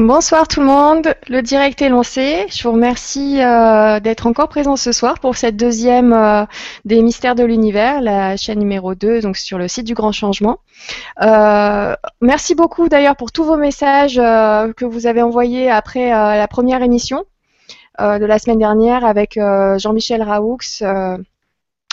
Bonsoir tout le monde, le direct est lancé. Je vous remercie euh, d'être encore présent ce soir pour cette deuxième euh, des mystères de l'univers, la chaîne numéro 2, donc sur le site du Grand Changement. Euh, merci beaucoup d'ailleurs pour tous vos messages que vous avez envoyés après la première émission de la semaine dernière avec Jean-Michel Raoux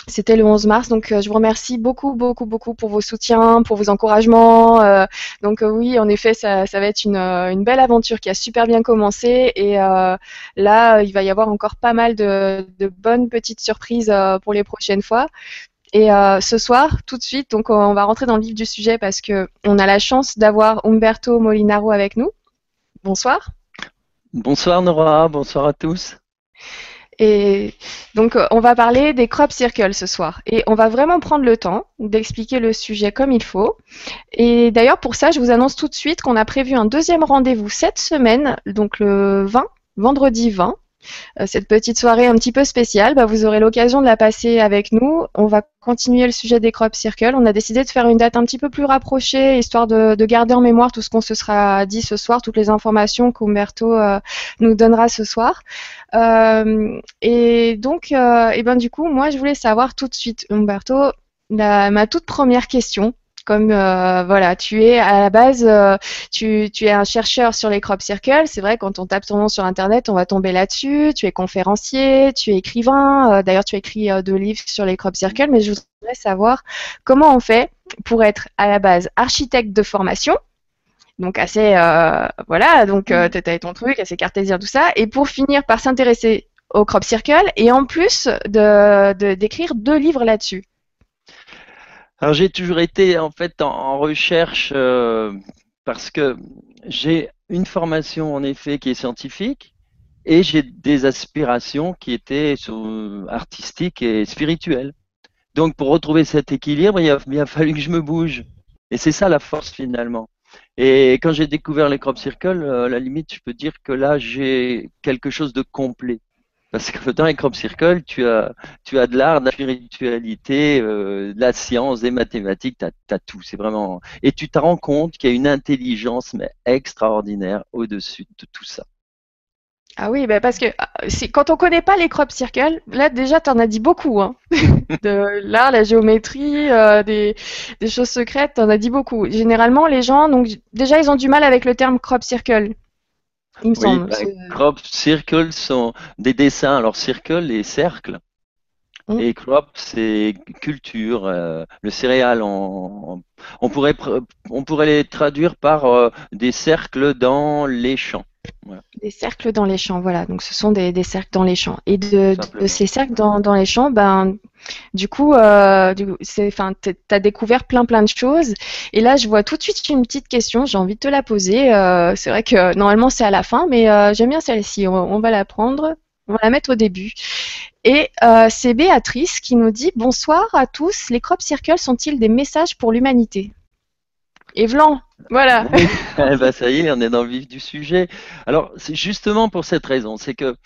c'était le 11 mars, donc euh, je vous remercie beaucoup, beaucoup, beaucoup pour vos soutiens, pour vos encouragements. Euh, donc euh, oui, en effet, ça, va être une, belle aventure qui a super bien commencé et là, il va y avoir encore pas mal de, bonnes petites surprises pour les prochaines fois. Et ce soir, tout de suite, donc on va rentrer dans le vif du sujet parce que on a la chance d'avoir Umberto Molinaro avec nous. Bonsoir. Bonsoir Nora, bonsoir à tous. Et donc, euh, on va parler des crop circles ce soir. Et on va vraiment prendre le temps d'expliquer le sujet comme il faut. Et d'ailleurs, pour ça, je vous annonce tout de suite qu'on a prévu un deuxième rendez-vous cette semaine, donc le 20, vendredi 20, euh, cette petite soirée un petit peu spéciale, bah, vous aurez l'occasion de la passer avec nous. On va continuer le sujet des crop circles. On a décidé de faire une date un petit peu plus rapprochée, histoire de, garder en mémoire tout ce qu'on se sera dit ce soir, toutes les informations qu'Umberto euh, nous donnera ce soir. Euh, et donc, et ben du coup, moi, je voulais savoir tout de suite, Umberto, ma toute première question, comme euh, voilà, tu es à la base, euh, tu, es un chercheur sur les crop circles. C'est vrai, quand on tape ton nom sur Internet, on va tomber là-dessus. Tu es conférencier, tu es écrivain. Euh, d'ailleurs, tu as écrit deux livres sur les crop circles. Mais je voudrais savoir comment on fait pour être à la base architecte de formation. Donc assez, voilà, donc euh, tu as ton truc, assez cartésien, tout ça. Et pour finir par s'intéresser au crop circle et en plus de d'écrire deux livres là-dessus. Alors j'ai toujours été en fait en, recherche euh, parce que j'ai une formation en effet qui est scientifique et j'ai des aspirations qui étaient artistiques et spirituelles. Donc pour retrouver cet équilibre, il a, fallu que je me bouge. Et c'est ça la force finalement. Et quand j'ai découvert les crop circles, euh, à la limite, je peux dire que là, j'ai quelque chose de complet. Parce que dans les crop circles, tu as, tu as de l'art, de la spiritualité, euh, de la science, des mathématiques, tu as, tout. C'est vraiment. Et tu te rends compte qu'il y a une intelligence mais extraordinaire au-dessus de tout ça. Ah oui, bah parce que ah, quand on connaît pas les crop circles, là déjà tu en as dit beaucoup. Hein. de l'art, la géométrie, euh, des, des, choses secrètes, tu en as dit beaucoup. Généralement, les gens, donc déjà ils ont du mal avec le terme crop circle il me semble. Bah, crop circles sont des dessins, alors circle et cercle. Mmh. Et crop, c'est culture, euh, le céréal. On, on, pourrait, on pourrait les traduire par euh, des cercles dans les champs. Des cercles dans les champs, voilà. Donc ce sont des, des cercles dans les champs. Et de, de ces cercles dans, dans, les champs, ben, du coup, euh, tu as découvert plein plein de choses. Et là, je vois tout de suite une petite question. J'ai envie de te la poser. Euh, c'est vrai que normalement c'est à la fin, mais euh, j'aime bien celle-ci. On, va la prendre. On va la mettre au début. Et euh, c'est Béatrice qui nous dit Bonsoir à tous. Les crop circles sont-ils des messages pour l'humanité? Et Vlan, voilà. eh ben, ça y est, on est dans le vif du sujet. Alors, c'est justement pour cette raison. C'est que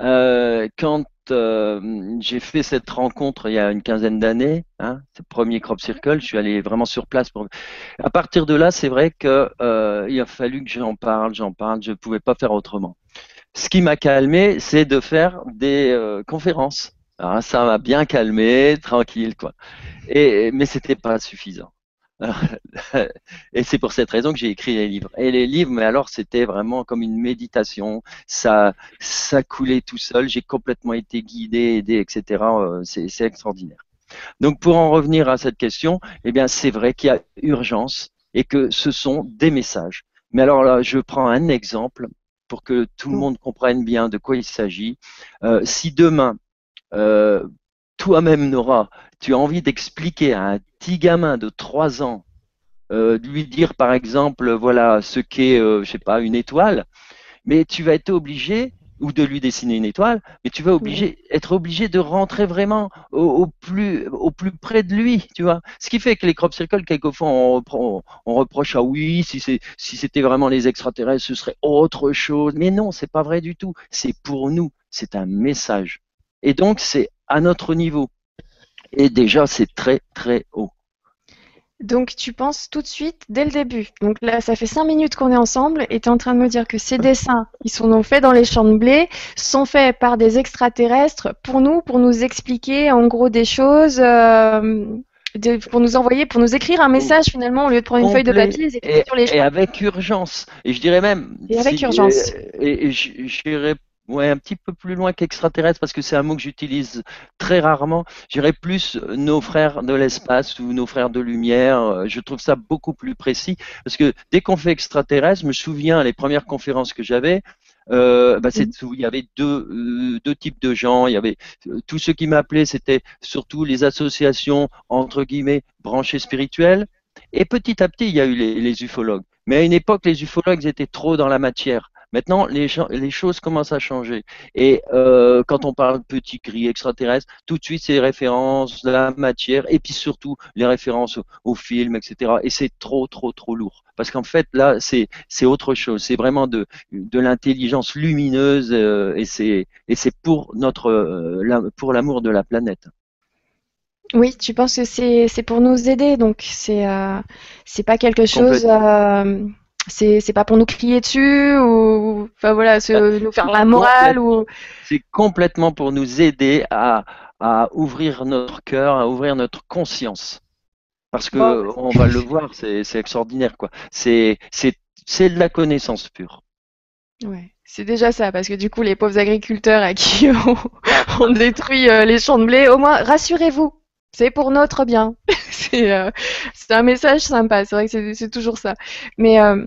euh, quand euh, j'ai fait cette rencontre il y a une quinzaine d'années, hein, ce premier crop circle, je suis allé vraiment sur place. À partir de là, c'est vrai qu'il euh, a fallu que j'en parle, j'en parle, je ne pouvais pas faire autrement. Ce qui m'a calmé, c'est de faire des conférences. Alors, ça m'a bien calmé, tranquille, quoi. Et, mais c'était pas suffisant. et c'est pour cette raison que j'ai écrit les livres. Et les livres, mais alors c'était vraiment comme une méditation. Ça, ça coulait tout seul. J'ai complètement été guidé, aidé, etc. Euh, c'est extraordinaire. Donc pour en revenir à cette question, eh bien c'est vrai qu'il y a urgence et que ce sont des messages. Mais alors là, je prends un exemple pour que tout le mm. monde comprenne bien de quoi il s'agit. Euh, si demain, euh, toi-même, Nora, tu as envie d'expliquer à un petit gamin de 3 ans, euh, de lui dire par exemple, voilà ce qu'est, euh, je sais pas, une étoile, mais tu vas être obligé, ou de lui dessiner une étoile, mais tu vas obligé, être obligé de rentrer vraiment au, plus, au plus près de lui, tu vois. Ce qui fait que les crop circles, quelquefois, on, on reproche à oui, si c'est, si c'était vraiment les extraterrestres, ce serait autre chose. Mais non, c'est pas vrai du tout. C'est pour nous. C'est un message. Et donc, c'est à notre niveau. Et déjà, c'est très, très haut. Donc tu penses tout de suite dès le début. Donc là, ça fait cinq minutes qu'on est ensemble et tu es en train de me dire que ces dessins, ils sont faits dans les champs de blé, sont faits par des extraterrestres pour nous, pour nous expliquer en gros des choses, euh, pour nous envoyer, pour nous écrire un message finalement au lieu de prendre une feuille de papier et, sur les champs. Et avec urgence. Et je dirais même. Et avec urgence. Et, et j'irais ouais, un petit peu plus loin qu'extraterrestre parce que c'est un mot que j'utilise très rarement. J'irais plus nos frères de l'espace ou nos frères de lumière. Je trouve ça beaucoup plus précis parce que dès qu'on fait extraterrestre, je me souviens les premières conférences que j'avais. Euh, bah, il y avait deux, euh, types de gens. Il y avait euh, tous ceux qui m'appelaient, c'était surtout les associations entre guillemets branchées spirituelles. Et petit à petit, il y a eu les ufologues. Mais à une époque, les ufologues étaient trop dans la matière. Maintenant, les, les, choses commencent à changer. Et euh, quand on parle petit gris extraterrestre, tout de suite, c'est les références de la matière et puis surtout les références au, film, etc. Et c'est trop, trop, trop lourd. Parce qu'en fait, là, c'est autre chose. C'est vraiment de, de l'intelligence lumineuse euh, et c'est pour notre euh, pour l'amour de la planète. Oui, tu penses que c'est pour nous aider, donc c'est euh, pas quelque chose euh, c'est c'est pas pour nous crier dessus ou enfin voilà se, nous faire la morale ou c'est complètement pour nous aider à à ouvrir notre cœur à ouvrir notre conscience. Parce que on va le voir c'est c'est extraordinaire quoi. C'est c'est c'est de la connaissance pure. Ouais c'est déjà ça, parce que du coup, les pauvres agriculteurs à qui on, détruit euh, les champs de blé, au moins, rassurez-vous, c'est pour notre bien. Euh, c'est un message sympa, c'est vrai que c'est toujours ça. Mais euh,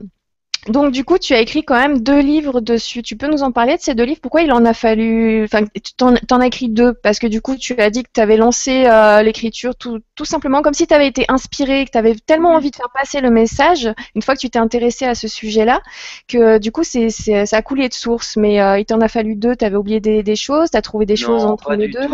donc du coup, tu as écrit quand même deux livres dessus. Tu peux nous en parler de ces deux livres? Pourquoi il en a fallu Enfin, tu en, as écrit deux? Parce que du coup, tu as dit que tu avais lancé euh, l'écriture tout, tout, simplement comme si tu avais été inspiré, que tu avais tellement envie de faire passer le message une fois que tu t'es intéressé à ce sujet-là, que du coup, c'est ça a coulé de source. Mais il t'en a fallu deux. Tu avais oublié des, des choses. Tu as trouvé des choses entre les deux.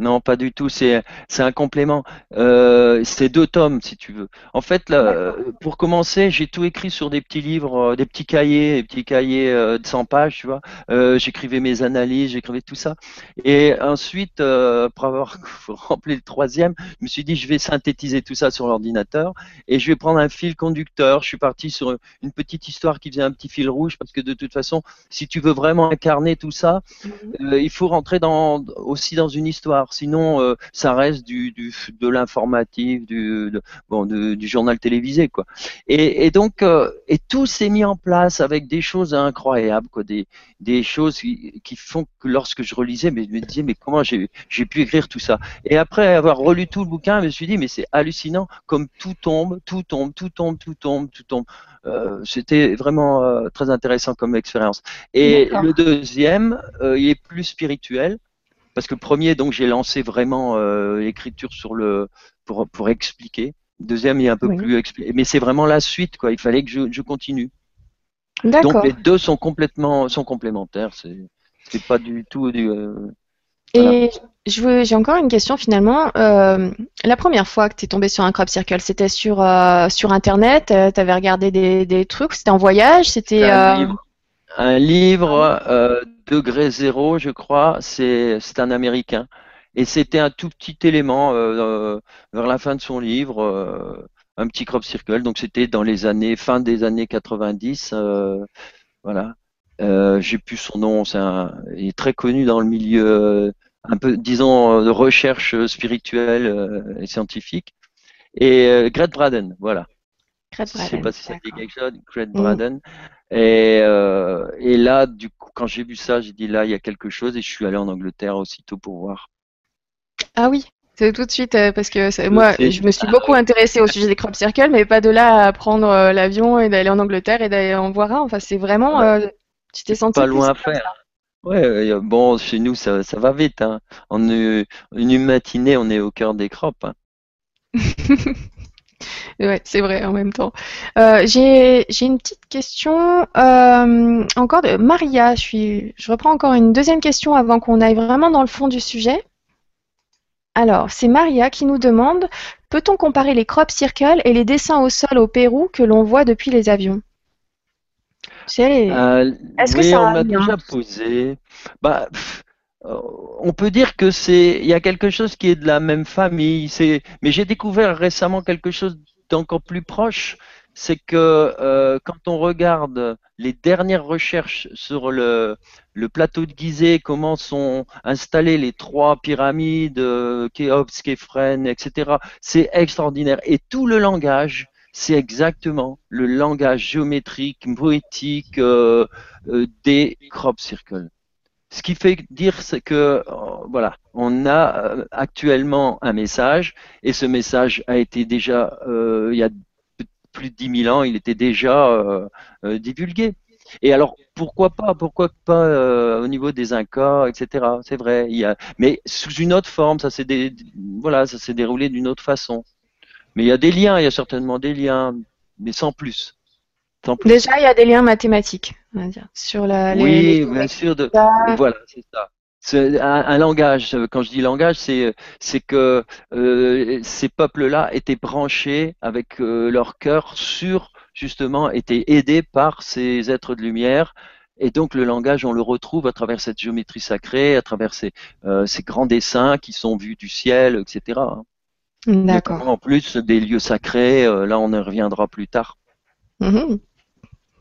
Non, pas du tout. C'est c'est un complément. Euh, c'est deux tomes, si tu veux. En fait, là, pour commencer, j'ai tout écrit sur des petits livres, euh, des petits cahiers, des petits cahiers euh, de 100 pages, tu vois. Euh, j'écrivais mes analyses, j'écrivais tout ça. Et ensuite, après avoir rempli le troisième, je me suis dit, je vais synthétiser tout ça sur l'ordinateur et je vais prendre un fil conducteur. Je suis parti sur une petite histoire qui faisait un petit fil rouge parce que de toute façon, si tu veux vraiment incarner tout ça, mmh il faut rentrer dans aussi dans une histoire. Sinon, euh, ça reste du, du de l'informatif, du, bon, du journal télévisé, quoi. Et, et donc, euh, et tout s'est mis en place avec des choses incroyables, quoi, des, des choses qui, qui font que lorsque je relisais, mais je me disais, mais comment j'ai pu écrire tout ça? Et après avoir relu tout le bouquin, je me suis dit, mais c'est hallucinant, comme tout tombe, tout tombe, tout tombe, tout tombe, tout tombe. Euh, C'était vraiment très intéressant comme expérience. Et le deuxième, il est plus spirituel parce que premier, donc j'ai lancé vraiment euh, l'écriture sur le pour pour expliquer. Deuxième, il est un peu plus expliqué, mais c'est vraiment la suite quoi. Il fallait que je, je continue. Donc les deux sont complètement sont complémentaires. C'est pas du tout du. Euh, Et j'ai encore une question finalement. Euh, la première fois que tu es tombé sur un crop circle, c'était sur euh, sur internet. tu avais regardé des, des trucs. C'était en voyage. C'était un livre, euh, degré zéro, je crois, c'est un Américain. Et c'était un tout petit élément euh, euh, vers la fin de son livre, euh, un petit crop circle. Donc c'était dans les années fin des années 90. voilà. J'ai plus son nom. C'est il est très connu dans le milieu, un peu, disons, de recherche spirituelle et scientifique. Et Gret Braden, voilà. Gret Braden. Je sais pas si ça dit quelque chose. Gret Braden. Et, euh, et là, du coup, quand j'ai vu ça, j'ai dit là, il y a quelque chose et je suis allé en Angleterre aussitôt pour voir. Ah oui, c'est tout de suite euh, parce que moi, je me suis beaucoup intéressée au sujet des crop circles, mais pas de là à prendre euh, l'avion et d'aller en Angleterre et d'aller en voir un. Enfin, c'est vraiment, euh, tu t'es senti pas loin à faire. Ouais, bon, chez nous, ça, ça va vite. Hein. En une, une matinée, on est au cœur des crops. Hein. Ouais, c'est vrai en même temps. Euh, j'ai une petite question euh, encore de Maria. Je, suis, je reprends encore une deuxième question avant qu'on aille vraiment dans le fond du sujet. Alors, c'est Maria qui nous demande peut-on comparer les crop circles et les dessins au sol au Pérou que l'on voit depuis les avions? Euh, Est-ce que ça on m'a déjà posé. Bah, on peut dire que c'est il y a quelque chose qui est de la même famille c'est mais j'ai découvert récemment quelque chose est encore plus proche, c'est que euh, quand on regarde les dernières recherches sur le, plateau de Gizeh, comment sont installées les trois pyramides, euh, Khéops, etc., c'est extraordinaire. Et tout le langage, c'est exactement le langage géométrique, poétique euh, des crop circles. Ce qui fait dire c'est que voilà, on a actuellement un message et ce message a été déjà il y a plus de 10 000 ans, il était déjà euh, euh, divulgué. Et alors, pourquoi pas Pourquoi pas euh, au niveau des Incas, etc. C'est vrai. Il y a, mais sous une autre forme, ça s'est voilà, ça s'est déroulé d'une autre façon. Mais il y a des liens, il y a certainement des liens, mais sans plus. Déjà, il y a des liens mathématiques, on va dire, sur la. Oui, bien sûr. De, voilà, c'est ça. Un, un, langage, quand je dis langage, c'est c'est que euh, ces peuples-là étaient branchés avec euh, leur cœur sur justement étaient aidés par ces êtres de lumière. Et donc le langage, on le retrouve à travers cette géométrie sacrée, à travers ces, euh, ces grands dessins qui sont vus du ciel, etc. D'accord. En plus des lieux sacrés, là on y reviendra plus tard. Mhm.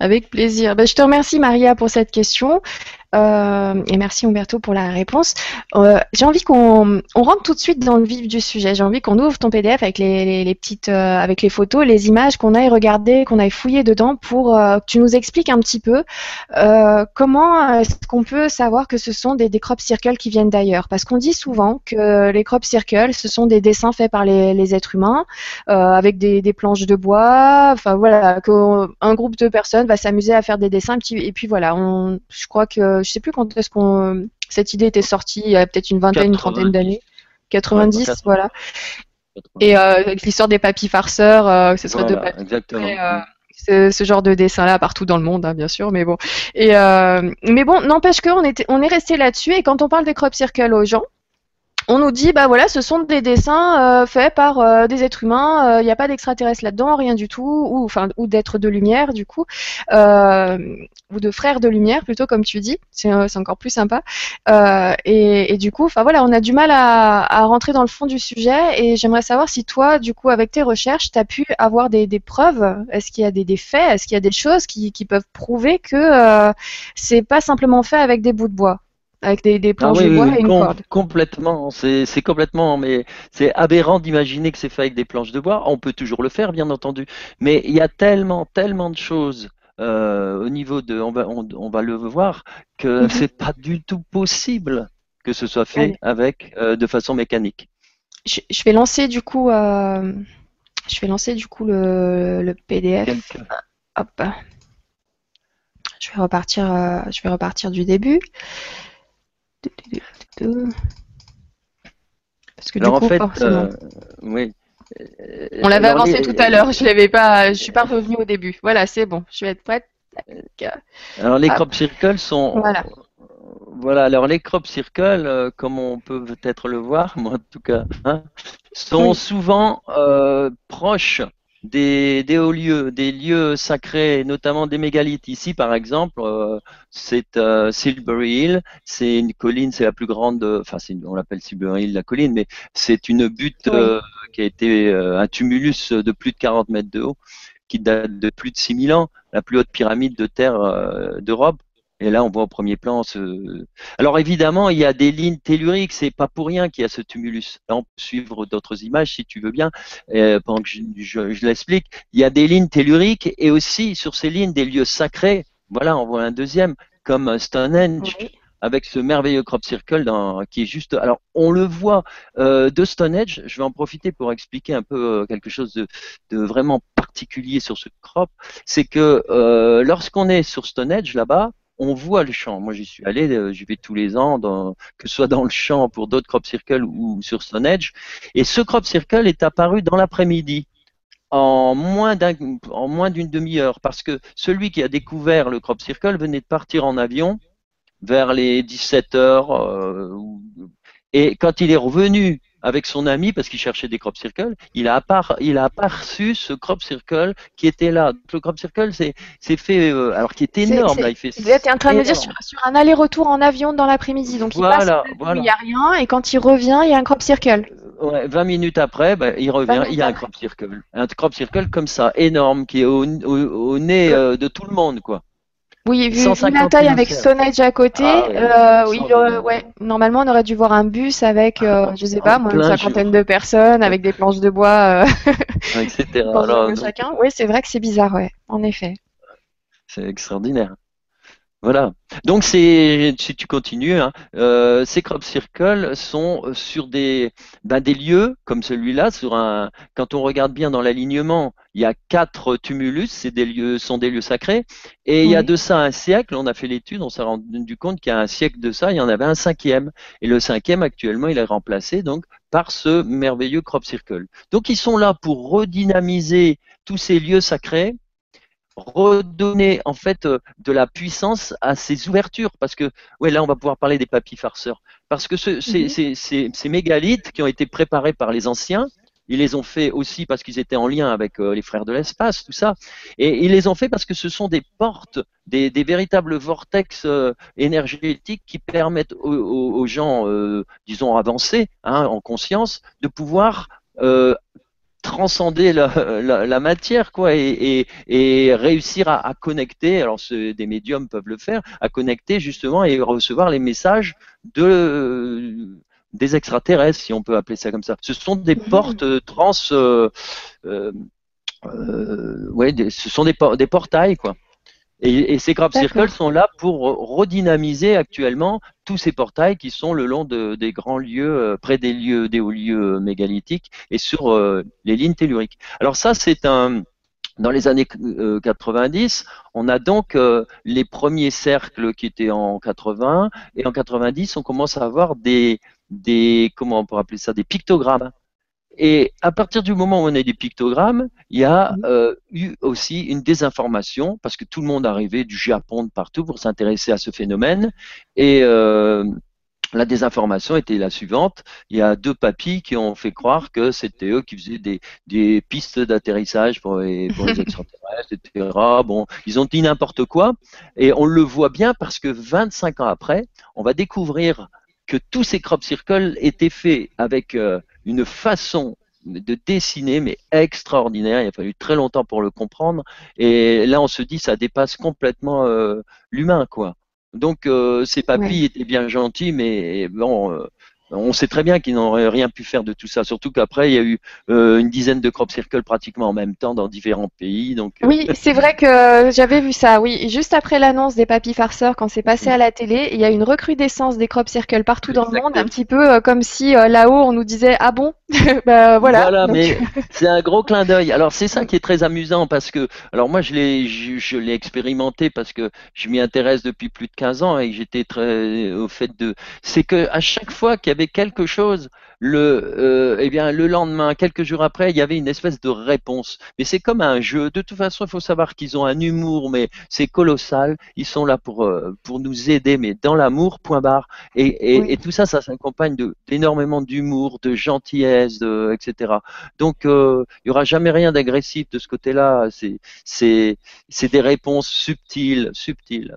Avec plaisir. Ben, je te remercie Maria pour cette question. Euh, et merci Umberto pour la réponse. Euh, j'ai envie qu'on on rentre tout de suite dans le vif du sujet. J'ai envie qu'on ouvre ton PDF avec les, petites, euh, avec les photos, les images, qu'on aille regarder, qu'on aille fouiller dedans pour que tu nous expliques un petit peu comment est-ce qu'on peut savoir que ce sont des, crop circles qui viennent d'ailleurs? Parce qu'on dit souvent que les crop circles, ce sont des dessins faits par les, les êtres humains avec des, des, planches de bois. Enfin voilà, qu'un groupe de personnes va s'amuser à faire des dessins et puis voilà. On, je crois que je sais plus quand est-ce qu'on cette idée était sortie, il y a peut-être une vingtaine, une trentaine d'années. 90, voilà. Et euh, avec l'histoire des papis farceurs, euh, ce serait de euh, ce, genre de dessin-là partout dans le monde, hein, bien sûr, mais bon. Et mais bon, n'empêche qu'on on est resté là-dessus. Et quand on parle des crop circles aux gens, on nous dit, bah voilà, ce sont des dessins euh, faits par euh, des êtres humains, il euh, n'y a pas d'extraterrestres là-dedans, rien du tout, ou ou d'êtres de lumière du coup, ou de frères de lumière plutôt comme tu dis, c'est encore plus sympa. Et, du coup, enfin voilà, on a du mal à, rentrer dans le fond du sujet, et j'aimerais savoir si toi, du coup, avec tes recherches, tu as pu avoir des, preuves, est-ce qu'il y a des, faits, est-ce qu'il y a des choses qui, qui peuvent prouver que c'est pas simplement fait avec des bouts de bois? Avec des, des planches ah de bois et une corde. Complètement, c'est complètement, mais c'est aberrant d'imaginer que c'est fait avec des planches de bois. On peut toujours le faire, bien entendu, mais il y a tellement, tellement de choses euh, au niveau de, on va, on, va le voir, que mhm. c'est pas du tout possible que ce soit fait avec euh, de façon mécanique. Je, vais lancer du coup, euh, je vais lancer du coup le, le PDF. Hop. Je vais repartir, je vais repartir du début. Parce que Alors en fait, euh, oui. On l'avait avancé tout à l'heure, je l'avais pas, je suis pas revenu au début. Voilà, c'est bon, je vais être prête. Alors les crop circles sont. Voilà. Voilà, alors les crop circles, euh, comme on peut peut-être le voir, moi en tout cas, hein, sont souvent euh, proches des, hauts lieux, des lieux sacrés, notamment des mégalithes. Ici, par exemple, euh, c'est euh, Silbury Hill. C'est une colline, c'est la plus grande, enfin, on l'appelle Silbury Hill, la colline, mais c'est une butte euh, qui a été un tumulus de plus de 40 mètres de haut, qui date de plus de 6000 ans, la plus haute pyramide de terre d'Europe. Et là, on voit au premier plan ce. Alors évidemment, il y a des lignes telluriques. C'est pas pour rien qu'il y a ce tumulus. Là, on peut suivre d'autres images si tu veux bien, euh, pendant que je, l'explique. Il y a des lignes telluriques et aussi sur ces lignes des lieux sacrés. Voilà, on voit un deuxième comme Stonehenge. Avec ce merveilleux crop circle dans, qui est juste. Alors, on le voit euh, de Stonehenge. Je vais en profiter pour expliquer un peu euh, quelque chose de, de, vraiment particulier sur ce crop. C'est que euh, lorsqu'on est sur Stonehenge là-bas, on voit le champ. Moi, j'y suis allé, euh, j'y vais tous les ans, que ce soit dans le champ pour d'autres crop circles ou sur Stonehenge. Et ce crop circle est apparu dans l'après-midi, en moins d'une demi-heure, parce que celui qui a découvert le crop circle venait de partir en avion vers les 17 heures. Euh, et quand il est revenu avec son ami parce qu'il cherchait des crop circles. Il a, appar il a aperçu ce crop circle qui était là. le crop circle, c'est fait, euh, alors qui est énorme. là, il fait vous êtes en train de me dire sur, un aller-retour en avion dans l'après-midi. Donc il passe, il n'y a rien, et quand il revient, il y a un crop circle. Ouais, 20 minutes après, bah, il revient, il y a un crop circle. Un crop circle comme ça, énorme, qui est au, au, nez euh, de tout le monde, quoi. Oui, vu, la taille avec Stonehenge à côté, ah, oui, euh, ouais, normalement on aurait dû voir un bus avec, euh, je sais pas, moi, une cinquantaine de personnes avec des planches de bois, etc. chacun. Oui, c'est vrai que c'est bizarre, ouais, en effet. C'est extraordinaire. Voilà. Donc c'est si tu continues, hein, euh, ces crop circles sont sur des ben, des lieux comme celui-là. Sur un, quand on regarde bien dans l'alignement, il y a quatre tumulus, c'est des lieux sont des lieux sacrés. Et il y a de ça un siècle, on a fait l'étude, on s'est rendu compte qu'il y a un siècle de ça, il y en avait un cinquième. Et le cinquième actuellement, il est remplacé donc par ce merveilleux crop circle. Donc ils sont là pour redynamiser tous ces lieux sacrés redonner en fait euh, de la puissance à ces ouvertures parce que ouais là on va pouvoir parler des papis farceurs parce que ce, ces, mhm. ces, mégalithes qui ont été préparés par les anciens ils les ont fait aussi parce qu'ils étaient en lien avec euh, les frères de l'espace, tout ça. Et ils les ont fait parce que ce sont des portes, des, véritables vortex euh, énergétiques qui permettent aux, gens, disons, avancés, hein, en conscience, de pouvoir transcender la, matière quoi et, réussir à, connecter alors des médiums peuvent le faire à connecter justement et recevoir les messages de des extraterrestres si on peut appeler ça comme ça. Ce sont des mmh. portes trans euh, euh, euh, ouais ce sont des, des portails quoi. Et, ces crop circles sont là pour redynamiser actuellement tous ces portails qui sont le long de, des grands lieux, euh, près des lieux, des hauts lieux euh, mégalithiques et sur euh, les lignes telluriques. Alors ça, c'est un dans les années 90, on a donc les premiers cercles qui étaient en 80 et en 90, on commence à avoir des des comment on pourrait appeler ça des pictogrammes et à partir du moment où on a des pictogrammes, il y a mhm. euh, eu aussi une désinformation parce que tout le monde arrivait du Japon de partout pour s'intéresser à ce phénomène. Et euh, la désinformation était la suivante. Il y a deux papis qui ont fait croire que c'était eux qui faisaient des, pistes d'atterrissage pour les, pour les extraterrestres, etc. Bon, ils ont dit n'importe quoi. Et on le voit bien parce que 25 ans après, on va découvrir que tous ces crop circles étaient faits avec euh, une façon de dessiner, mais extraordinaire. Il a fallu très longtemps pour le comprendre. Et là, on se dit, ça dépasse complètement euh, l'humain, quoi. Donc, euh, ces papis étaient bien gentils, mais bon, on sait très bien qu'ils n'auraient rien pu faire de tout ça, surtout qu'après il y a eu euh, une dizaine de crop circles pratiquement en même temps dans différents pays. Donc euh, oui, c'est vrai que j'avais vu ça. Oui, juste après l'annonce des papis farceurs, quand c'est passé à la télé, il y a une recrudescence des crop circles partout dans le monde, un petit peu euh, comme si là-haut on nous disait ah bon, bah, voilà. Voilà, mais c'est un gros clin d'œil. Alors c'est ça qui est très amusant parce que alors moi je l'ai je, l'ai expérimenté parce que je m'y intéresse depuis plus de 15 ans et j'étais très au fait de c'est que à chaque fois qu'il y avait quelque chose, le, euh, eh bien, le lendemain, quelques jours après, il y avait une espèce de réponse. Mais c'est comme un jeu. De toute façon, il faut savoir qu'ils ont un humour, mais c'est colossal. Ils sont là pour, euh, pour nous aider, mais dans l'amour, point barre. Et, et, tout ça, ça s'accompagne d'énormément d'humour, de gentillesse, de, etc. Donc, euh, il n'y aura jamais rien d'agressif de ce côté-là. C'est des réponses subtiles, subtiles.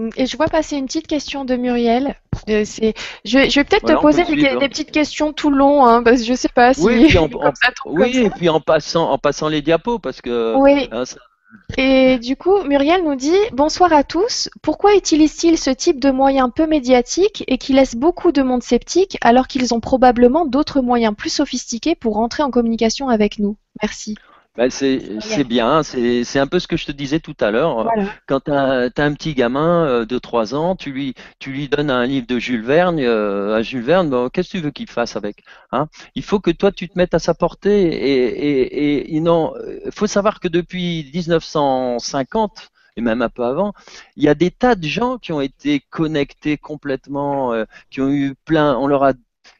Mm, et je vois passer une petite question de Muriel. Euh, je, je, vais peut-être te poser des, petites questions tout long, hein, parce que je sais pas si. Oui, et puis en passant, en passant les diapos, parce que. Oui. Hein, et du coup, Muriel nous dit Bonsoir à tous. Pourquoi utilisent-ils ce type de moyens peu médiatiques et qui laissent beaucoup de monde sceptique alors qu'ils ont probablement d'autres moyens plus sophistiqués pour rentrer en communication avec nous? Merci. Ben c'est bien, c'est un peu ce que je te disais tout à l'heure. Quand tu as, un petit gamin euh, de 3 ans, tu lui, tu lui donnes un livre de Jules Verne, euh, à Jules Verne, bon, qu'est-ce que tu veux qu'il fasse avec hein? Il faut que toi, tu te mettes à sa portée. Et, et, et non, il faut savoir que depuis 1950, et même un peu avant, il y a des tas de gens qui ont été connectés complètement, euh, qui ont eu plein, on leur a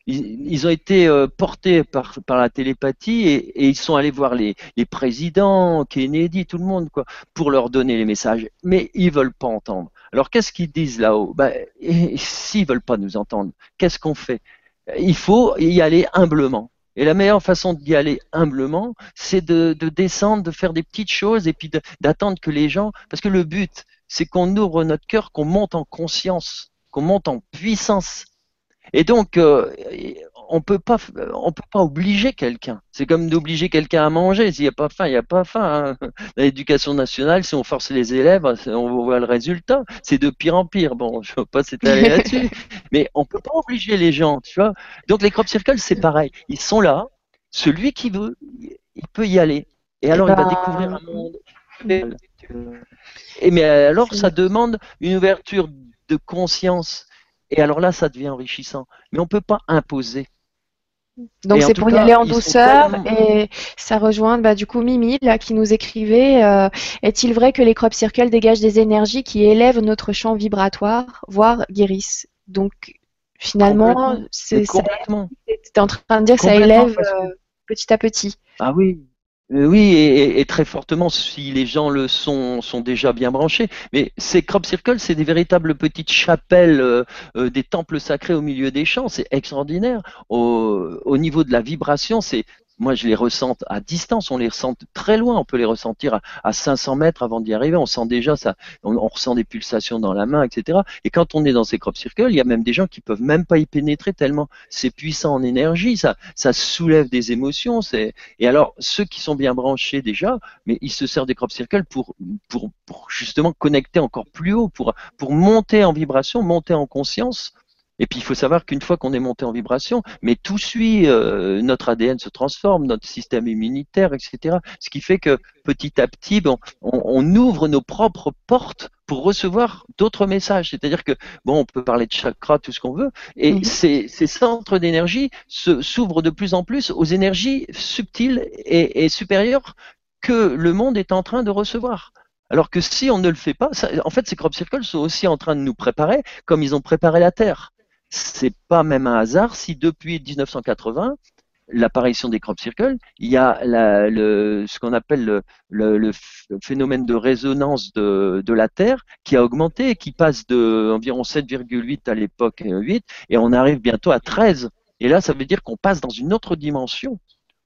ils, ont été euh, portés par, la télépathie et, ils sont allés voir les, présidents, Kennedy, tout le monde, quoi, pour leur donner les messages. Mais ils veulent pas entendre. Alors qu'est-ce qu'ils disent là-haut? Ben, S'ils veulent pas nous entendre, qu'est-ce qu'on fait? Il faut y aller humblement. Et la meilleure façon d'y aller humblement, c'est de, descendre, de faire des petites choses et puis d'attendre que les gens, parce que le but, c'est qu'on ouvre notre cœur, qu'on monte en conscience, qu'on monte en puissance. Et donc, euh, on peut pas, on peut pas obliger quelqu'un. C'est comme d'obliger quelqu'un à manger. S'il n'y a pas faim, il n'y a pas faim. Hein. L'éducation nationale, si on force les élèves, on voit le résultat. C'est de pire en pire. Bon, je ne veux pas s'étaler là-dessus, mais on peut pas obliger les gens, tu vois. Donc les crop circles, c'est pareil. Ils sont là. Celui qui veut, il peut y aller. Et alors, il va bah, découvrir un monde. Et mais alors, ça demande une ouverture de conscience. Et alors là, ça devient enrichissant. Mais on ne peut pas imposer. Donc c'est pour y aller en douceur et ça rejoint bah, du coup Mimi là qui nous écrivait euh, est-il vrai que les crop circles dégagent des énergies qui élèvent notre champ vibratoire voire guérissent? Donc finalement c'est en train de dire que ça élève euh, petit à petit. Ah oui, oui, et, très fortement si les gens le sont, sont déjà bien branchés. Mais ces crop circles, c'est des véritables petites chapelles, euh, euh, des temples sacrés au milieu des champs. C'est extraordinaire. au, niveau de la vibration, c'est moi, je les ressens à distance, on les ressent très loin, on peut les ressentir à, 500 mètres avant d'y arriver. On sent déjà ça, on, ressent des pulsations dans la main, etc. Et quand on est dans ces crop circles, il y a même des gens qui peuvent même pas y pénétrer tellement c'est puissant en énergie, ça, ça soulève des émotions. C'est et alors ceux qui sont bien branchés déjà, mais ils se servent des crop circles pour, pour, pour justement connecter encore plus haut, pour, pour monter en vibration, monter en conscience et puis il faut savoir qu'une fois qu'on est monté en vibration, mais tout suit, euh, notre ADN se transforme, notre système immunitaire, etc. Ce qui fait que petit à petit, bon, on, ouvre nos propres portes pour recevoir d'autres messages. C'est-à-dire que, bon, on peut parler de chakra, tout ce qu'on veut, et mhm. ces, centres d'énergie s'ouvrent de plus en plus aux énergies subtiles et, et supérieures que le monde est en train de recevoir. Alors que si on ne le fait pas, en fait, ces crop circles sont aussi en train de nous préparer comme ils ont préparé la Terre c'est pas même un hasard si depuis 1980, l'apparition des crop circles, il y a ce qu'on appelle le, phénomène de résonance de, la Terre qui a augmenté qui passe de environ 7,8 à l'époque 8 et on arrive bientôt à 13. Et là, ça veut dire qu'on passe dans une autre dimension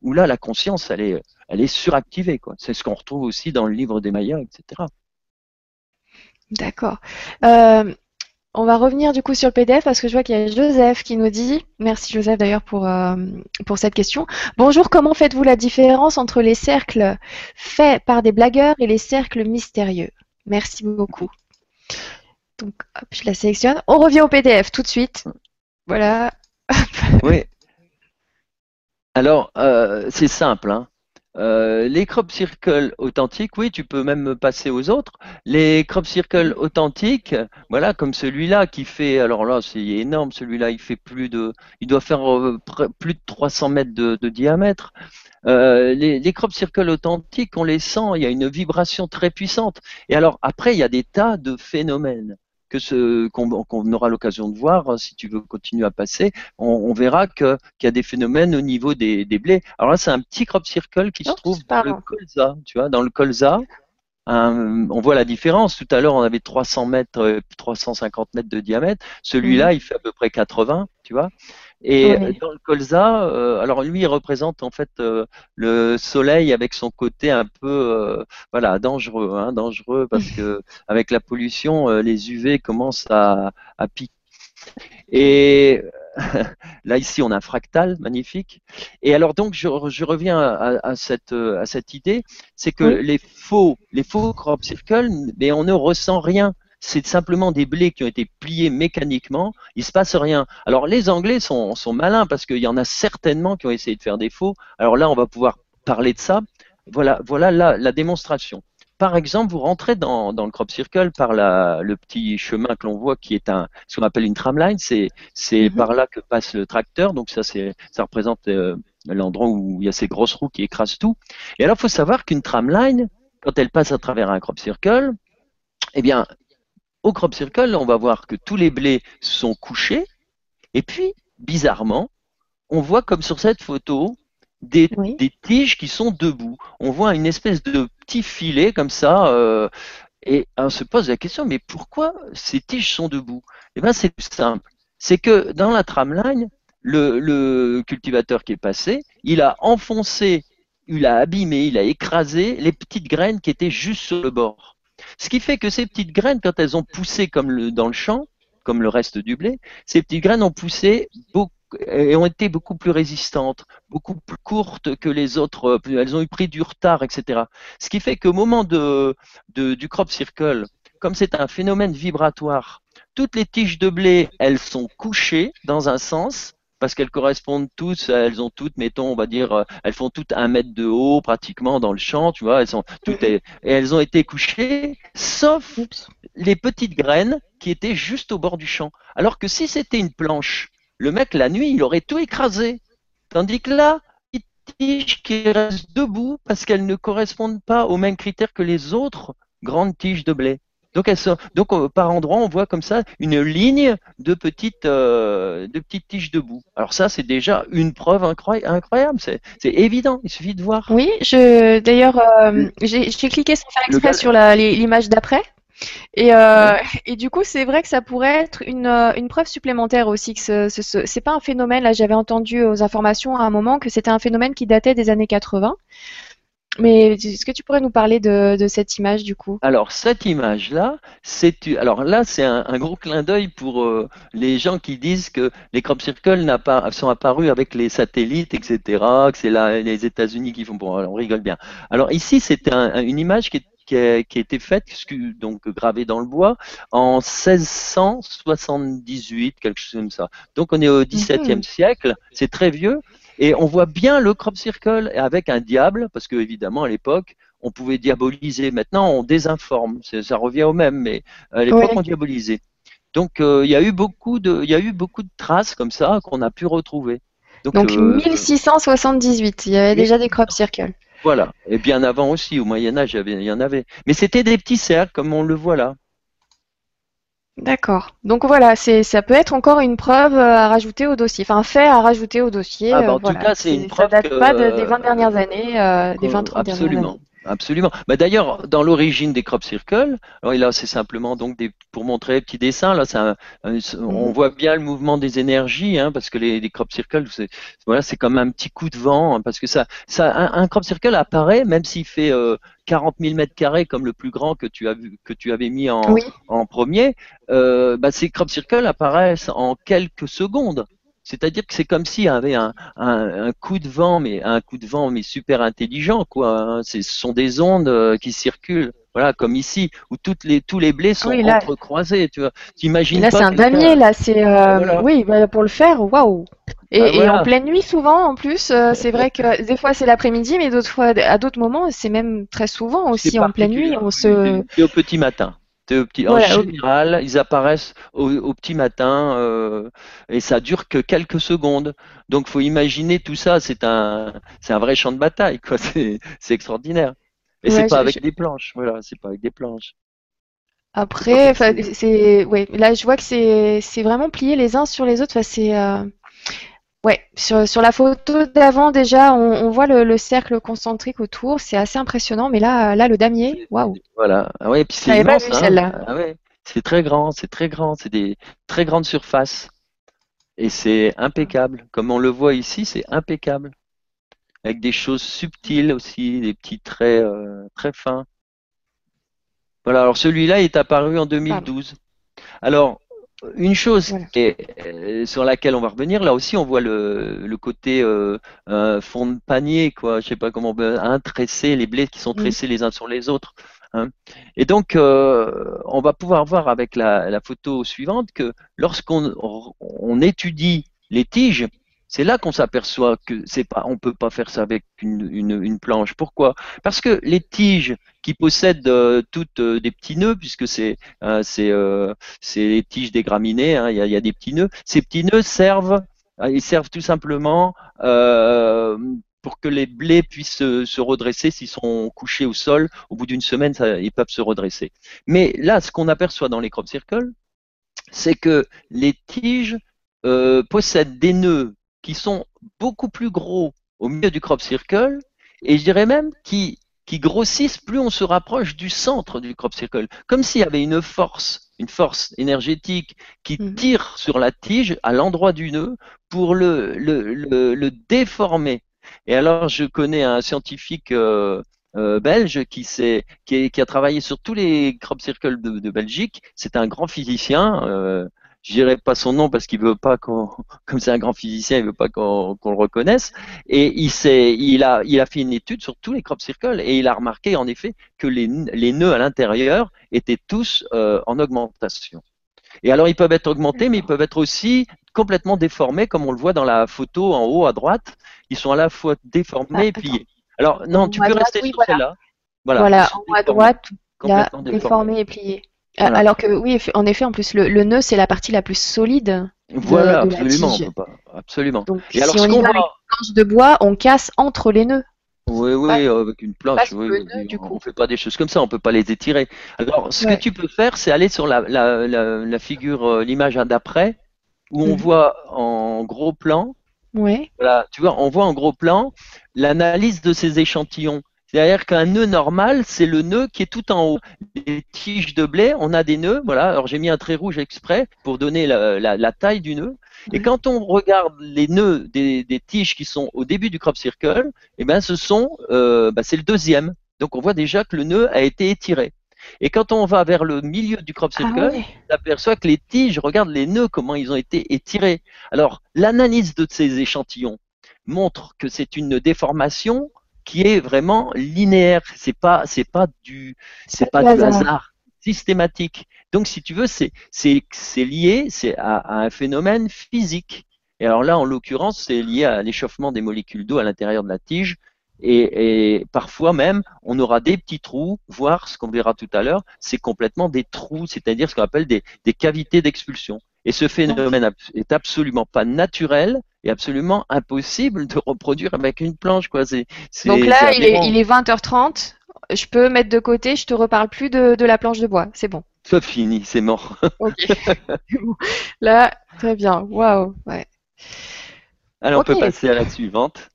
où là, la conscience, elle est, elle est suractivée. C'est ce qu'on retrouve aussi dans le livre des Mayas, etc. D'accord. Euh, on va revenir du coup sur le PDF parce que je vois qu'il y a Joseph qui nous dit, merci Joseph d'ailleurs pour, euh, pour cette question. Bonjour, comment faites-vous la différence entre les cercles faits par des blagueurs et les cercles mystérieux? Merci beaucoup. Donc, hop, je la sélectionne. On revient au PDF tout de suite. Voilà. oui. Alors, euh, c'est simple. Hein. Euh, les crop circles authentiques, oui, tu peux même passer aux autres. Les crop circles authentiques, voilà, comme celui-là qui fait, alors là, c'est énorme, celui-là, il fait plus de, il doit faire euh, plus de 300 mètres de, diamètre. Euh, les, les, crop circles authentiques, on les sent, il y a une vibration très puissante. Et alors après, il y a des tas de phénomènes que ce qu'on aura l'occasion de voir hein, si tu veux continuer à passer. On, verra qu'il y a des phénomènes au niveau des, blés. Alors là, c'est un petit crop circle qui se trouve dans le colza. Tu vois, dans le colza, on voit la différence. Tout à l'heure, on avait 300 mètres, 350 euh, mètres de diamètre. Celui-là, mhm. il fait à peu près 80, tu vois. Et dans le colza, euh, alors lui, il représente en fait euh, le soleil avec son côté un peu, euh, voilà, dangereux, hein, dangereux parce que avec la pollution, les UV commencent à, à piquer. Et là ici, on a un fractal magnifique. Et alors donc, je, reviens à, cette, à cette idée, c'est que les faux, les faux crop circles, mais on ne ressent rien c'est simplement des blés qui ont été pliés mécaniquement, il se passe rien. Alors les Anglais sont, malins parce qu'il y en a certainement qui ont essayé de faire des faux. Alors là, on va pouvoir parler de ça. Voilà, voilà la, démonstration. Par exemple, vous rentrez dans, le crop circle par le petit chemin que l'on voit qui est un, ce qu'on appelle une tramline. C'est, mhm. par là que passe le tracteur. Donc ça, ça représente euh, l'endroit où il y a ces grosses roues qui écrasent tout. Et alors, il faut savoir qu'une tramline, quand elle passe à travers un crop circle, eh bien, au crop circle, on va voir que tous les blés sont couchés. Et puis, bizarrement, on voit comme sur cette photo des, tiges qui sont debout. On voit une espèce de petit filet comme ça. Euh, et on se pose la question, mais pourquoi ces tiges sont debout? Eh bien, c'est simple. C'est que dans la tramline, le, le cultivateur qui est passé, il a enfoncé, il a abîmé, il a écrasé les petites graines qui étaient juste sur le bord. Ce qui fait que ces petites graines, quand elles ont poussé comme dans le champ, comme le reste du blé, ces petites graines ont poussé beaucoup et ont été beaucoup plus résistantes, beaucoup plus courtes que les autres, elles ont eu pris du retard, etc. Ce qui fait qu'au moment du crop circle, comme c'est un phénomène vibratoire, toutes les tiges de blé, elles sont couchées dans un sens, parce qu'elles correspondent toutes, elles ont toutes, mettons, on va dire, euh, elles font toutes un mètre de haut pratiquement dans le champ, tu vois, elles sont toutes, et elles ont été couchées, sauf les petites graines qui étaient juste au bord du champ. Alors que si c'était une planche, le mec la nuit, il aurait tout écrasé. Tandis que là, les tiges qui restent debout parce qu'elles ne correspondent pas aux mêmes critères que les autres grandes tiges de blé. Donc, donc euh, par endroit, on voit comme ça une ligne de petites, euh, de petites tiges debout. Alors ça, c'est déjà une preuve incroyable. C'est évident. Il suffit de voir. Oui, je d'ailleurs, euh, j'ai cliqué sans faire exprès sur l'image d'après. Et, et, du coup, c'est vrai que ça pourrait être une, une preuve supplémentaire aussi que ce, ce, c'est pas un phénomène. Là, j'avais entendu aux informations à un moment que c'était un phénomène qui datait des années 80. Mais est-ce que tu pourrais nous parler de, cette image du coup? Alors cette image-là, c'est alors là c'est un, gros clin d'œil pour euh, les gens qui disent que les crop circles pas, sont apparus avec les satellites, etc. Que c'est là les États-Unis qui font. Bon, on rigole bien. Alors ici c'est une image qui qui a, été faite, donc gravée dans le bois, en 1678, quelque chose comme ça. Donc on est au XVIIe mhm. siècle, c'est très vieux, et on voit bien le crop circle avec un diable, parce que évidemment à l'époque, on pouvait diaboliser. Maintenant, on désinforme. Ça revient au même, mais à l'époque, on diabolisait. Donc, euh, il y a eu beaucoup de, y a eu beaucoup de traces comme ça qu'on a pu retrouver. Donc, 1678, euh, il y avait déjà des crop circles. Voilà. Et bien avant aussi, au Moyen Âge, il y en avait. Mais c'était des petits cercles, comme on le voit là. D'accord. Donc voilà, c'est ça peut être encore une preuve euh, à rajouter au dossier, enfin un fait à rajouter au dossier. Ah, bah, en tout cas, c'est une preuve. Ça date pas des 20 dernières années, euh, des 20 30 dernières années. Absolument. Bah, D'ailleurs, dans l'origine des crop circles, alors là c'est simplement donc des, pour montrer les petits dessins. Là, ça, on mm. voit bien le mouvement des énergies, hein, parce que les, les crop circles, c'est voilà, c'est comme un petit coup de vent, hein, parce que ça, ça, un, crop circle apparaît même s'il fait euh, 40 000 mètres carrés comme le plus grand que tu as vu, que tu avais mis en, en premier. Euh, bah, ces crop circles apparaissent en quelques secondes. C'est-à-dire que c'est comme s'il y avait un, un, un, coup de vent, mais un coup de vent, mais super intelligent, quoi. Hein. Ce sont des ondes euh, qui circulent, voilà, comme ici, où toutes les, tous les blés sont entrecroisés, tu vois. T'imagines Là, c'est un damier, là, c'est, euh, oui, bah, pour le faire, waouh. Et, bah, et, en pleine nuit, souvent, en plus, euh, c'est vrai que des fois c'est l'après-midi, mais d'autres fois, à d'autres moments, c'est même très souvent aussi en pleine nuit, on se. Et au petit matin. En général, ils apparaissent au, petit matin euh, et ça dure que quelques secondes. Donc, faut imaginer tout ça. C'est un, c'est un vrai champ de bataille, quoi. C'est, extraordinaire. Et c'est pas avec des planches. Voilà, c'est pas avec des planches. Après, c'est, ouais, là, je vois que c'est, c'est vraiment plié les uns sur les autres. Enfin, c'est, euh, Ouais, sur, sur la photo d'avant déjà, on, voit le, cercle concentrique autour, c'est assez impressionnant, mais là, là le damier, waouh. Voilà, ah ouais, puis c'est immense, hein. ah ouais. c'est très grand, c'est très grand, c'est des très grandes surfaces et c'est impeccable. Comme on le voit ici, c'est impeccable, avec des choses subtiles aussi, des petits traits euh, très fins. Voilà, alors celui-là est apparu en 2012. Alors, une chose euh, sur laquelle on va revenir, là aussi on voit le, côté euh, fond de panier, quoi. Je sais pas comment, un tressé, les blés qui sont tressés les uns sur les autres. Hein. Et donc, euh, on va pouvoir voir avec la, photo suivante que lorsqu'on on étudie les tiges, c'est là qu'on s'aperçoit que c'est pas, on peut pas faire ça avec une, une, planche. Pourquoi? Parce que les tiges qui possèdent euh, toutes euh, des petits nœuds, puisque c'est euh, c'est les tiges des graminées, hein, il y, a, y, a, des petits nœuds. Ces petits nœuds servent, ils servent tout simplement pour que les blés puissent se, redresser s'ils sont couchés au sol. Au bout d'une semaine, ça, ils peuvent se redresser. Mais là, ce qu'on aperçoit dans les crop circles, c'est que les tiges possèdent des nœuds qui sont beaucoup plus gros au milieu du crop circle et je dirais même qui qui grossissent plus on se rapproche du centre du crop circle, comme s'il y avait une force, une force énergétique qui Mhm. tire sur la tige à l'endroit du nœud pour le, le, le, le déformer. Et alors, je connais un scientifique euh, euh, belge qui, qui, a travaillé sur tous les crop circles de, de Belgique. C'est un grand physicien. Euh, je dirais pas son nom parce qu'il veut pas qu'on, comme c'est un grand physicien, il veut pas qu'on qu'on le reconnaisse. Et il s'est, il a, il a fait une étude sur tous les crop circles et il a remarqué en effet que les, les nœuds à l'intérieur étaient tous euh, en augmentation. Et alors ils peuvent être augmentés, mais ils peuvent être aussi complètement déformés, comme on le voit dans la photo en haut à droite. Ils sont à la fois déformés Ah, et pliés. Alors non, tu peux droite, rester oui, sur voilà. celle-là. Voilà, Voilà, en haut à droite, déformés. déformé et plié. Voilà. Alors que oui, en effet, en plus, le, le nœud, c'est la partie la plus solide. Voilà, de absolument, tige. pas, absolument. Donc, Et si on y avec une planche de bois, on casse entre les nœuds. Oui, oui, avec une planche, oui, nœud, on ne fait pas des choses comme ça, on peut pas les étirer. Alors, ce Ouais. que tu peux faire, c'est aller sur la, la, la, la figure, euh, l'image d'après, où on Mhm. voit en gros plan, Ouais. voilà, tu vois, on voit en gros plan l'analyse de ces échantillons. C'est-à-dire qu'un nœud normal, c'est le nœud qui est tout en haut. Les tiges de blé, on a des nœuds, voilà. Alors j'ai mis un trait rouge exprès pour donner la, la, la taille du nœud. Et quand on regarde les nœuds des, des tiges qui sont au début du crop circle, eh ben ce sont, euh, bah, c'est le deuxième. Donc on voit déjà que le nœud a été étiré. Et quand on va vers le milieu du crop Ah circle, on aperçoit que les tiges, regarde les nœuds, comment ils ont été étirés. Alors, l'analyse de ces échantillons montre que c'est une déformation qui est vraiment linéaire. C'est pas, c'est pas du, c'est Pas du hasard. systématique. Donc, si tu veux, c'est, c'est, c'est lié, c'est à, à un phénomène physique. Et alors là, en l'occurrence, c'est lié à l'échauffement des molécules d'eau à l'intérieur de la tige. Et, et parfois même, on aura des petits trous, voire ce qu'on verra tout à l'heure, c'est complètement des trous, c'est-à-dire ce qu'on appelle des, des cavités d'expulsion. Et ce phénomène ab- est absolument pas naturel et absolument impossible de reproduire avec une planche. Quoi. Donc là, il est, aberrant. il est 20h30. Je peux mettre de côté, je te reparle plus de, de la planche de bois. C'est bon. C'est fini, c'est mort. Ok. Là, très bien. Waouh. Ouais. Alors on peut passer à la suivante.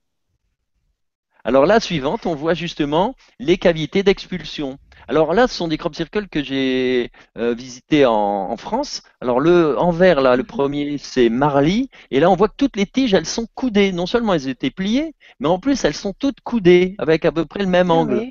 Alors la suivante, on voit justement les cavités d'expulsion. Alors là, ce sont des crop circles que j'ai euh, visités en, en France. Alors le en vert là, le premier c'est Marly, et là on voit que toutes les tiges elles sont coudées. Non seulement elles étaient pliées, mais en plus elles sont toutes coudées avec à peu près le même Ah angle.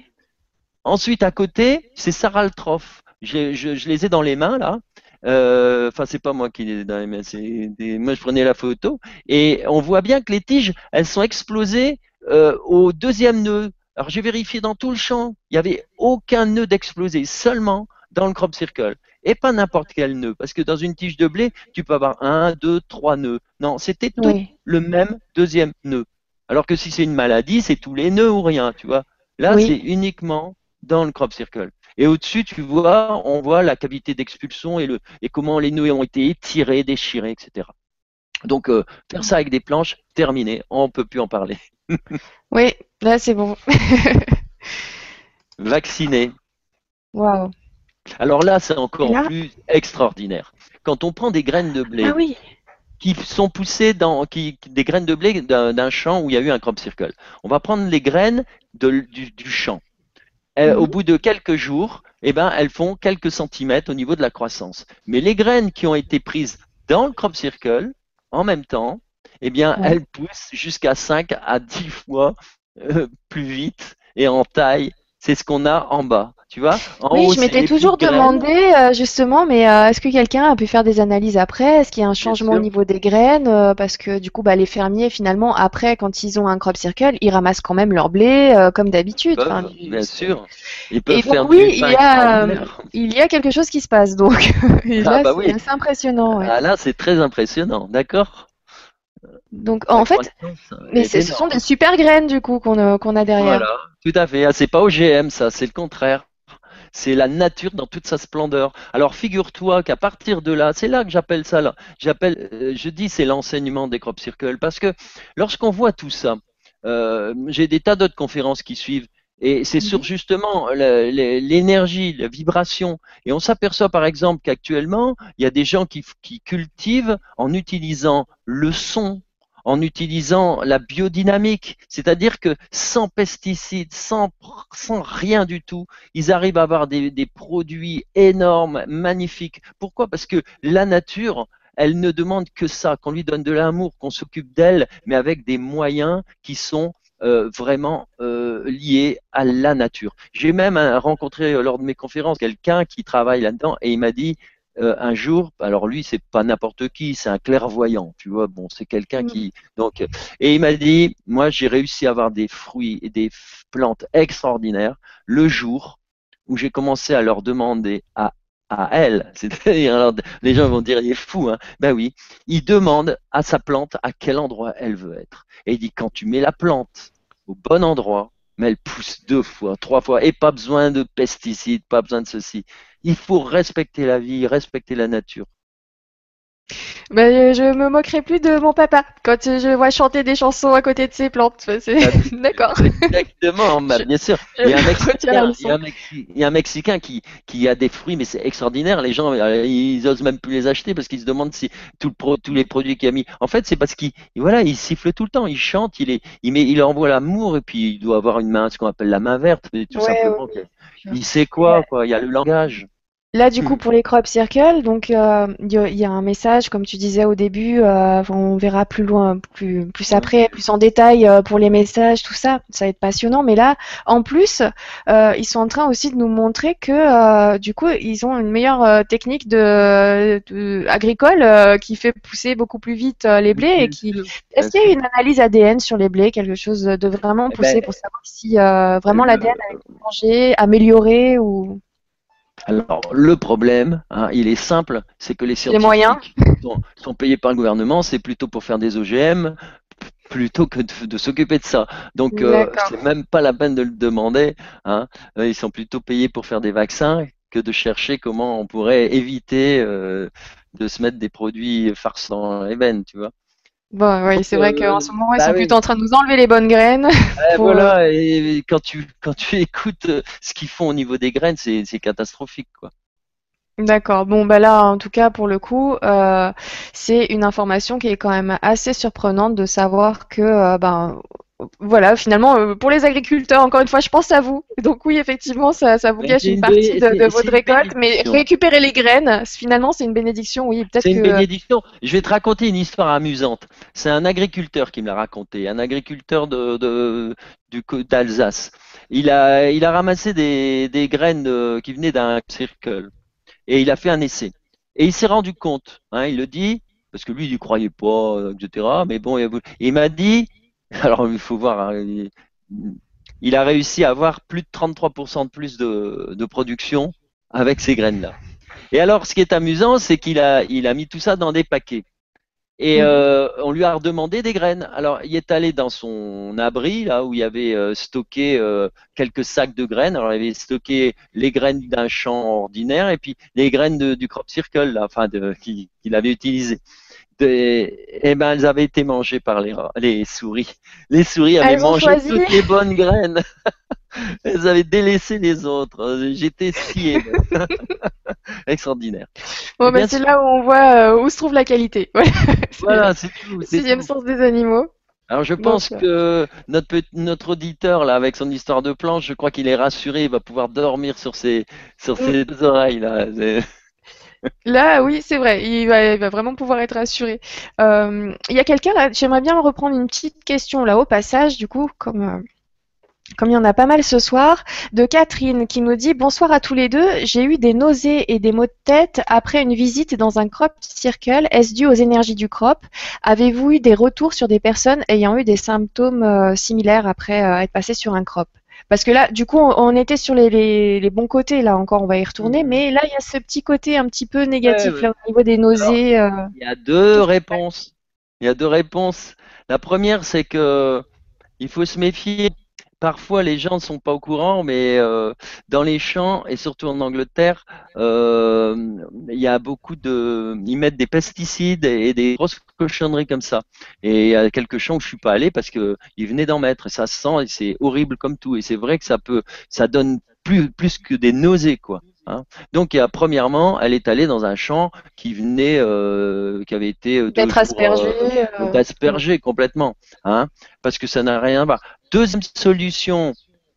Ensuite, à côté, c'est Saraltroph. Je, je, je les ai dans les mains là. Euh, Enfin, c'est pas moi qui les ai dans les mains, c'est des... moi je prenais la photo et on voit bien que les tiges, elles sont explosées euh, au deuxième nœud. Alors j'ai vérifié dans tout le champ, il n'y avait aucun nœud d'explosé, seulement dans le crop circle. Et pas n'importe quel nœud, parce que dans une tige de blé, tu peux avoir un, deux, trois nœuds. Non, c'était tout Oui. le même deuxième nœud. Alors que si c'est une maladie, c'est tous les nœuds ou rien, tu vois. Là, Oui. c'est uniquement dans le crop circle. Et au-dessus, tu vois, on voit la cavité d'expulsion et, le, et comment les nœuds ont été étirés, déchirés, etc. Donc, euh, faire ça avec des planches, terminé. On peut plus en parler. Oui, là, c'est bon. Vacciner. Waouh. Alors là, c'est encore là plus extraordinaire. Quand on prend des graines de blé Ah oui. qui sont poussées dans qui, des graines de blé d'un champ où il y a eu un crop circle, on va prendre les graines de- du, du champ. Euh, Mhm. Au bout de quelques jours, eh ben, elles font quelques centimètres au niveau de la croissance. Mais les graines qui ont été prises dans le crop circle, en même temps, eh bien, Ouais. elles poussent jusqu'à 5 à 10 fois euh, plus vite et en taille. C'est ce qu'on a en bas. Tu vois En Oui, haut, je m'étais toujours demandé euh, justement, mais euh, est-ce que quelqu'un a pu faire des analyses après? Est-ce qu'il y a un changement au niveau des graines? Euh, parce que du coup, bah, les fermiers, finalement, après, quand ils ont un crop circle, ils ramassent quand même leur blé euh, comme d'habitude. Enfin, du- bien sûr. Ils peuvent Et donc, faire oui, du il y a, il y a quelque chose qui se passe, donc. Ah là, bah c'est oui. assez impressionnant, ouais. Ah là, c'est très impressionnant, d'accord Donc, La en fait, mais ce sont des super graines, du coup, qu'on a, qu'on a derrière. Voilà, tout à fait. Ah, c'est pas OGM, ça, c'est le contraire. C'est la nature dans toute sa splendeur. Alors figure-toi qu'à partir de là, c'est là que j'appelle ça là. J'appelle, euh, je dis c'est l'enseignement des crop circles parce que lorsqu'on voit tout ça, euh, j'ai des tas d'autres conférences qui suivent et c'est sur Mhm. justement l'énergie, la vibration. Et on s'aperçoit par exemple qu'actuellement, il y a des gens qui, qui cultivent en utilisant le son, en utilisant la biodynamique, c'est-à-dire que sans pesticides, sans, rien du tout, ils arrivent à avoir des, des produits énormes, magnifiques. Pourquoi? Parce que la nature, elle ne demande que ça, qu'on lui donne de l'amour, qu'on s'occupe d'elle, mais avec des moyens qui sont euh, vraiment euh, liés à la nature. J'ai même euh, rencontré lors de mes conférences quelqu'un qui travaille là-dedans et il m'a dit un jour, alors lui c'est pas n'importe qui, c'est un clairvoyant, tu vois, bon c'est quelqu'un qui mm. donc et il m'a dit moi j'ai réussi à avoir des fruits et des plantes extraordinaires le jour où j'ai commencé à leur demander à à elle, c'est-à-dire les gens vont dire il est fou, hein. ben oui, il demande à sa plante à quel endroit elle veut être. Et il dit quand tu mets la plante au bon endroit, mais elle pousse deux fois, trois fois, et pas besoin de pesticides, pas besoin de ceci. Il faut respecter la vie, respecter la nature. Ben, je me moquerai plus de mon papa quand je vois chanter des chansons à côté de ses plantes. D'accord. Exactement, bien sûr. Il y, a un Mexicain, qui, qui a des fruits, mais c'est extraordinaire. Les gens, euh, ils osent même plus les acheter parce qu'ils se demandent si tout le tous les produits qu'il a mis. En fait, c'est parce qu'il voilà, il siffle tout le temps, il chante, il, est, il, met, il envoie l'amour et puis il doit avoir une main, ce qu'on appelle la main verte, tout simplement. Il sait quoi, quoi. Il y a le langage. Là, du coup, hmm. pour les crop circles, donc euh, il y, a un message, comme tu disais au début, euh, on verra plus loin, plus, plus après, plus en détail euh, pour les messages, tout ça. Ça va être passionnant. Mais là, en plus, ils sont en train aussi de nous montrer que, du coup, ils ont une meilleure technique de, agricole qui fait pousser beaucoup plus vite les blés. Et qui... Est-ce qu'il y a une analyse ADN sur les blés, quelque chose de vraiment eh poussé ben, pour savoir si vraiment l'ADN a été changé, amélioré ou alors, le problème, hein, il est simple, c'est que les scientifiques Sont, payés par le gouvernement, c'est plutôt pour faire des OGM plutôt que de, s'occuper de ça. Donc, euh, c'est même pas la peine de le demander. Hein. Euh, ils sont plutôt payés pour faire des vaccins que de chercher comment on pourrait éviter euh, de se mettre des produits farceurs et les tu vois. Bon, oui, c'est vrai qu'en ce moment, ils bah sont plutôt en train de nous enlever les bonnes graines. Voilà, euh, et quand tu, quand tu écoutes euh, ce qu'ils font au niveau des graines, c'est catastrophique, quoi. D'accord. Bon, bah là, en tout cas, pour le coup, euh, c'est une information qui est quand même assez surprenante de savoir que, euh, ben, voilà, finalement, euh, pour les agriculteurs, encore une fois, je pense à vous. Donc oui, effectivement, ça, ça vous gâche une partie de, votre récolte, mais récupérer les graines, finalement, c'est une bénédiction, oui. C'est une bénédiction. Je vais te raconter une histoire amusante. C'est un agriculteur qui me l'a raconté, un agriculteur de, d'Alsace. Il a, il a ramassé des, des graines qui venaient d'un circle et il a fait un essai. Et il s'est rendu compte, hein, il le dit, parce que lui, il n'y croyait pas, etc. Mais bon, il m'a dit, Alors, il faut voir. Hein, il, a réussi à avoir plus de 33% de plus de, production avec ces graines-là. Et alors, ce qui est amusant, c'est qu'il a, il a mis tout ça dans des paquets. Et mmh. euh, on lui a redemandé des graines. Alors, il est allé dans son abri, là où il avait euh, stocké euh, quelques sacs de graines. Alors, il avait stocké les graines d'un champ ordinaire et puis les graines du crop circle, là, enfin, qu'il avait utilisé eh ben, elles avaient été mangées par les, les souris. Les souris avaient mangé toutes les bonnes graines. elles avaient délaissé les autres. J'étais scié. Extraordinaire. Bon, ben, c'est là où on voit euh, où se trouve la qualité. voilà, c'est tout. Sixième sens des animaux. Alors je pense que notre, notre auditeur là avec son histoire de planche, je crois qu'il est rassuré, il va pouvoir dormir sur ses sur ses oreilles là. Là, oui, c'est vrai, il va, vraiment pouvoir être assuré. Euh, il y a quelqu'un là, j'aimerais bien reprendre une petite question là au passage, du coup, comme, euh, comme il y en a pas mal ce soir, de Catherine qui nous dit Bonsoir à tous les deux, j'ai eu des nausées et des maux de tête après une visite dans un crop circle. Est-ce dû aux énergies du crop? Avez-vous eu des retours sur des personnes ayant eu des symptômes euh, similaires après être passées sur un crop? Parce que là, du coup, on, était sur les, bons côtés, là encore, on va y retourner, mhm. mais là, il y a ce petit côté un petit peu négatif Là, au niveau des nausées. Euh. il y a deux réponses. Il y a deux réponses. La première, c'est que il faut se méfier parfois les gens ne sont pas au courant, mais euh, dans les champs et surtout en Angleterre, euh, il y a beaucoup de, ils mettent des pesticides et des grosses cochonneries comme ça. Et il y a quelques champs où je suis pas allé parce que ils venaient d'en mettre. ça se sent et c'est horrible comme tout. Et c'est vrai que ça peut, ça donne plus plus que des nausées quoi. Hein. Donc, il y a, premièrement, elle est allée dans un champ qui venait, euh, qui avait été euh, d'être aspergé, euh, aspergé complètement, hein, parce que ça n'a rien à voir. Deuxième solution,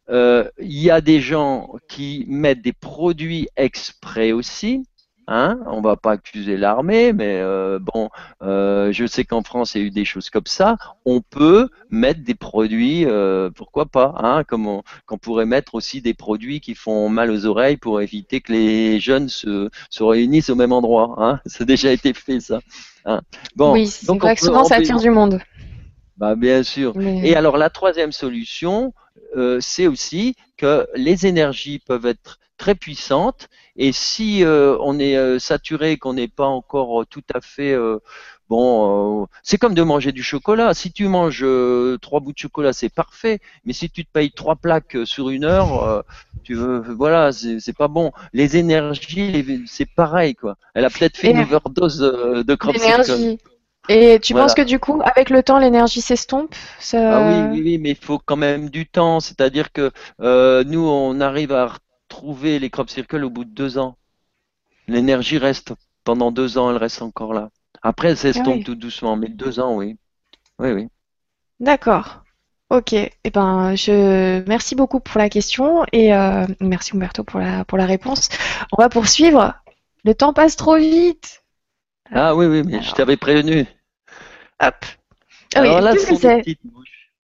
il y a des gens qui mettent des produits exprès aussi. Hein on va pas accuser l'armée, mais euh, bon, euh, je sais qu'en France il y a eu des choses comme ça. On peut mettre des produits, euh, pourquoi pas, hein, comme on, qu'on pourrait mettre aussi des produits qui font mal aux oreilles pour éviter que les jeunes se, se réunissent au même endroit. Hein. Ça a déjà été fait ça. Hein. Bon, oui, c'est vrai que souvent ça attire du monde. Bah, bien sûr. Et alors la troisième solution, c'est aussi que les énergies peuvent être très puissantes et si euh, on est euh, saturé, qu'on n'est pas encore euh, tout à fait bon, c'est comme de manger du chocolat. Si tu manges trois bouts de chocolat, c'est parfait. Mais si tu te payes trois plaques sur une heure, tu veux, voilà, c'est pas bon. Les énergies, c'est pareil quoi. Elle a peut-être fait une overdose de crop Et tu penses que du coup, avec le temps, l'énergie s'estompe ah oui, oui, oui, mais il faut quand même du temps. C'est-à-dire que nous, on arrive à trouver les crop circles au bout de deux ans. L'énergie reste pendant deux ans, elle reste encore là. Après, elle s'estompe ah tout doucement, mais deux ans, oui. Oui, oui. D'accord. Ok. Eh ben, je merci beaucoup pour la question et euh, merci Umberto pour la pour la réponse. On va poursuivre. Le temps passe trop vite. Ah oui, oui, mais je t'avais prévenu. Hop. Ah Alors là, c'est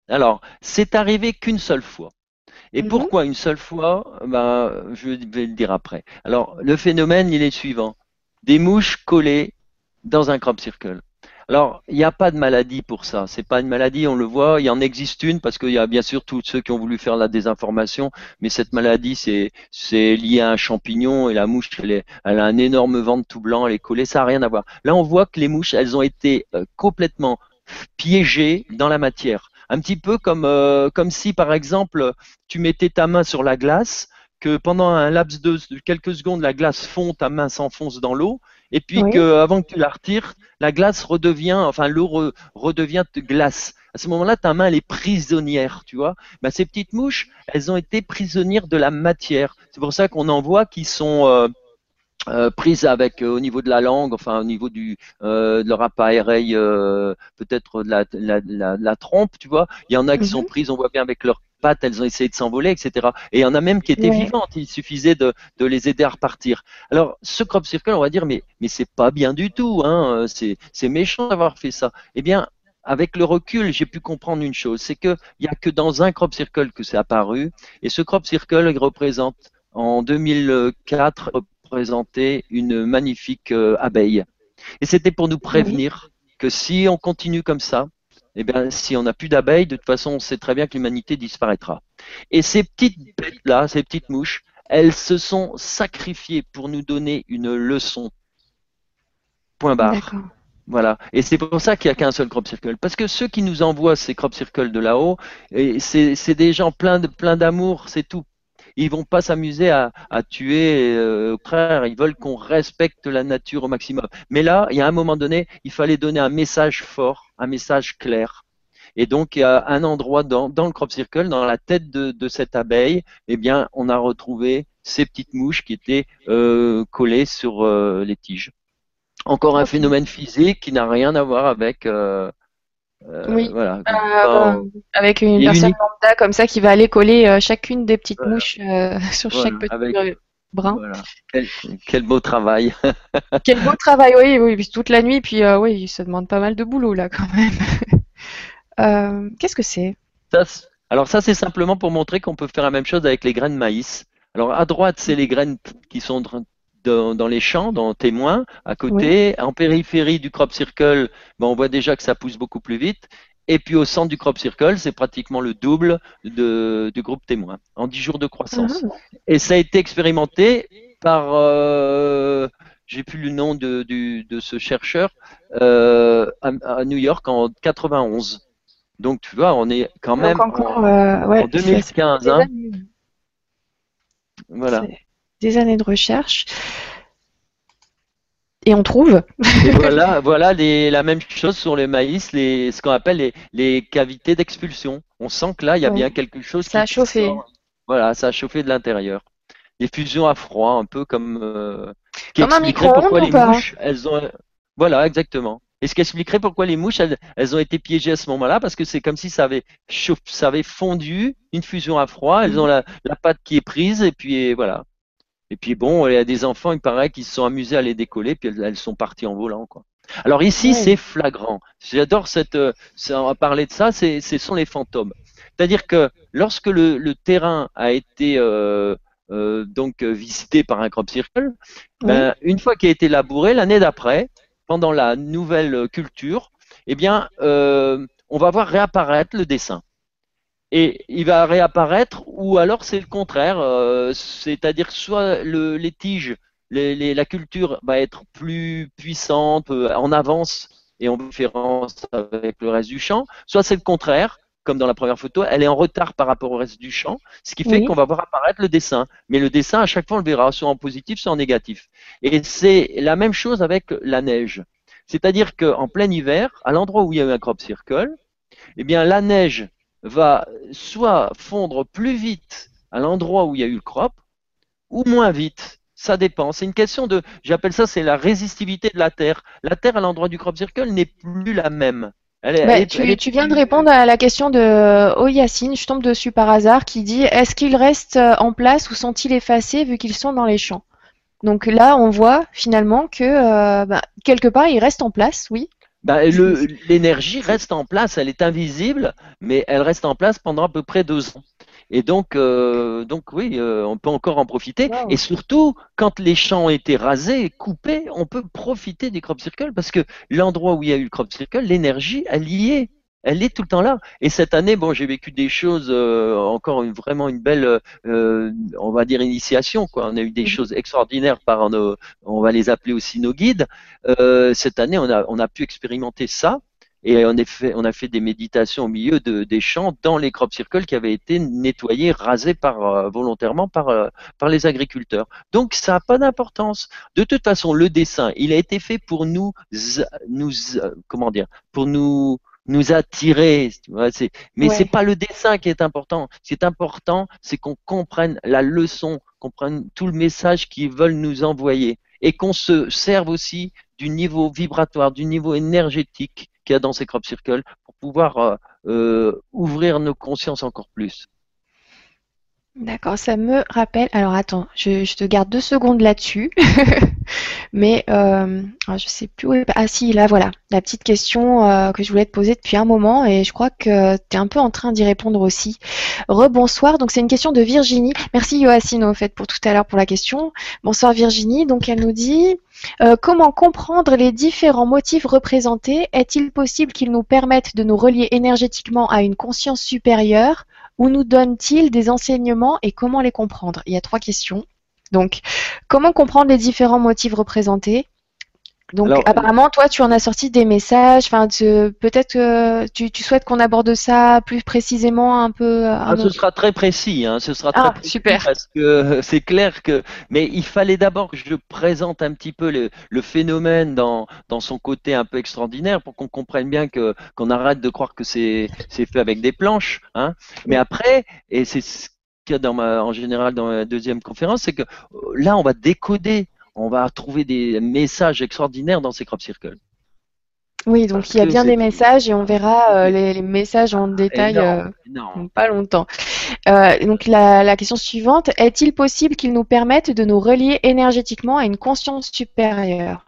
Alors, c'est arrivé qu'une seule fois. Et mhm. pourquoi une seule fois? Ben, Je vais le dire après. Alors, le phénomène, il est suivant. Des mouches collées dans un crop circle. Alors, il n'y a pas de maladie pour ça. C'est pas une maladie, on le voit. Il en existe une parce qu'il y a bien sûr tous ceux qui ont voulu faire la désinformation. Mais cette maladie, c'est lié à un champignon et la mouche, elle, elle, a un énorme ventre tout blanc, elle est collée. Ça n'a rien à voir. Là, on voit que les mouches, elles ont été euh, complètement piégées dans la matière un petit peu comme, euh, comme si, par exemple, tu mettais ta main sur la glace, que pendant un laps de quelques secondes, la glace fond, ta main s'enfonce dans l'eau, et puis que avant que tu la retires, la glace redevient, enfin l'eau redevient glace. À ce moment-là, ta main elle est prisonnière, tu vois. Ben, ces petites mouches, elles ont été prisonnières de la matière. C'est pour ça qu'on en voit qui sont euh, euh, prises avec euh, au niveau de la langue, enfin au niveau du euh, de leur appareil, peut-être de la, la, la, trompe, tu vois. Il y en a qui sont mhm. prises, on voit bien avec leurs pattes, elles ont essayé de s'envoler, etc. Et il y en a même qui étaient vivantes. Il suffisait de, de, les aider à repartir. Alors ce crop circle, on va dire, mais mais c'est pas bien du tout, hein. C'est c'est méchant d'avoir fait ça. Eh bien, avec le recul, j'ai pu comprendre une chose, c'est que il y a que dans un crop circle que c'est apparu, et ce crop circle représente en 2004 présenter une magnifique euh, abeille. Et c'était pour nous prévenir que si on continue comme ça, eh bien, si on n'a plus d'abeilles, de toute façon, on sait très bien que l'humanité disparaîtra. Et ces petites bêtes-là, ces petites mouches, elles se sont sacrifiées pour nous donner une leçon. Point barre. Voilà. Et c'est pour ça qu'il n'y a qu'un seul crop circle. Parce que ceux qui nous envoient ces crop circles de là-haut, c'est des gens pleins d'amour, plein c'est tout. Ils vont pas s'amuser à, tuer. Euh, au contraire, ils veulent qu'on respecte la nature au maximum. Mais là, il y a un moment donné, il fallait donner un message fort, un message clair. Et donc, il y a un endroit dans, le crop circle, dans la tête de, cette abeille, eh bien, on a retrouvé ces petites mouches qui étaient euh, collées sur euh, les tiges. Encore un phénomène physique qui n'a rien à voir avec euh, oui. Voilà. Euh, avec une personne lambda comme ça qui va aller coller euh, chacune des petites mouches sur chaque petit brin. Quel, beau travail. quel beau travail, oui, oui, toute la nuit, puis oui, ça demande pas mal de boulot là quand même. Qu'est-ce que c'est? Alors ça, c'est simplement pour montrer qu'on peut faire la même chose avec les graines de maïs. Alors à droite, c'est les graines qui sont dans, les champs, dans témoins, à côté. En périphérie du crop circle, ben, on voit déjà que ça pousse beaucoup plus vite. Et puis au centre du crop circle, c'est pratiquement le double de, du groupe témoin en 10 jours de croissance. Ah. Et ça a été expérimenté par, euh, j'ai plus le nom de, de ce chercheur, euh, à, New York en 91. Donc tu vois, on est quand même en, 2015. Euh, hein. Voilà des années de recherche. Et on trouve. voilà, voilà la même chose sur les maïs, les, ce qu'on appelle les, cavités d'expulsion. On sent que là, il y a bien quelque chose ça a chauffé. Voilà, ça a chauffé de l'intérieur. des fusions à froid, un peu comme euh, qui comme expliquerait pourquoi les mouches, elles ont, voilà, exactement. Et ce qui expliquerait pourquoi les mouches, elles, elles ont été piégées à ce moment-là, parce que c'est comme si ça avait, ça avait fondu, une fusion à froid, elles ont la, la pâte qui est prise, et puis voilà. Et puis bon, il y a des enfants, il paraît qu'ils se sont amusés à les décoller, puis elles, sont parties en volant, quoi. Alors ici, c'est flagrant. J'adore cette, euh, on va parler de ça, ce sont les fantômes. C'est-à-dire que lorsque le, le, terrain a été euh, euh, donc visité par un crop circle, ben, une fois qu'il a été labouré, l'année d'après, pendant la nouvelle culture, eh bien, euh, on va voir réapparaître le dessin. Et il va réapparaître, ou alors c'est le contraire, euh, c'est-à-dire soit le, les tiges, les, la culture va être plus puissante, euh, en avance et en différence avec le reste du champ, soit c'est le contraire, comme dans la première photo, elle est en retard par rapport au reste du champ, ce qui fait qu'on va voir apparaître le dessin. Mais le dessin, à chaque fois, on le verra, soit en positif, soit en négatif. Et c'est la même chose avec la neige. C'est-à-dire qu'en plein hiver, à l'endroit où il y a eu un crop circle, eh bien, la neige va soit fondre plus vite à l'endroit où il y a eu le crop, ou moins vite. Ça dépend. C'est une question de, j'appelle ça, c'est la résistivité de la Terre. La Terre à l'endroit du crop circle n'est plus la même. Bah, tu, viens de répondre à la question de Oyacine, je tombe dessus par hasard, qui dit est-ce qu'ils restent euh, en place ou sont-ils effacés vu qu'ils sont dans les champs? Donc là, on voit finalement que euh, bah, quelque part, ils restent en place, oui. Bah, l'énergie reste en place, elle est invisible, mais elle reste en place pendant à peu près deux ans. Et donc, euh, donc oui, euh, on peut encore en profiter. Et surtout, quand les champs ont été rasés, coupés, on peut profiter des crop circles parce que l'endroit où il y a eu le crop circle, l'énergie, elle y est. Elle est tout le temps là. Et cette année, bon, j'ai vécu des choses, euh, encore une, vraiment une belle, on va dire, initiation. Quoi. On a eu des choses extraordinaires par nos, on va les appeler aussi nos guides. cette année, on a, on a pu expérimenter ça. Et on a fait, on a fait des méditations au milieu de, des champs dans les crop circles qui avaient été nettoyés, rasés par, euh, volontairement par, euh, par les agriculteurs. Donc ça n'a pas d'importance. De toute façon, le dessin, il a été fait pour nous, nous comment dire, pour nous nous attirer. mais c'est pas le dessin qui est important. Ce qui est important, c'est qu'on comprenne la leçon, qu'on comprenne tout le message qu'ils veulent nous envoyer et qu'on se serve aussi du niveau vibratoire, du niveau énergétique qu'il y a dans ces crop circles pour pouvoir euh, euh, ouvrir nos consciences encore plus. D'accord, ça me rappelle. Alors attends, je, te garde deux secondes là-dessus. Mais euh, je sais plus où. Ah si, là voilà, la petite question euh, que je voulais te poser depuis un moment et je crois que tu es un peu en train d'y répondre aussi. Rebonsoir, donc c'est une question de Virginie. Merci Yoacine au fait pour tout à l'heure pour la question. Bonsoir Virginie, donc elle nous dit euh, comment comprendre les différents motifs représentés? Est-il possible qu'ils nous permettent de nous relier énergétiquement à une conscience supérieure? Où nous donne-t-il des enseignements et comment les comprendre? Il y a trois questions. Donc, comment comprendre les différents motifs représentés? Donc apparemment, toi, tu en as sorti des messages. Enfin, peut-être que tu, souhaites qu'on aborde ça plus précisément un peu. Ah, ce sera très précis. Hein, ce sera très ah, précis super. Parce que c'est clair que. Mais il fallait d'abord que je présente un petit peu le, phénomène dans, dans son côté un peu extraordinaire pour qu'on comprenne bien que qu'on arrête de croire que c'est c'est fait avec des planches. Hein. Mais après, et c'est ce qu'il y a dans ma, en général dans la deuxième conférence, c'est que là, on va décoder on va trouver des messages extraordinaires dans ces crop circles. Oui, donc il y a bien des messages et on verra euh, les, messages en détail euh, pas longtemps. Euh, donc la, question suivante, est-il possible qu'ils nous permettent de nous relier énergétiquement à une conscience supérieure?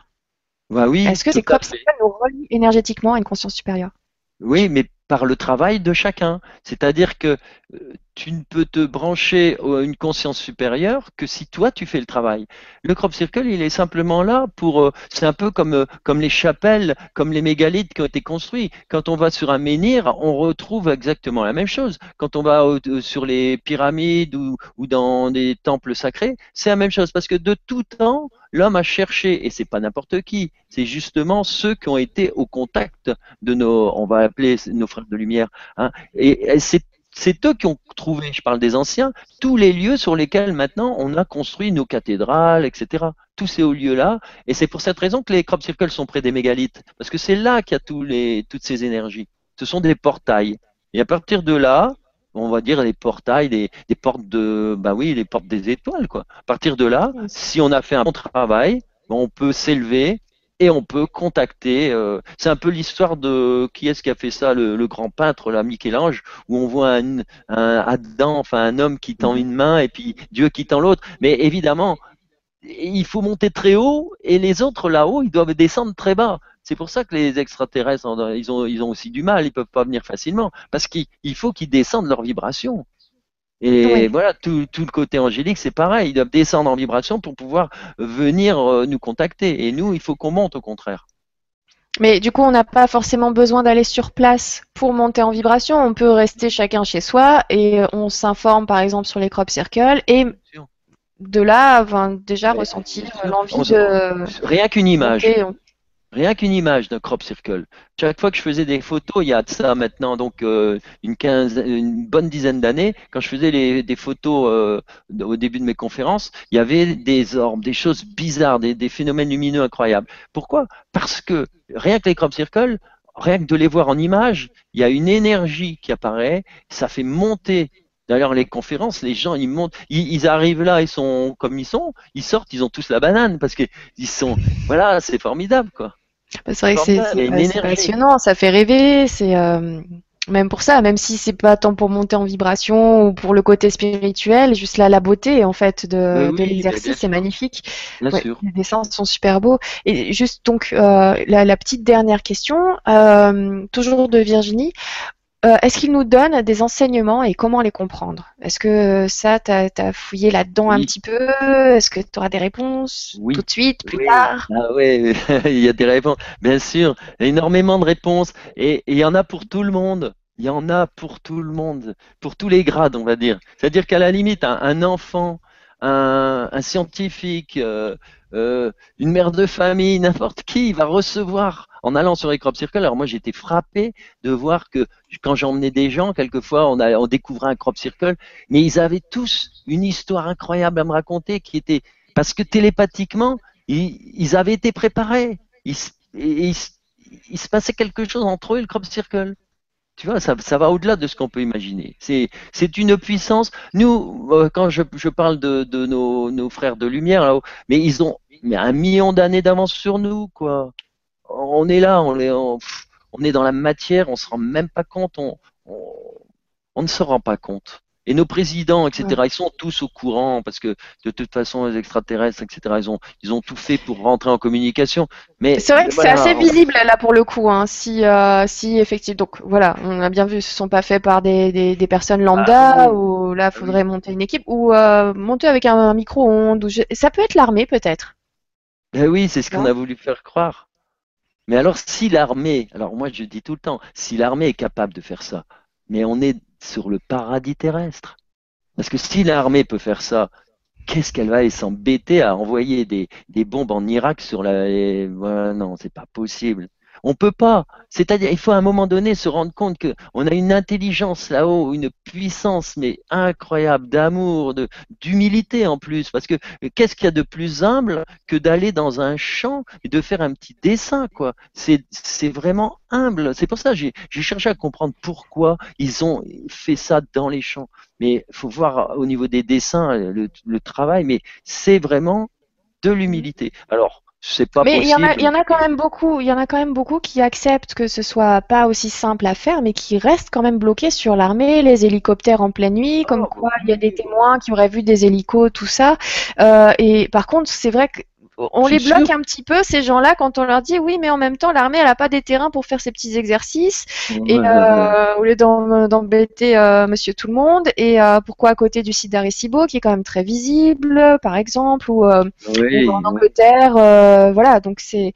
Bah oui. Est-ce que ces crop circles nous relient énergétiquement à une conscience supérieure? Oui, mais par le travail de chacun. C'est-à-dire que euh, tu ne peux te brancher à une conscience supérieure que si toi tu fais le travail. Le crop circle, il est simplement là pour. Euh, c'est un peu comme, euh, comme les chapelles, comme les mégalithes qui ont été construits. Quand on va sur un menhir, on retrouve exactement la même chose. Quand on va sur les pyramides ou, ou dans des temples sacrés, c'est la même chose. Parce que de tout temps, l'homme a cherché, et c'est pas n'importe qui, c'est justement ceux qui ont été au contact de nos, on va appeler nos frères de lumière. Hein, et c'est eux qui ont trouvé, je parle des anciens, tous les lieux sur lesquels maintenant on a construit nos cathédrales, etc. Tous ces hauts lieux-là. Et c'est pour cette raison que les crop circles sont près des mégalithes. Parce que c'est là qu'il y a toutes ces énergies. Ce sont des portails. Et à partir de là, on va dire les portails, des, portes de, bah oui, les portes des étoiles, quoi. À partir de là, si on a fait un bon travail, on peut s'élever et on peut contacter. Euh, c'est un peu l'histoire de qui est-ce qui a fait ça, le, grand peintre, là, Michel-Ange, où on voit un, un, Adam, enfin un homme qui tend une main et puis Dieu qui tend l'autre. Mais évidemment, il faut monter très haut et les autres là-haut, ils doivent descendre très bas. C'est pour ça que les extraterrestres, ils ont, ils ont aussi du mal, ils peuvent pas venir facilement, parce qu'il faut qu'ils descendent leur vibration. Et voilà, tout, tout, le côté angélique, c'est pareil, ils doivent descendre en vibration pour pouvoir venir euh, nous contacter. Et nous, il faut qu'on monte au contraire. Mais du coup, on n'a pas forcément besoin d'aller sur place pour monter en vibration. On peut rester chacun chez soi et on s'informe par exemple sur les crop circles et de là, déjà ressentir l'envie de. Rien qu'une image. Rien qu'une image d'un crop circle. Chaque fois que je faisais des photos, il y a de ça maintenant donc euh, une, une bonne dizaine d'années, quand je faisais les, des photos euh, au début de mes conférences, il y avait des orbes, des choses bizarres, des, phénomènes lumineux incroyables. Pourquoi? Parce que rien que les crop circles, rien que de les voir en image, il y a une énergie qui apparaît, ça fait monter D'ailleurs, les conférences, les gens, ils montent, ils, arrivent là, ils sont comme ils sont, ils sortent, ils ont tous la banane parce qu'ils sont, voilà, c'est formidable, quoi. Bah, c'est vrai que c'est passionnant, ça fait rêver, c'est euh, même pour ça, même si c'est pas tant pour monter en vibration ou pour le côté spirituel, juste là la beauté en fait de, l'exercice, c'est magnifique. Les dessins sont super beaux. Et juste donc euh, la, petite dernière question, euh, toujours de Virginie. Euh, est-ce qu'il nous donne des enseignements et comment les comprendre? Est-ce que ça, tu as, fouillé là-dedans un petit peu? Est-ce que tu auras des réponses tout de suite, plus tard? Ah, Oui, il y a des réponses, bien sûr, énormément de réponses. Et il y en a pour tout le monde. Il y en a pour tout le monde, pour tous les grades, on va dire. C'est-à-dire qu'à la limite, un, enfant, un, scientifique, euh, euh, une mère de famille, n'importe qui va recevoir en allant sur les crop circles. Alors moi j'étais frappé de voir que quand j'emmenais des gens, quelquefois on, découvrait un crop circle, mais ils avaient tous une histoire incroyable à me raconter qui était parce que télépathiquement ils, avaient été préparés. Il, il, se passait quelque chose entre eux et le crop circle. Tu vois, ça, va au-delà de ce qu'on peut imaginer. C'est, une puissance. Nous, euh, quand je, parle de, nos, frères de lumière là-haut, mais ils ont mais un million d'années d'avance sur nous, quoi. On est là, on est, on, est dans la matière, on se rend même pas compte, on, on ne se rend pas compte. Et nos présidents, etc., ils sont tous au courant parce que de toute façon, les extraterrestres, etc., ils ont, ils ont tout fait pour rentrer en communication. Mais c'est vrai que c'est assez visible là pour le coup. Hein, si, euh, si effectivement, donc voilà, on a bien vu, ce sont pas faits par des, des, des personnes lambda ah, ou là, il faudrait monter une équipe ou euh, monter avec un, micro-ondes. Ça peut être l'armée peut-être. Ben oui, c'est ce qu'on a voulu faire croire. Mais alors, si l'armée, alors moi je dis tout le temps, si l'armée est capable de faire ça, mais on est sur le paradis terrestre. Parce que si l'armée peut faire ça, qu'est-ce qu'elle va s'embêter à envoyer des, bombes en Irak sur la. Voilà, non, c'est pas possible. On peut pas. C'est-à-dire, il faut à un moment donné se rendre compte que on a une intelligence là-haut, une puissance mais incroyable d'amour, d'humilité en plus. Parce que qu'est-ce qu'il y a de plus humble que d'aller dans un champ et de faire un petit dessin, quoi? C'est vraiment humble. C'est pour ça que j'ai cherché à comprendre pourquoi ils ont fait ça dans les champs. Mais faut voir au niveau des dessins le, le travail, mais c'est vraiment de l'humilité. Alors, pas mais il y, en a, y en a quand même beaucoup, il y en a quand même beaucoup qui acceptent que ce soit pas aussi simple à faire, mais qui restent quand même bloqués sur l'armée, les hélicoptères en pleine nuit, comme ah, quoi il y a des témoins qui auraient vu des hélicos, tout ça. Euh, et par contre, c'est vrai que on les bloque un petit peu ces gens-là quand on leur dit oui mais en même temps l'armée elle a pas des terrains pour faire ses petits exercices. Et euh, au lieu d'embêter euh, Monsieur tout le monde et euh, pourquoi à côté du site d'Arecibo qui est quand même très visible par exemple ou, en Angleterre voilà donc c'est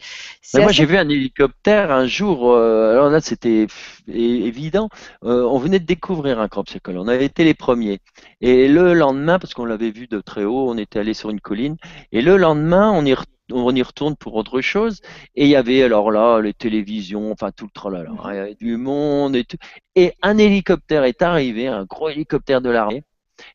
moi j'ai vu un hélicoptère un jour alors là c'était évident. On venait de découvrir un crop circle on avait été les premiers et le lendemain parce qu'on l'avait vu de très haut on était allé sur une colline et le lendemain on y on y retourne pour autre chose. Et il y avait alors là les télévisions, enfin tout le tralala, il y avait du monde et tout. Et un hélicoptère est arrivé, un gros hélicoptère de l'armée.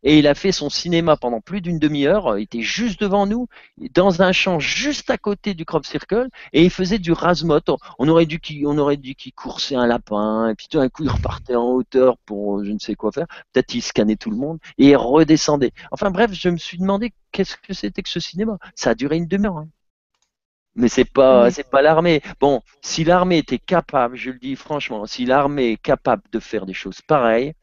Et il a fait son cinéma pendant plus d'une demi-heure. Il était juste devant nous, dans un champ juste à côté du crop circle, et il faisait du rasmot. On aurait dû qu'il, on aurait dû qu'il coursait un lapin, et puis tout d'un coup il repartait en hauteur pour je ne sais quoi faire. Peut-être il scannait tout le monde et il redescendait. Enfin bref, je me suis demandé qu'est-ce que c'était que ce cinéma. Ça a duré une demi-heure. Hein. Mais c'est pas, c'est pas l'armée. Bon, si l'armée était capable, je le dis franchement, si l'armée est capable de faire des choses pareilles,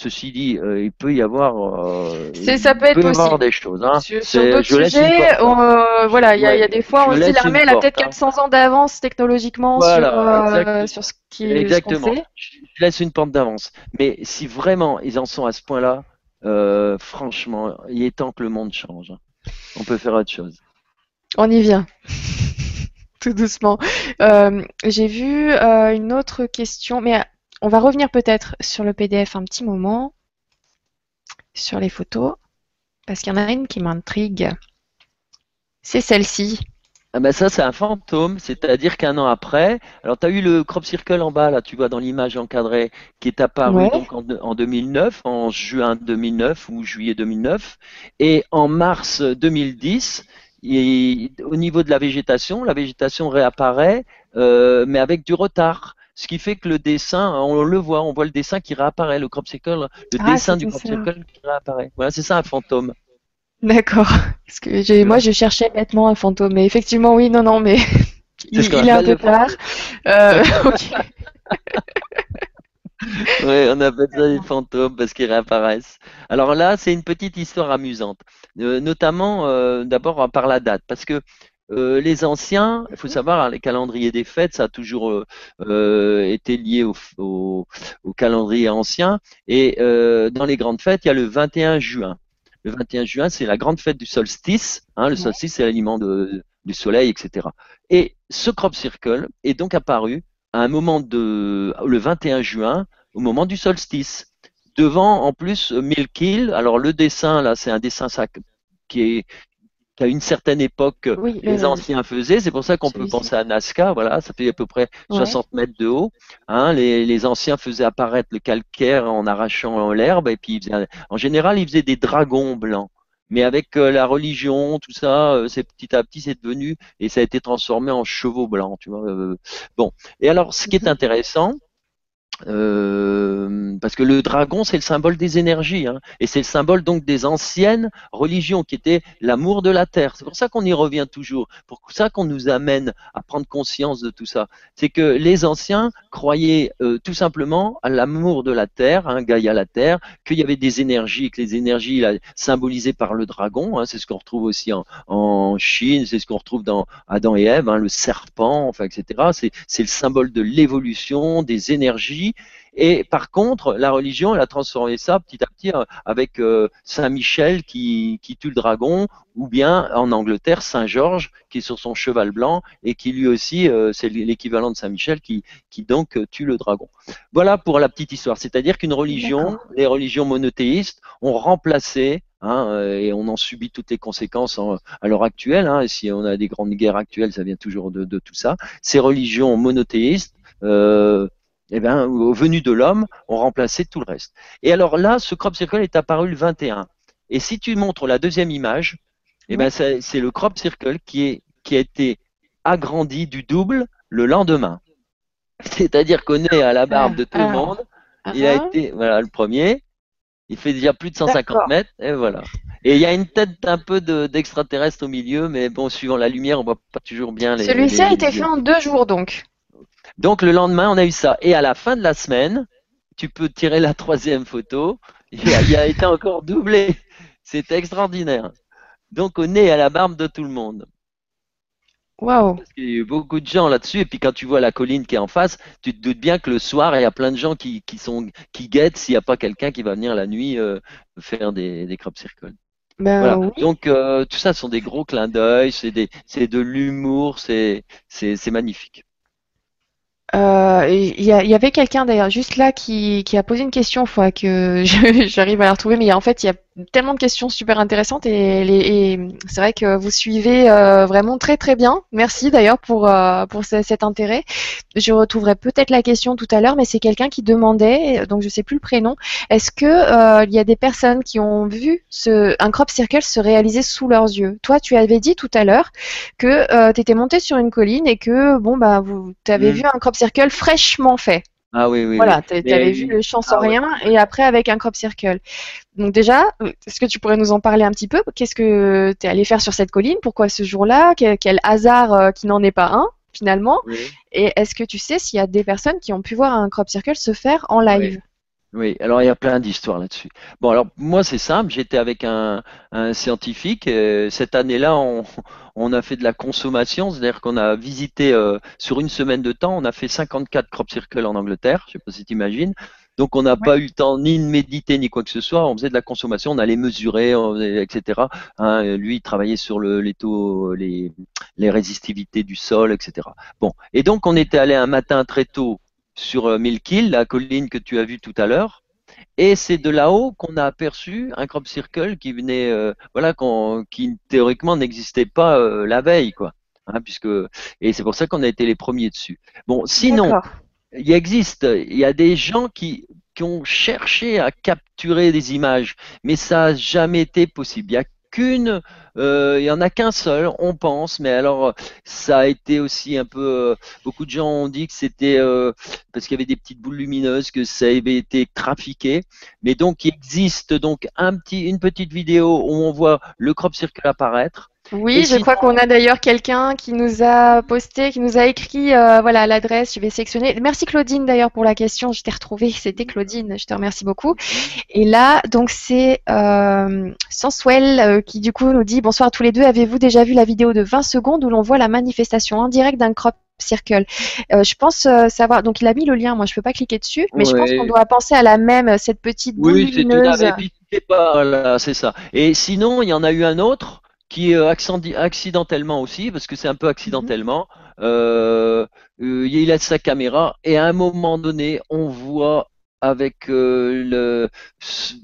Ceci dit, euh, il peut y avoir, euh, ça peut, être avoir des choses. Hein. Sur, d'autres sujets, euh, voilà, il y, a des fois aussi l'armée, elle a peut-être 400 hein. ans d'avance technologiquement sur, sur, ce qui est Exactement. je laisse une porte d'avance. Mais si vraiment ils en sont à ce point-là, franchement, il est temps que le monde change. On peut faire autre chose. On y vient. Tout doucement. J'ai vu une autre question, mais on va revenir peut-être sur le PDF un petit moment, sur les photos, parce qu'il y en a une qui m'intrigue. C'est celle-ci. Ah ben ça, c'est un fantôme, c'est-à-dire qu'un an après, alors tu as eu le crop circle en bas, là, tu vois, dans l'image encadrée, qui est apparu donc en, 2009, en juin 2009 ou juillet 2009, et en mars 2010, au niveau de la végétation, la végétation réapparaît, euh, mais avec du retard. Ce qui fait que le dessin, on le voit, on voit le dessin qui réapparaît, le crop circle, le ah, dessin du crop circle qui réapparaît. Voilà, c'est ça un fantôme. D'accord. Parce que j'ai, moi, je cherchais bêtement un fantôme, mais effectivement, oui, non, non, mais il, est un peu tard. Euh, oui, on appelle ça des fantômes parce qu'ils réapparaissent. Alors là, c'est une petite histoire amusante, euh, notamment euh, d'abord par la date, parce que euh, les anciens, il faut savoir, hein, les calendriers des fêtes, ça a toujours euh, euh, été lié au, au, calendrier ancien. Et dans les grandes fêtes, il y a le 21 juin. Le 21 juin, c'est la grande fête du solstice. Hein, le solstice, c'est l'aliment du soleil, etc. Et ce crop circle est donc apparu à un moment de le 21 juin, au moment du solstice. Devant, en plus, Milkil. Alors le dessin, là, c'est un dessin qui est qu'à une certaine époque les anciens faisaient. C'est pour ça qu'on peut penser à Nazca. Voilà, ça fait à peu près 60 mètres de haut. Hein, les, anciens faisaient apparaître le calcaire en arrachant l'herbe et puis en général ils faisaient des dragons blancs. Mais avec euh, la religion, tout ça, euh, c'est petit à petit c'est devenu et ça a été transformé en chevaux blancs. Tu vois. Euh, bon. Et alors, ce qui est mhm. intéressant, euh, parce que le dragon, c'est le symbole des énergies, hein, et c'est le symbole donc des anciennes religions qui étaient l'amour de la terre. C'est pour ça qu'on y revient toujours, pour ça qu'on nous amène à prendre conscience de tout ça. C'est que les anciens croyaient euh, tout simplement à l'amour de la terre, hein, Gaïa la terre, qu'il y avait des énergies, que les énergies symbolisées par le dragon, hein, c'est ce qu'on retrouve aussi en, en Chine, c'est ce qu'on retrouve dans Adam et Ève, le serpent, enfin, etc. C'est le symbole de l'évolution, des énergies et par contre, la religion, elle a transformé ça petit à petit euh, avec euh, Saint Michel qui, tue le dragon, ou bien en Angleterre, Saint Georges qui est sur son cheval blanc et qui lui aussi, euh, c'est l'équivalent de Saint Michel qui, qui donc tue le dragon. Voilà pour la petite histoire. C'est-à-dire qu'une religion, les religions monothéistes ont remplacé Hein, et on en subit toutes les conséquences à l'heure actuelle. Hein, et si on a des grandes guerres actuelles, ça vient toujours de, tout ça. Ces religions monothéistes eh bien, au venu de l'homme, ont remplacé tout le reste. Et alors là, ce crop circle est apparu le 21. Et si tu montres la deuxième image, eh ben, c'est le crop circle qui, est, qui a été agrandi du double le lendemain. C'est-à-dire qu'on est à la barbe de tout le ah. monde. Il a ah. été, voilà, le premier. Il fait déjà plus de 150 mètres, et voilà. Et il y a une tête un peu d'extraterrestre au milieu, mais bon, suivant la lumière, on voit pas toujours bien les. Celui-ci a été fait en deux jours, donc. Donc le lendemain, on a eu ça. Et à la fin de la semaine, tu peux tirer la troisième photo. Il a, été encore doublé. C'est extraordinaire. Donc on est à la barbe de tout le monde. Waouh. Parce qu'il y a eu beaucoup de gens là-dessus. Et puis quand tu vois la colline qui est en face, tu te doutes bien que le soir, il y a plein de gens qui, sont qui guettent s'il n'y a pas quelqu'un qui va venir la nuit euh, faire des, des crop circles. Ben Donc euh, tout ça sont des gros clins d'œil, c'est de l'humour, c'est magnifique. Euh, Il y, avait quelqu'un d'ailleurs juste là qui, qui a posé une question, il faudra que j'arrive à la retrouver, mais en fait il y a tellement de questions super intéressantes et, c'est vrai que vous suivez euh, vraiment très très bien. Merci d'ailleurs pour, euh, pour ce- cet intérêt. Je retrouverai peut-être la question tout à l'heure, mais c'est quelqu'un qui demandait, donc je sais plus le prénom, est-ce que il y a des personnes qui ont vu ce, un crop circle se réaliser sous leurs yeux? Toi, tu avais dit tout à l'heure que tu étais monté sur une colline et que bon bah vous avais Mm. vu un crop circle fraîchement fait. Ah oui, oui, Voilà, tu Mais- avais vu le champ sans Ah ouais. et après avec un crop circle. Donc déjà, est-ce que tu pourrais nous en parler un petit peu? Qu'est-ce que tu es allé faire sur cette colline? Pourquoi ce jour-là? Quel, quel hasard euh, qui n'en est pas un finalement? Oui. Et est-ce que tu sais s'il y a des personnes qui ont pu voir un crop circle se faire en live? Oui, alors il y a plein d'histoires là-dessus. Bon, alors moi c'est simple, j'étais avec un, un scientifique. cette année-là, on, on a fait de la consommation, c'est-à-dire qu'on a visité euh, sur une semaine de temps, on a fait 54 crop circles en Angleterre, je sais pas si tu imagines. Donc on n'a pas eu le temps ni de méditer ni quoi que ce soit, on faisait de la consommation, on allait mesurer, on faisait- etc. Hein, lui, il travaillait sur le, les taux, les, les résistivités du sol, etc. Bon, et donc on était allé un matin très tôt sur euh, Mill Hill, la colline que tu as vue tout à l'heure. Et c'est de là-haut qu'on a aperçu un crop circle qui venait, euh, voilà, qui théoriquement n'existait pas euh, la veille, quoi. Hein, puisque et c'est pour ça qu'on a été les premiers dessus. Bon, sinon, il existe, il y a des gens qui, qui ont cherché à capturer des images, mais ça n'a jamais été possible. Il n'y a qu'une, euh, il y en a qu'un seul, on pense, mais alors ça a été aussi un peu, euh, beaucoup de gens ont dit que c'était euh, parce qu'il y avait des petites boules lumineuses que ça avait été trafiqué, mais donc il existe donc un petit, une petite vidéo où on voit le crop circle apparaître. Oui, Et je crois qu'on a d'ailleurs quelqu'un qui nous a posté, qui nous a écrit, euh, voilà, l'adresse. Je vais sélectionner. Merci Claudine d'ailleurs pour la question. Je t'ai retrouvée. C'était Claudine. Je te remercie beaucoup. Et là, donc c'est euh, Sanswell euh, qui du coup nous dit bonsoir à tous les deux. Avez-vous déjà vu la vidéo de 20 secondes où l'on voit la manifestation en direct d'un crop circle? Euh, Je pense euh, savoir. Donc il a mis le lien. Moi, je peux pas cliquer dessus, mais je pense qu'on doit penser à la même, cette petite boule Oui, lumineuse. Puis, c'est pas, voilà, c'est ça. Et sinon, il y en a eu un autre qui accendi- accidentellement aussi, parce que c'est un peu accidentellement, euh, euh, il laisse sa caméra et à un moment donné, on voit avec euh, le,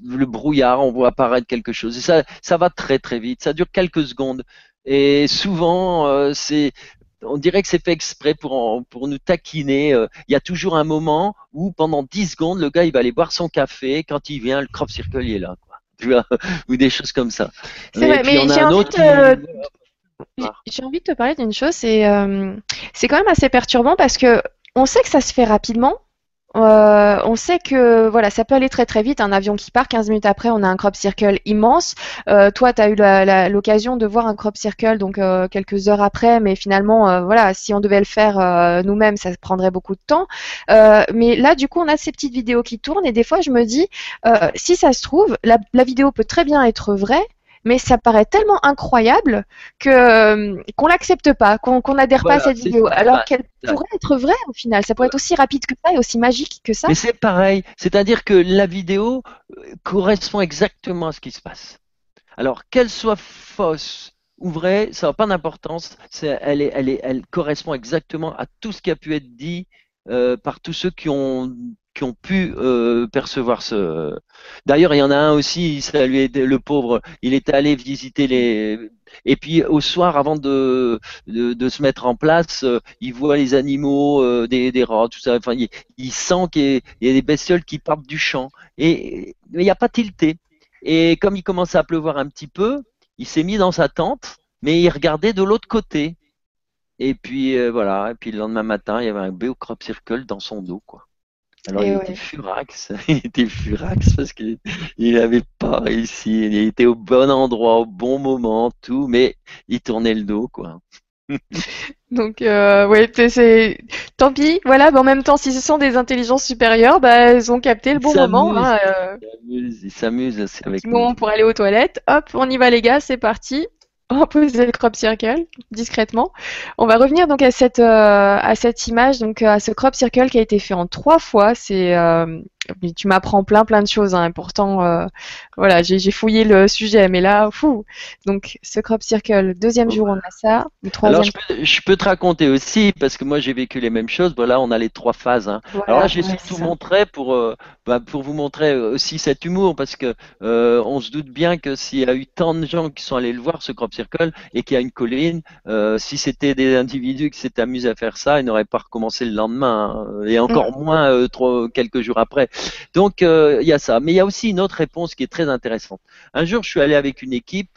le brouillard, on voit apparaître quelque chose. Et ça, ça va très très vite. Ça dure quelques secondes. Et souvent, euh, c'est on dirait que c'est fait exprès pour, en- pour nous taquiner. Euh, Il y a toujours un moment où, pendant 10 secondes, le gars, il va aller boire son café. Quand il vient, le crop circle, il est là. Quoi. Tu vois Ou des choses comme ça. C'est vrai, mais j'ai envie de- qui- J'ai j'ai envie de te parler d'une chose, c'est euh, c'est quand même assez perturbant parce que on sait que ça se fait rapidement. Euh, on sait que voilà, ça peut aller très très vite. Un avion qui part, 15 minutes après, on a un crop circle immense. Euh, toi, tu as eu l'occasion de voir un crop circle donc euh, quelques heures après, mais finalement, voilà, si on devait le faire nous-mêmes, ça prendrait beaucoup de temps. Mais là, du coup, on a ces petites vidéos qui tournent et des fois, je me dis, si ça se trouve, la vidéo peut très bien être vraie, mais ça paraît tellement incroyable que euh, qu'on l'accepte pas, qu'on n'adhère pas à cette vidéo, alors qu'elle pourrait être vraie au final. Ça pourrait être aussi rapide que ça et aussi magique que ça. Mais c'est pareil. C'est-à-dire que la vidéo euh, correspond exactement à ce qui se passe. Alors, qu'elle soit fausse ou vraie, ça n'a pas d'importance. C'est- Elle, est, elle, est, elle correspond exactement à tout ce qui a pu être dit euh, par tous ceux qui ont, qui ont pu euh, percevoir ce. D'ailleurs, il y en a un aussi, ça lui est, le pauvre, il était allé visiter les. Et puis au soir, avant de, de, se mettre en place, euh, il voit les animaux, euh, des, des rats, tout ça. Enfin, il, sent qu'il y, a- des bestioles qui partent du champ. Et mais il n'y a pas tilté. Et comme il commençait à pleuvoir un petit peu, il s'est mis dans sa tente, mais il regardait de l'autre côté. Et puis voilà, et puis le lendemain matin, il y avait un beau crop circle dans son dos, quoi. Alors Et il ouais. était furax, il était furax parce qu'il il n'avait pas réussi, il était au bon endroit, au bon moment, tout, mais il tournait le dos, quoi. Donc, euh, ouais, c'est- tant pis. Voilà, mais en même temps, si ce sont des intelligences supérieures, bah, elles ont capté le Ils bon moment. s'amusent. hein, euh, Il s'amuse, il s'amuse aussi avec nous. moment pour aller aux toilettes. Hop, on y va les gars, c'est parti. On va poser le crop circle discrètement. On va revenir donc à cette euh, à cette image, donc euh, à ce crop circle qui a été fait en trois fois. C'est euh, tu m'apprends plein plein de choses. Hein. Pourtant, euh, voilà, j'ai fouillé le sujet, mais là, fou. Donc, ce crop circle, deuxième jour, on a ça. Le troisième. Alors, je peux, te raconter aussi, parce que moi, j'ai vécu les mêmes choses. Voilà, on a les trois phases. Hein. Alors là, je vais tout montrer pour, euh, bah, pour vous montrer aussi cet humour, parce que euh, on se doute bien que s'il y a eu tant de gens qui sont allés le voir, ce crop circle, et qu'il y a une colline, si c'était des individus qui s'étaient amusés à faire ça, ils n'auraient pas recommencé le lendemain, hein, et encore mm. moins trois, quelques jours après. Donc, euh, il y a ça. Mais il y a aussi une autre réponse qui est très intéressante. Un jour, je suis allé avec une équipe.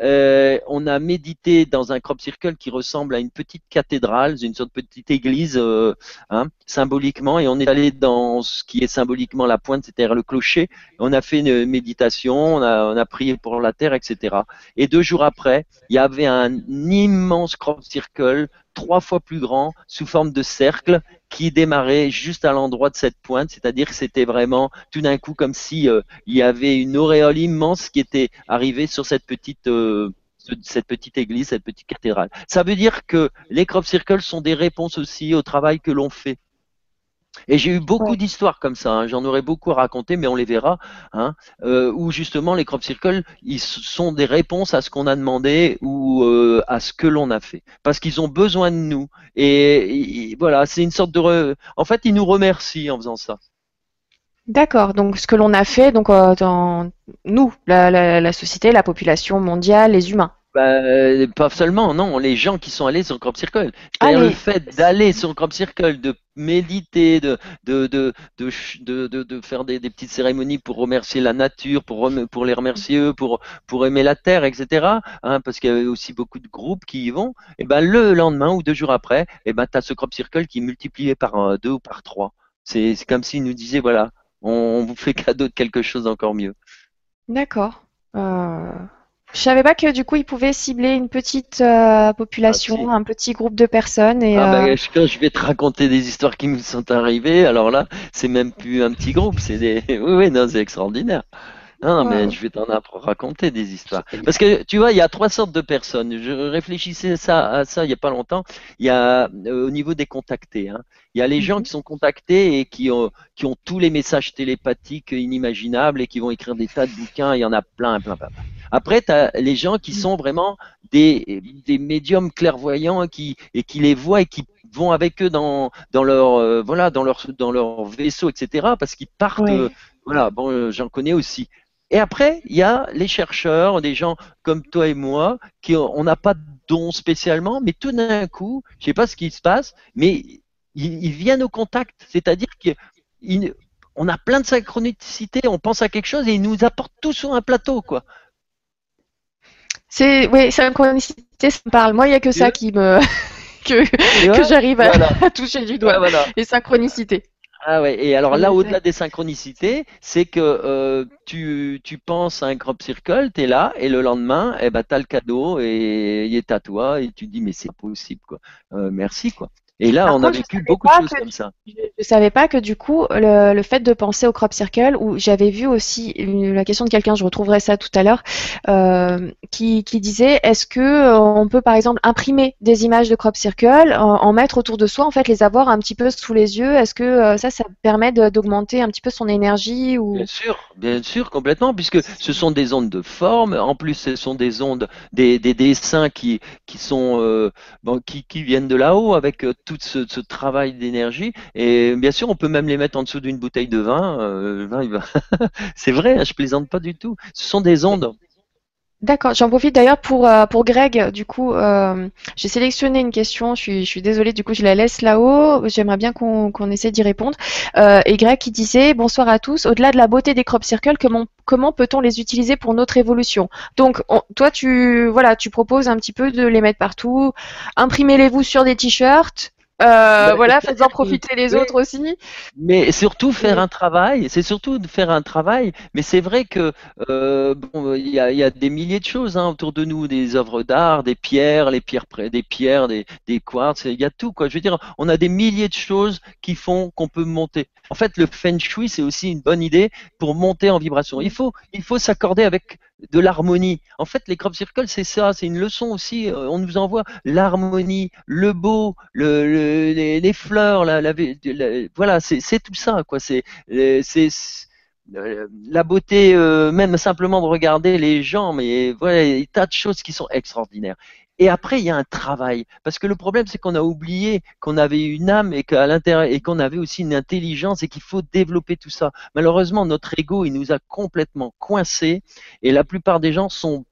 Euh, on a médité dans un crop circle qui ressemble à une petite cathédrale, une sorte de petite église euh, hein, symboliquement, et on est allé dans ce qui est symboliquement la pointe, c'est-à-dire le clocher. On a fait une méditation, on a, on a prié pour la terre, etc. Et deux jours après, il y avait un immense crop circle trois fois plus grand, sous forme de cercle, qui démarrait juste à l'endroit de cette pointe, c'est-à-dire que c'était vraiment tout d'un coup comme si euh, il y avait une auréole immense qui était arrivée sur cette petite euh, cette petite église, cette petite cathédrale. Ça veut dire que les crop circles sont des réponses aussi au travail que l'on fait. Et j'ai eu beaucoup d'histoires comme ça, hein. j'en aurais beaucoup à raconter, mais on les verra, hein, euh, où justement les crop circles, ils sont des réponses à ce qu'on a demandé ou euh, à ce que l'on a fait, parce qu'ils ont besoin de nous. Et, voilà, c'est une sorte de, en fait, ils nous remercient en faisant ça. D'accord. Donc ce que l'on a fait, donc euh, dans nous, la société, la population mondiale, les humains. Bah, pas seulement, non, les gens qui sont allés sur le Crop Circle. cest le fait d'aller sur le Crop Circle, de méditer, de, de, de, de, de, de faire des, des, petites cérémonies pour remercier la nature, pour, pour les remercier eux, pour, pour aimer la terre, etc. Hein, parce qu'il y avait aussi beaucoup de groupes qui y vont. Et ben le lendemain ou deux jours après, et ben tu as ce Crop Circle qui est multiplié par euh, deux ou par trois. C'est comme s'il nous disait, voilà, on, on, vous fait cadeau de quelque chose d'encore mieux. D'accord. Euh... Je savais pas que du coup ils pouvaient cibler une petite euh, population, ah, un petit groupe de personnes. Et, ah, bah, euh, je, vais te raconter des histoires qui me sont arrivées? Alors là, c'est même plus un petit groupe, c'est des. Oui, oui, non, c'est extraordinaire. Non, mais je vais t'en raconter des histoires. Parce que tu vois, il y a trois sortes de personnes. Je réfléchissais ça, à ça il n'y a pas longtemps. Il y a euh, au niveau des contactés. Hein. Il y a les gens mhm. qui sont contactés et qui ont, qui ont tous les messages télépathiques inimaginables et qui vont écrire des tas de bouquins. Il y en a plein, plein, plein. Après, tu as les gens qui sont vraiment des, des médiums clairvoyants qui, et qui les voient et qui vont avec eux dans, dans leur euh, voilà dans leur dans leur vaisseau etc parce qu'ils partent euh, voilà bon j'en connais aussi et après, il y a les chercheurs, des gens comme toi et moi, qui on n'a pas de don spécialement, mais tout d'un coup, je ne sais pas ce qui se passe, mais ils, viennent au contact. C'est-à-dire qu'on a plein de synchronicité, on pense à quelque chose et ils nous apportent tout sur un plateau, quoi. C'est oui, synchronicité, ça me parle. Moi, il n'y a que ça qui me que, que j'arrive à, toucher du doigt. Les synchronicités. Ah ouais, et alors là, au-delà des synchronicités, c'est que euh, tu, tu penses à un crop circle, tu es là, et le lendemain, eh ben, tu as le cadeau, et il est à toi, et tu dis, mais c'est possible, quoi. Euh, merci, quoi. Et là, on a vécu beaucoup de choses comme ça. Je ne savais pas que du coup, le, le, fait de penser au crop circle, où j'avais vu aussi la question de quelqu'un, je retrouverai ça tout à l'heure, euh, qui, qui, disait est-ce que euh, on peut par exemple imprimer des images de crop circle, en, en, mettre autour de soi, en fait, les avoir un petit peu sous les yeux? Est-ce que euh, ça, ça permet d'augmenter un petit peu son énergie ou? Bien sûr, bien sûr, complètement, puisque ce sont des ondes de forme. En plus, ce sont des ondes, des, des dessins qui, qui sont, bon, qui, qui viennent de là-haut avec tout tout ce, travail d'énergie. Et bien sûr, on peut même les mettre en dessous d'une bouteille de vin. Euh, c'est vrai, hein, je plaisante pas du tout. Ce sont des ondes. D'accord, j'en profite d'ailleurs pour, euh, pour Greg. Du coup, euh, j'ai sélectionné une question. Je suis, désolée, du coup, je la laisse là-haut. J'aimerais bien qu'on essaie d'y répondre. et Greg qui disait Bonsoir à tous. Au-delà de la beauté des crop circles, comment, comment peut-on les utiliser pour notre évolution? Donc, toi, tu, voilà, tu proposes un petit peu de les mettre partout. Imprimez-les-vous sur des t-shirts. Euh, bah, voilà, faites-en profiter les autres aussi. Mais surtout faire un travail, c'est surtout de faire un travail. Mais c'est vrai que euh, bon, il y a, y a, des milliers de choses hein, autour de nous, des œuvres d'art, des pierres, les pierres, des pierres, des, des quartz, il y a tout quoi. Je veux dire, on a des milliers de choses qui font qu'on peut monter. En fait, le feng shui c'est aussi une bonne idée pour monter en vibration. Il faut, il faut s'accorder avec de l'harmonie. En fait, les crop circles, c'est ça, c'est une leçon aussi. Euh, on nous envoie l'harmonie, le beau, le, les, fleurs, la, voilà, c'est tout ça, quoi. C'est la beauté, même simplement de regarder les gens, mais voilà, il y a des tas de choses qui sont extraordinaires. Et après, il y a un travail. Parce que le problème, c'est qu'on a oublié qu'on avait une âme et qu'à l'intérieur, qu'on avait aussi une intelligence et qu'il faut développer tout ça. Malheureusement, notre ego, il nous a complètement coincés et la plupart des gens sont,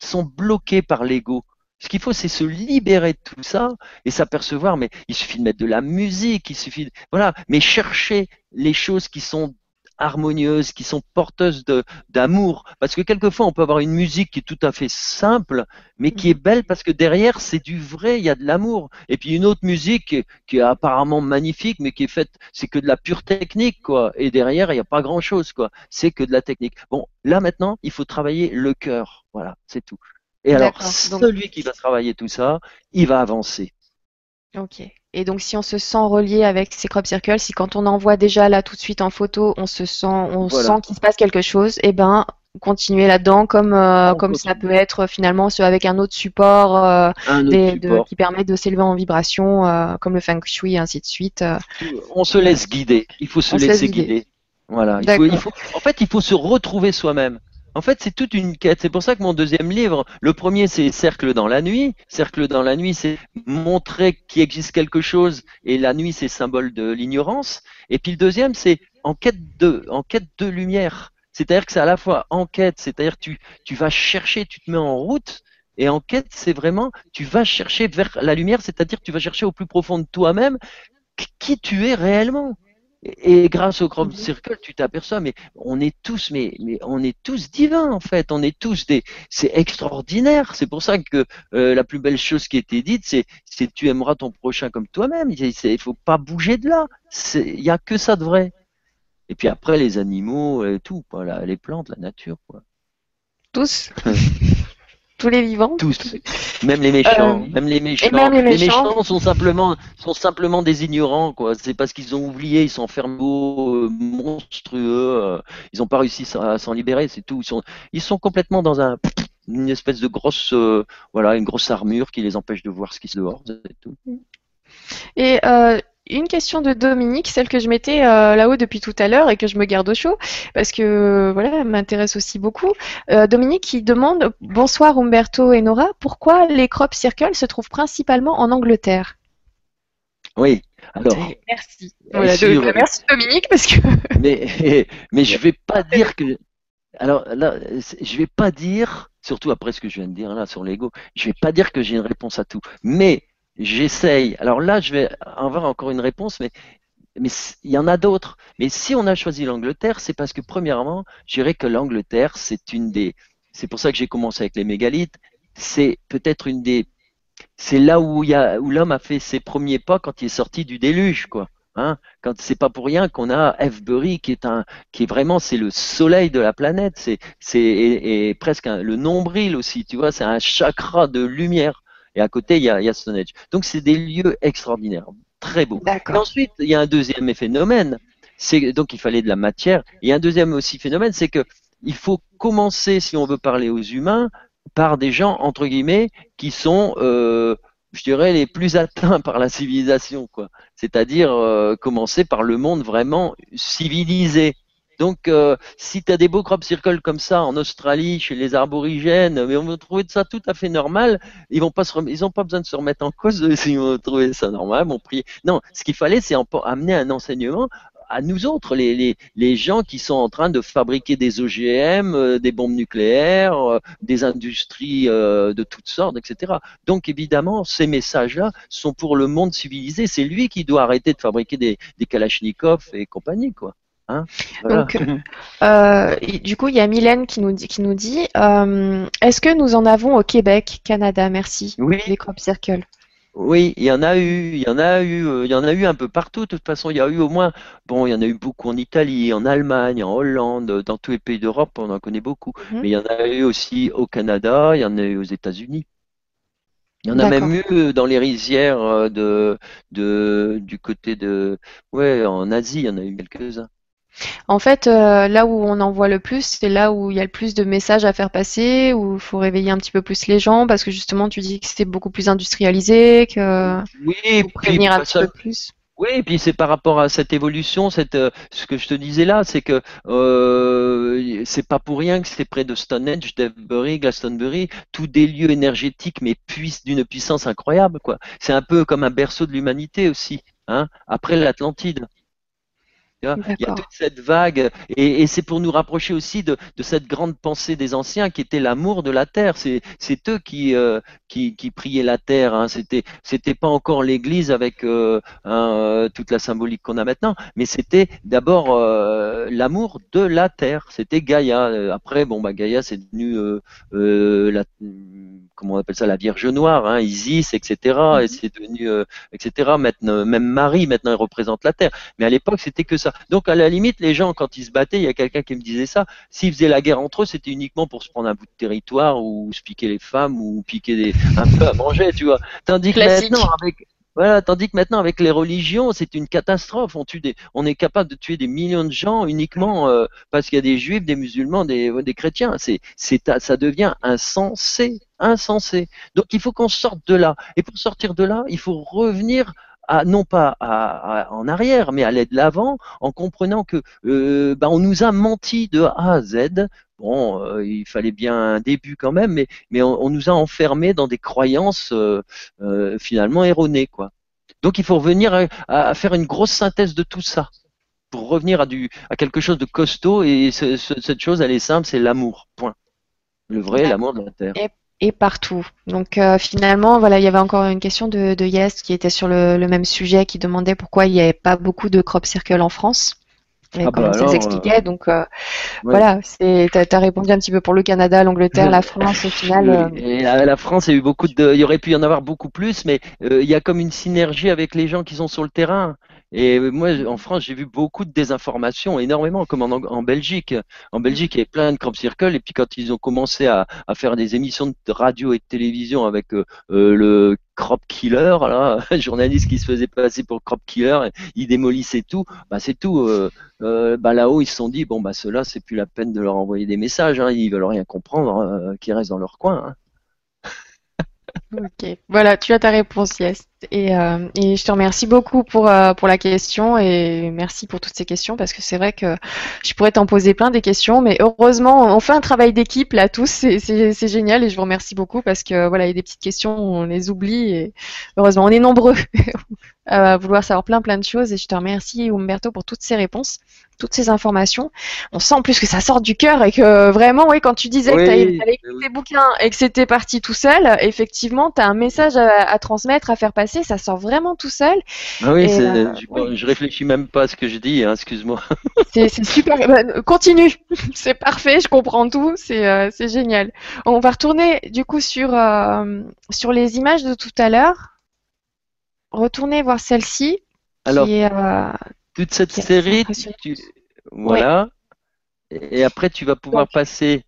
sont bloqués par l'ego. Ce qu'il faut, c'est se libérer de tout ça et s'apercevoir, mais il suffit de mettre de la musique, il suffit voilà, mais chercher les choses qui sont harmonieuses, qui sont porteuses d'amour. Parce que quelquefois, on peut avoir une musique qui est tout à fait simple, mais qui est belle parce que derrière, c'est du vrai, il y a de l'amour. Et puis une autre musique qui, est apparemment magnifique, mais qui est faite, c'est que de la pure technique, quoi. Et derrière, il n'y a pas grand-chose, quoi. C'est que de la technique. Bon, là maintenant, il faut travailler le cœur. Voilà, c'est tout. Et alors, celui qui va travailler tout ça, il va avancer. Ok. Et donc, si on se sent relié avec ces crop circles, si quand on envoie déjà là tout de suite en photo, on se sent, on sent qu'il se passe quelque chose, et eh ben, continuer là-dedans, comme euh, comme ça peut être finalement avec un autre support, euh, qui permet de s'élever en vibration, euh, comme le feng shui, et ainsi de suite. On se laisse guider. Il faut se laisser guider. Voilà. il faut, en fait, il faut se retrouver soi-même. En fait, c'est toute une quête. C'est pour ça que mon deuxième livre, le premier, c'est Cercle dans la nuit. Cercle dans la nuit, c'est montrer qu'il existe quelque chose et la nuit, c'est symbole de l'ignorance. Et puis le deuxième, c'est en quête de, en quête de lumière. C'est-à-dire que c'est à la fois en quête, c'est-à-dire tu, tu vas chercher, tu te mets en route. Et en quête, c'est vraiment, tu vas chercher vers la lumière, c'est-à-dire tu vas chercher au plus profond de toi-même qui tu es réellement. Et grâce au crop mhm. circle, tu t'aperçois, mais on est tous, mais, mais on est tous divins en fait. On est tous des, c'est extraordinaire. C'est pour ça que euh, la plus belle chose qui a été dite, c'est, c'est tu aimeras ton prochain comme toi-même. Il faut pas bouger de là. Il y a que ça de vrai. Et puis après les animaux, et tout, voilà, les plantes, la nature, quoi. Tous. tous les vivants. Tous, même les méchants, euh, même les méchants. les, méchants. sont simplement sont simplement des ignorants quoi. C'est parce qu'ils ont oublié, ils sont enfermés euh, monstrueux, euh, ils n'ont pas réussi à s'en libérer, c'est tout. Ils sont ils sont complètement dans un une espèce de grosse voilà une grosse armure qui les empêche de voir ce qui se dehors, c'est tout. Et une question de Dominique, celle que je mettais euh, là-haut depuis tout à l'heure et que je me garde au chaud, parce que voilà, elle m'intéresse aussi beaucoup. Euh, Dominique qui demande Bonsoir Umberto et Nora, pourquoi les crop circles se trouvent principalement en Angleterre? Oui, alors. Merci. merci Dominique, parce que. mais, mais je vais pas dire que. Alors là, je vais pas dire, surtout après ce que je viens de dire là sur l'ego, je vais pas dire que j'ai une réponse à tout. Mais j'essaye. Alors là, je vais avoir encore une réponse, mais, mais il y en a d'autres. Mais si on a choisi l'Angleterre, c'est parce que premièrement, je dirais que l'Angleterre, c'est une des. C'est pour ça que j'ai commencé avec les mégalithes. C'est peut-être une des. C'est là où, où l'homme a fait ses premiers pas quand il est sorti du déluge, quoi. Hein quand c'est pas pour rien qu'on a Bury qui est un qui est vraiment c'est le soleil de la planète c'est c'est et, presque le nombril aussi tu vois c'est un chakra de lumière et à côté, il y a, il y a Stonehenge. Donc, c'est des lieux extraordinaires, très beaux. Et ensuite, il y a un deuxième phénomène, c'est donc il fallait de la matière. Et un deuxième aussi phénomène, c'est que il faut commencer, si on veut parler aux humains, par des gens entre guillemets qui sont, euh, je dirais, les plus atteints par la civilisation, quoi. C'est-à-dire euh, commencer par le monde vraiment civilisé. Donc, euh, si tu as des beaux crop circles comme ça en Australie, chez les arborigènes, mais on va trouver ça tout à fait normal, ils vont pas ils n'ont pas besoin de se remettre en cause s'ils vont trouver ça normal, bon prier. Non, ce qu'il fallait, c'est amener un enseignement à nous autres, les, gens qui sont en train de fabriquer des OGM, euh, des bombes nucléaires, euh, des industries de toutes sortes, etc. Donc évidemment, ces messages-là sont pour le monde civilisé. C'est lui qui doit arrêter de fabriquer des, des Kalachnikov et compagnie, quoi. Hein, Donc, euh, du coup, il y a Mylène qui nous dit, qui nous dit euh, est-ce que nous en avons au Québec, Canada? Merci. Oui. Les crop circles. Oui, il y en a eu, il y en a eu, euh, il y en a eu un peu partout. De toute façon, il y a eu au moins, bon, il y en a eu beaucoup en Italie, en Allemagne, en Hollande, dans tous les pays d'Europe, on en connaît beaucoup. Mhm. Mais il y en a eu aussi au Canada, il y en a eu aux États-Unis. Il y en a même eu dans les rizières de, de, du côté de, ouais, en Asie, il y en a eu quelques-uns. En fait, euh, là où on en voit le plus, c'est là où il y a le plus de messages à faire passer, où il faut réveiller un petit peu plus les gens, parce que justement, tu dis que c'est beaucoup plus industrialisé, que Oui, et puis prévenir un petit peu plus. Oui, et puis c'est par rapport à cette évolution, cette, euh, ce que je te disais là, c'est que euh, c'est pas pour rien que c'est près de Stonehenge, Devbury, Glastonbury, tous des lieux énergétiques mais puissent d'une puissance incroyable, quoi. C'est un peu comme un berceau de l'humanité aussi, hein, après l'Atlantide. Il y a toute cette vague, et, et c'est pour nous rapprocher aussi de, de cette grande pensée des anciens qui était l'amour de la terre. C'est, c'est eux qui, euh, qui, qui priaient la terre. Hein. C'était, c'était pas encore l'Église avec euh, hein, euh, toute la symbolique qu'on a maintenant, mais c'était d'abord euh, l'amour de la terre. C'était Gaïa. Euh, Après, bon, bah Gaïa, c'est devenu euh, euh, la, comment on appelle ça, la Vierge Noire, hein, Isis, etc. Et Mhm. c'est devenu, euh, etc. Maintenant, même Marie, maintenant, elle représente la terre. Mais à l'époque, c'était que ça. Donc, à la limite, les gens, quand ils se battaient, il y a quelqu'un qui me disait ça, s'ils faisaient la guerre entre eux, c'était uniquement pour se prendre un bout de territoire ou se piquer les femmes ou piquer des, un peu à manger, tu vois. Tandis que maintenant, avec, voilà, tandis que maintenant, avec les religions, c'est une catastrophe. On tue on est capable de tuer des millions de gens uniquement euh, parce qu'il y a des juifs, des musulmans, des, chrétiens. C'est, c'est, ça devient insensé, insensé. Donc, il faut qu'on sorte de là. Et pour sortir de là, il faut revenir à, non pas en arrière, mais à aller de l'avant, en comprenant que euh, bah, on nous a menti de A à Z. Bon, euh, il fallait bien un début quand même, mais, on, nous a enfermés dans des croyances euh, euh, finalement erronées, quoi. Donc il faut revenir à, faire une grosse synthèse de tout ça pour revenir à, du, à quelque chose de costaud. Et ce- ce- cette chose, elle est simple, c'est l'amour. Point. Le vrai, l'amour de la terre. Et, partout. Donc finalement, voilà, il y avait encore une question de, Yes qui était sur le, le même sujet, qui demandait pourquoi il n'y avait pas beaucoup de crop circle en France. Et Ah comment bah ça s'expliquait. Donc euh, ouais. voilà, c'est, t'as, t'as répondu un petit peu pour le Canada, l'Angleterre, la France. Au final, euh, Et la, la France, il y a eu beaucoup de, il y aurait pu y en avoir beaucoup plus, mais euh, il y a comme une synergie avec les gens qui sont sur le terrain. Et moi, en France, j'ai vu beaucoup de désinformation, énormément, comme en, en Belgique. En Belgique, il y avait plein de crop circles, et puis quand ils ont commencé à, à faire des émissions de radio et de télévision avec euh, euh, le crop killer, là, journaliste qui se faisait passer pour crop killer, il démolissait tout, bah c'est tout. Euh, euh, bah là-haut, ils se sont dit, bon, bah ceux-là, c'est plus la peine de leur envoyer des messages, hein, ils veulent rien comprendre, euh, qu'ils restent dans leur coin. hein. Ok, voilà, tu as ta réponse, Yes. Et, euh, et je te remercie beaucoup pour, euh, pour la question et merci pour toutes ces questions parce que c'est vrai que je pourrais t'en poser plein des questions, mais heureusement, on fait un travail d'équipe là tous, c'est génial et je vous remercie beaucoup parce que voilà, il y a des petites questions, on les oublie et heureusement, on est nombreux à vouloir savoir plein plein de choses et je te remercie Umberto pour toutes ces réponses, toutes ces informations. On sent en plus que ça sort du cœur et que vraiment, oui, quand tu disais que tu avais oui. tes bouquins et que c'était parti tout seul, effectivement, tu as un message à, à transmettre, à faire passer, ça sort vraiment tout seul. Ah oui, Et euh, je, oui, je réfléchis même pas à ce que je dis, hein, excuse-moi. c'est super. Bah, continue, c'est parfait, je comprends tout, c'est euh, c'est génial. On va retourner du coup sur, euh, sur les images de tout à l'heure. Retournez voir celle-ci Alors, qui est, euh, toute cette série, tu, Ouais, voilà, et après tu vas pouvoir donc, passer.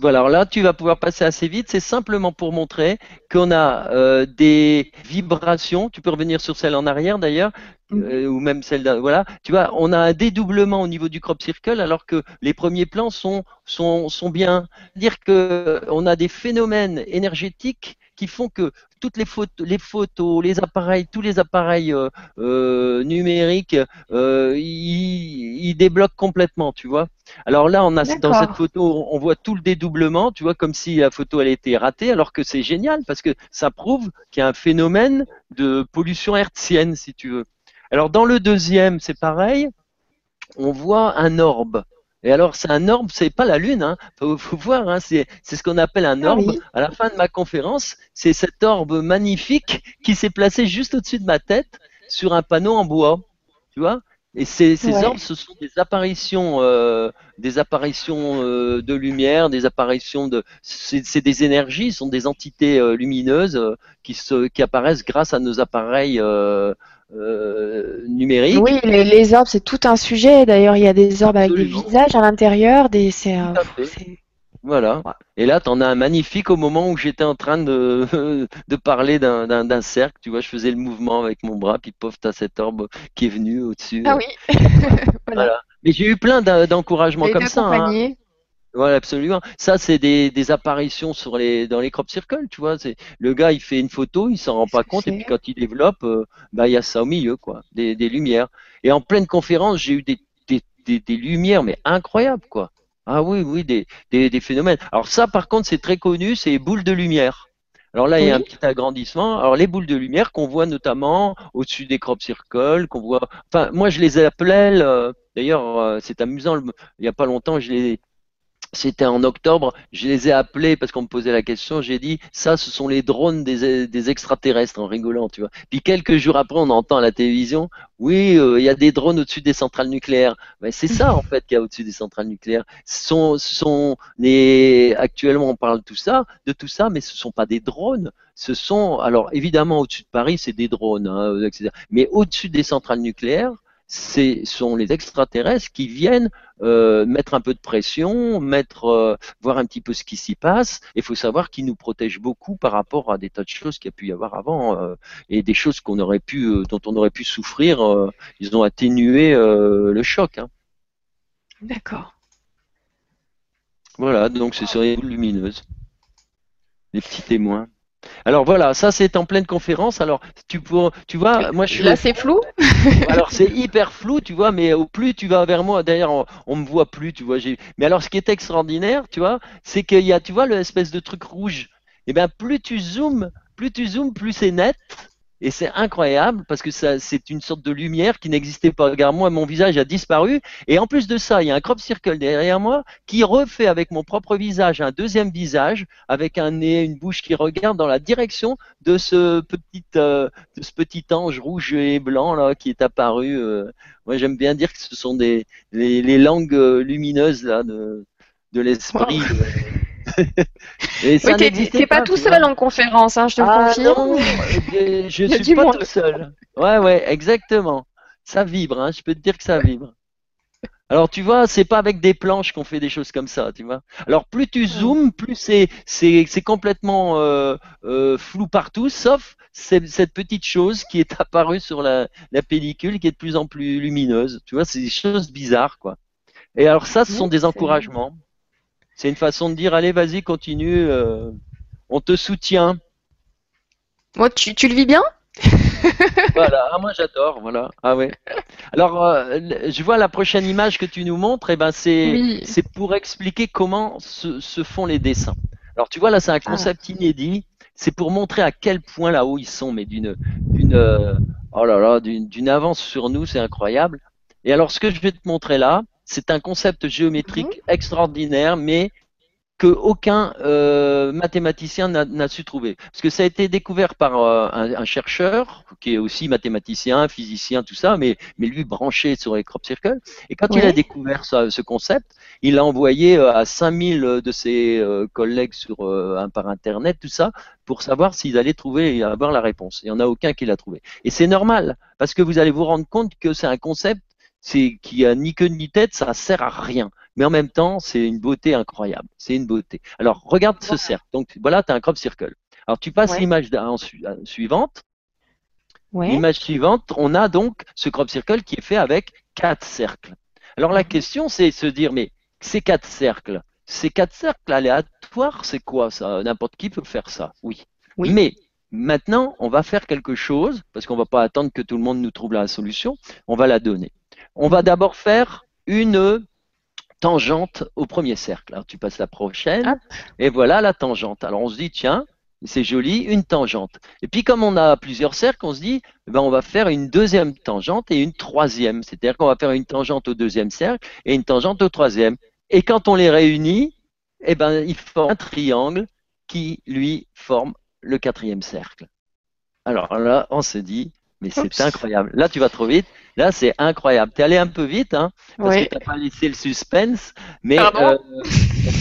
Voilà, alors là, tu vas pouvoir passer assez vite. C'est simplement pour montrer qu'on a euh, des vibrations. Tu peux revenir sur celle en arrière d'ailleurs, mhm, euh, ou même celle d'un. Voilà, tu vois, on a un dédoublement au niveau du crop circle, alors que les premiers plans sont sont sont bien. Dire que on a des phénomènes énergétiques qui font que toutes les photos, les photos, les appareils, tous les appareils euh, euh, numériques, euh, ils, ils débloquent complètement, tu vois. Alors là, on a dans cette photo, on voit tout le dédoublement, tu vois, comme si la photo elle était ratée, alors que c'est génial parce que ça prouve qu'il y a un phénomène de pollution hertzienne, si tu veux. Alors dans le deuxième, c'est pareil, on voit un orbe. Et alors, c'est un orbe, c'est pas la Lune, hein. Faut, faut voir, hein. C'est, c'est ce qu'on appelle un Ah orbe. oui, À la fin de ma conférence, c'est cet orbe magnifique qui s'est placé juste au-dessus de ma tête sur un panneau en bois. Tu vois? Et ces, ces ouais, orbes, ce sont des apparitions, euh, des apparitions euh, de lumière, des apparitions de, c'est, c'est des énergies, ce sont des entités euh, lumineuses euh, qui se, qui apparaissent grâce à nos appareils euh, numériques. Oui, les, les orbes, c'est tout un sujet. D'ailleurs, il y a des orbes avec des visages à l'intérieur, des, c'est, euh, Voilà. ouais. Et là, tu en as un magnifique au moment où j'étais en train de, de parler d'un, d'un, d'un cercle. Tu vois, je faisais le mouvement avec mon bras, puis pof, t'as cet orbe qui est venu au-dessus. Ah oui, voilà. Voilà. Mais j'ai eu plein d'encouragements comme ça. Hein. Voilà, absolument. Ça, c'est des, des, apparitions sur les, dans les crop circles, tu vois. C'est, le gars, il fait une photo, il s'en rend pas compte, et puis quand il développe, euh, bah, il y a ça au milieu, quoi. Des, des lumières. Et en pleine conférence, j'ai eu des, des, des, des lumières, mais incroyables, quoi. Ah oui, oui, des, des, des phénomènes. Alors ça, par contre, c'est très connu, c'est les boules de lumière. Alors là, il y a un petit agrandissement. Alors les boules de lumière qu'on voit notamment au-dessus des crop circles, qu'on voit. Enfin, moi, je les appelais. D'ailleurs, euh, c'est amusant. Il n'y a pas longtemps, je les c'était en octobre, je les ai appelés parce qu'on me posait la question, j'ai dit ça ce sont les drones des, extraterrestres en rigolant, tu vois. Puis quelques jours après on entend à la télévision, oui, euh, il y a des drones au-dessus des centrales nucléaires. Mais c'est ça en fait qu'il y a au-dessus des centrales nucléaires. Ce sont, les actuellement on parle de tout ça, de tout ça, mais ce sont pas des drones. Ce sont alors évidemment au-dessus de Paris c'est des drones, hein, etc. Mais au-dessus des centrales nucléaires, ce sont les extraterrestres qui viennent euh, mettre un peu de pression, mettre, euh, voir un petit peu ce qui s'y passe. Il faut savoir qu'ils nous protègent beaucoup par rapport à des tas de choses qu'il y a pu y avoir avant euh, et des choses qu'on aurait pu, dont on aurait pu souffrir. ils ont atténué le choc. Hein. D'accord. Voilà, donc ce sont les lumineuses, les petits témoins. Alors voilà, ça c'est en pleine conférence. Alors tu peux, tu vois, moi je suis là, c'est flou. alors c'est hyper flou, tu vois, mais au plus tu vas vers moi, d'ailleurs on, me voit plus, tu vois. Mais alors ce qui est extraordinaire, tu vois, c'est qu'il y a, tu vois, l'espèce de truc rouge. Et eh bien plus tu zoomes, plus tu zoomes, plus c'est net. Et c'est incroyable parce que ça, c'est une sorte de lumière qui n'existait pas. Regarde, moi, mon visage a disparu. Et en plus de ça, il y a un crop circle derrière moi qui refait avec mon propre visage un deuxième visage avec un nez, une bouche qui regarde dans la direction de ce petit, euh, de ce petit ange rouge et blanc là qui est apparu. Euh. Moi, j'aime bien dire que ce sont des les, langues euh, lumineuses là de, de l'esprit. Et ça oui, pas, tout seul en conférence, hein, je te le ah, confirme. Non, je, je suis pas tout seul. Ouais, ouais, exactement. Ça vibre, hein, je peux te dire que ça vibre. Alors tu vois, c'est pas avec des planches qu'on fait des choses comme ça, tu vois. Alors plus tu zoomes, plus c'est c'est complètement euh, euh, flou partout, sauf cette petite chose qui est apparue sur la, la pellicule, qui est de plus en plus lumineuse. Tu vois, c'est des choses bizarres, quoi. Et alors ça, ce sont des encouragements. C'est une façon de dire allez, vas-y, continue, euh, on te soutient. Moi, tu, tu le vis bien voilà, ah, moi j'adore, voilà. Ah ouais. Alors, euh, je vois la prochaine image que tu nous montres, et eh ben c'est c'est pour expliquer comment se, font les dessins. Alors tu vois là, c'est un ah. concept inédit. C'est pour montrer à quel point là-haut ils sont, mais d'une d'une euh, oh là là, d'une avance sur nous, c'est incroyable. Et alors, ce que je vais te montrer là, c'est un concept géométrique mhm. extraordinaire, mais que aucun euh, mathématicien n'a su trouver. Parce que ça a été découvert par euh, un, chercheur, qui est aussi mathématicien, physicien, tout ça, mais, mais lui branché sur les crop circles. Et quand il a découvert ce concept, il l'a envoyé euh, à 5000 de ses collègues sur, par Internet, tout ça, pour savoir s'ils allaient trouver et avoir la réponse. Il n'y en a aucun qui l'a trouvé. Et c'est normal, parce que vous allez vous rendre compte que c'est un concept c'est qui a ni queue ni tête, ça sert à rien. Mais en même temps, c'est une beauté incroyable. C'est une beauté. Alors, regarde ce cercle. Donc, voilà, tu as un crop circle. Alors, tu passes l'image suivante. L'image suivante, on a donc ce crop circle qui est fait avec quatre cercles. Alors, la mhm. question, c'est se dire, mais ces quatre cercles, ces quatre cercles aléatoires, c'est quoi ça? N'importe qui peut faire ça, oui. oui. Mais maintenant, on va faire quelque chose, parce qu'on ne va pas attendre que tout le monde nous trouve la solution, on va la donner. On va d'abord faire une tangente au premier cercle. Alors tu passes la prochaine et voilà la tangente. Alors on se dit tiens, c'est joli, une tangente. Et puis comme on a plusieurs cercles, on se dit eh ben, on va faire une deuxième tangente et une troisième. C'est-à-dire qu'on va faire une tangente au deuxième cercle et une tangente au troisième. Et quand on les réunit, eh ben, ils forment un triangle qui lui forme le quatrième cercle. Alors là, on se dit mais c'est incroyable. Là, tu vas trop vite. Là, c'est incroyable. Tu es allé un peu vite, hein, parce que tu n'as pas laissé le suspense. Mais, euh, pas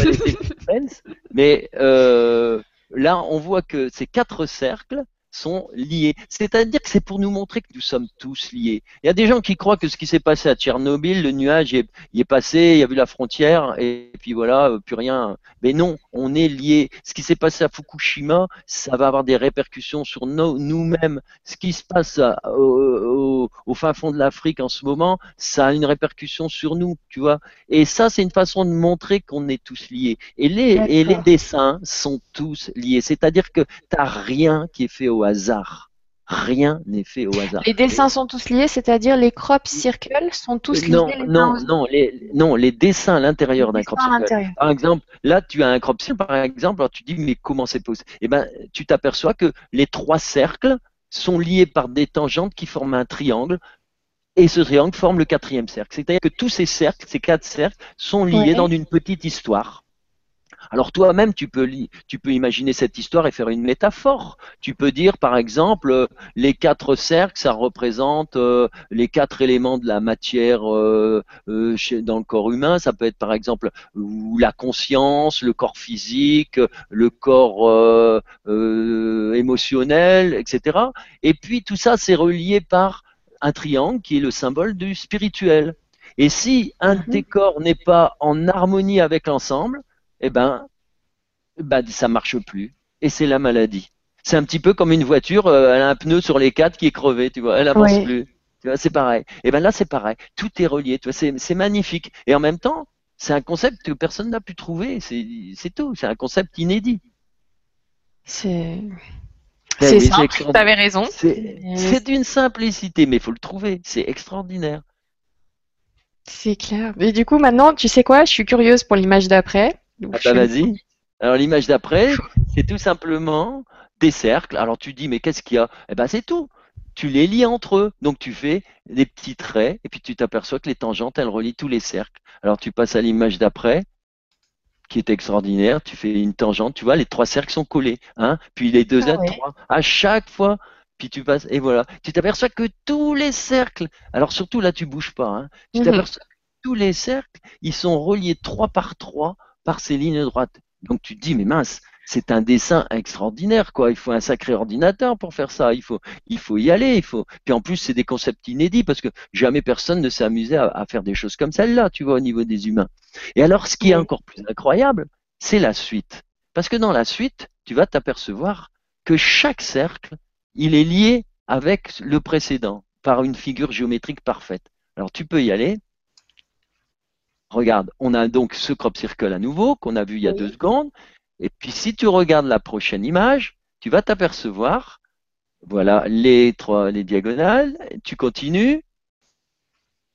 laissé le suspense, mais euh, là, on voit que ces quatre cercles sont liés. C'est-à-dire que c'est pour nous montrer que nous sommes tous liés. Il y a des gens qui croient que ce qui s'est passé à Tchernobyl, le nuage y est, passé, il y a vu la frontière, et puis voilà, euh, plus rien. Mais non, on est liés. Ce qui s'est passé à Fukushima, ça va avoir des répercussions sur nous-mêmes. Ce qui se passe au, fin fond de l'Afrique en ce moment, ça a une répercussion sur nous, tu vois. Et ça, c'est une façon de montrer qu'on est tous liés. Et les, et les dessins sont tous liés. C'est-à-dire que tu n'as rien qui est fait au hasard. Rien n'est fait au hasard. Les dessins sont tous liés, c'est-à-dire les crop circles sont tous liés. Non, non, non, les, non, les dessins à l'intérieur d'un crop circle. Par exemple, là, tu as un crop circle, par exemple, alors tu dis, mais comment c'est possible? Eh ben, tu t'aperçois que les trois cercles sont liés par des tangentes qui forment un triangle et ce triangle forme le quatrième cercle. C'est-à-dire que tous ces cercles, ces quatre cercles, sont liés dans une petite histoire. Alors toi-même, tu peux, tu peux imaginer cette histoire et faire une métaphore. Tu peux dire, par exemple, euh, les quatre cercles, ça représente euh, les quatre éléments de la matière euh, dans le corps humain. Ça peut être, par exemple, la conscience, le corps physique, le corps émotionnel, etc. Et puis tout ça, c'est relié par un triangle qui est le symbole du spirituel. Et si un tes corps n'est pas en harmonie avec l'ensemble, eh ben, bah, ça marche plus. Et c'est la maladie. C'est un petit peu comme une voiture, euh, elle a un pneu sur les quatre qui est crevé, tu vois, elle avance plus. Tu vois, c'est pareil. Et ben là, c'est pareil. Tout est relié. Tu vois, c'est magnifique. Et en même temps, c'est un concept que personne n'a pu trouver. C'est tout. C'est un concept inédit. C'est. Ben c'est simple. Tu avais raison. C'est d'une simplicité, mais il faut le trouver. C'est extraordinaire. C'est clair. Et du coup, maintenant, tu sais quoi? Je suis curieuse pour l'image d'après. Ah bah vas-y. Alors l'image d'après, c'est tout simplement des cercles. Alors tu dis, mais qu'est-ce qu'il y a? Eh ben c'est tout. Tu les lis entre eux. Donc tu fais des petits traits et puis tu t'aperçois que les tangentes, elles relient tous les cercles. Alors tu passes à l'image d'après, qui est extraordinaire. Tu fais une tangente, tu vois, les trois cercles sont collés. Hein puis les deux à ah trois. À chaque fois, puis tu passes, et voilà. Tu t'aperçois que tous les cercles, alors surtout là, tu bouges pas, hein, tu mhm. t'aperçois que tous les cercles, ils sont reliés trois par trois par ces lignes droites. Donc tu te dis, mais mince, c'est un dessin extraordinaire, quoi. Il faut un sacré ordinateur pour faire ça. Il faut, il faut y aller. Il faut. Puis en plus, c'est des concepts inédits parce que jamais personne ne s'est amusé à, faire des choses comme celle-là, tu vois, au niveau des humains. Et alors, ce qui est encore plus incroyable, c'est la suite. Parce que dans la suite, tu vas t'apercevoir que chaque cercle, il est lié avec le précédent par une figure géométrique parfaite. Alors tu peux y aller. Regarde, on a donc ce crop circle à nouveau qu'on a vu il y a deux secondes. Et puis si tu regardes la prochaine image, tu vas t'apercevoir, voilà, les trois, les diagonales, tu continues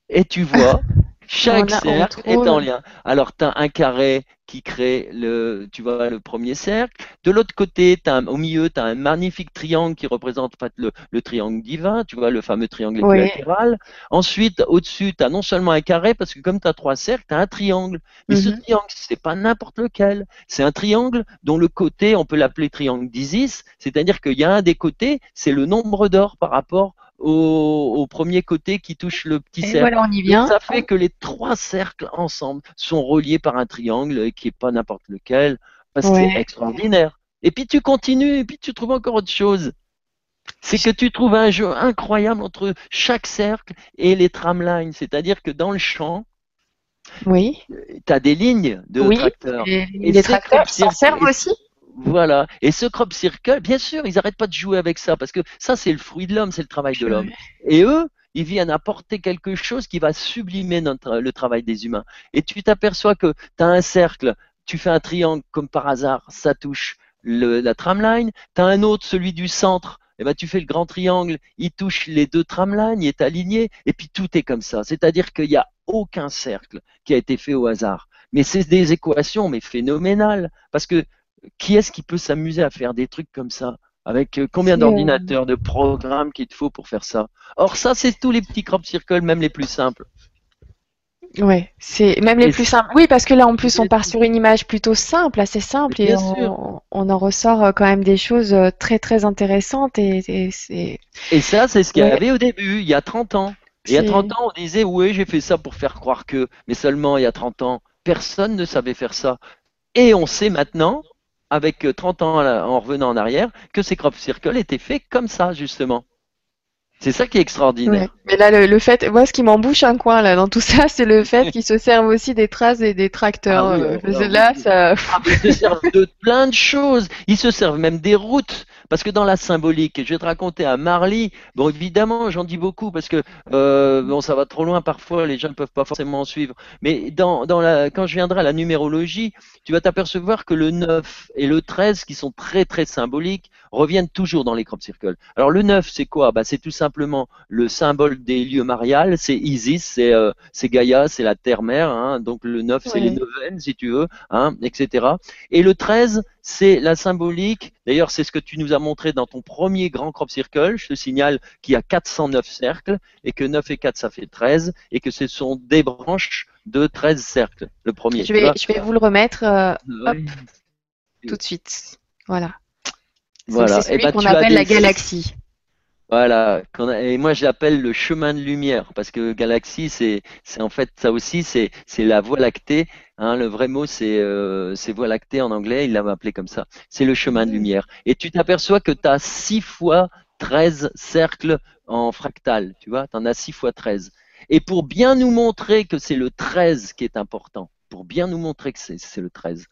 et tu vois chaque cercle est en lien. Alors, tu as un carré qui crée le, tu vois, le premier cercle. De l'autre côté, as au milieu, tu as un magnifique triangle qui représente en fait, le, triangle divin, tu vois, le fameux triangle équilatéral. Ensuite, au-dessus, tu as non seulement un carré, parce que comme tu as trois cercles, tu as un triangle. Mais ce mhm. triangle, c'est pas n'importe lequel. C'est un triangle dont le côté, on peut l'appeler triangle d'Isis, c'est-à-dire qu'il y a un des côtés, c'est le nombre d'or par rapport au, premier côté qui touche le petit cercle. Voilà, on y vient. ça fait que les trois cercles ensemble sont reliés par un triangle qui n'est pas n'importe lequel, parce que c'est extraordinaire. Et puis tu continues, et puis tu trouves encore autre chose. C'est que tu trouves un jeu incroyable entre chaque cercle et les tramlines. C'est-à-dire que dans le champ, oui. tu as des lignes de tracteurs. Et, les tracteurs s'en servent aussi voilà. Et ce crop circle, bien sûr, ils n'arrêtent pas de jouer avec ça parce que ça, c'est le fruit de l'homme, c'est le travail de l'homme. Et eux, ils viennent apporter quelque chose qui va sublimer le travail des humains. Et tu t'aperçois que tu as un cercle, tu fais un triangle comme par hasard, ça touche la tramline. Tu as un autre, celui du centre, et eh ben, tu fais le grand triangle, il touche les deux tramlines, il est aligné, et puis tout est comme ça. C'est-à-dire qu'il n'y a aucun cercle qui a été fait au hasard. Mais c'est des équations, mais phénoménales. Parce que qui est-ce qui peut s'amuser à faire des trucs comme ça avec euh, combien d'ordinateurs, de programmes qu'il te faut pour faire ça Or ça, c'est tous les petits crop circles, même les plus simples. Ouais, c'est même les plus simples. Oui, parce que là, en plus, on part sur une image plutôt simple, assez simple, et on, en ressort euh, quand même des choses euh, très très intéressantes. Et, et, et ça, c'est ce qu'il y avait au début, il y a 30 ans. il y a 30 ans, on disait, oui, j'ai fait ça pour faire croire que, mais seulement il y a 30 ans, personne ne savait faire ça. Et on sait maintenant, avec 30 ans en revenant en arrière, que ces crop circles étaient faits comme ça, justement. C'est ça qui est extraordinaire. Mais là, le, fait, moi, ce qui m'embouche un coin là dans tout ça, c'est le fait qu'ils se servent aussi des traces et des tracteurs. Ah euh, là, ça. Ah, ils se servent de plein de choses. Ils se servent même des routes. Parce que dans la symbolique, je vais te raconter à Marly, bon évidemment j'en dis beaucoup parce que euh, bon ça va trop loin parfois, les gens ne peuvent pas forcément suivre, mais dans, dans la, quand je viendrai à la numérologie, tu vas t'apercevoir que le 9 et le 13, qui sont très très symboliques, reviennent toujours dans les crop circles. Alors le 9 c'est quoi? Bah, C'est tout simplement le symbole des lieux mariales, c'est Isis, c'est euh, Gaïa, c'est la terre-mère, hein, donc le 9 c'est les neuvaines si tu veux, hein, etc. Et le 13 c'est la symbolique, d'ailleurs c'est ce que tu nous as montré dans ton premier grand crop circle, je te signale qu'il y a 409 cercles et que 9 et 4 ça fait 13 et que ce sont des branches de 13 cercles, le premier. Je vais, je vais vous le remettre euh, tout de suite. Voilà. Voilà. C'est celui ben, qu'on appelle la galaxie. Voilà, et moi j'appelle le chemin de lumière parce que galaxie c'est en fait ça aussi c'est la voie lactée. Hein, le vrai mot c'est euh, voie lactée en anglais, il l'a appelé comme ça. C'est le chemin de lumière. Et tu t'aperçois que tu as 6 fois 13 cercles en fractal, tu vois, tu en as 6 fois 13. Et pour bien nous montrer que c'est le 13 qui est important, pour bien nous montrer que c'est le 13,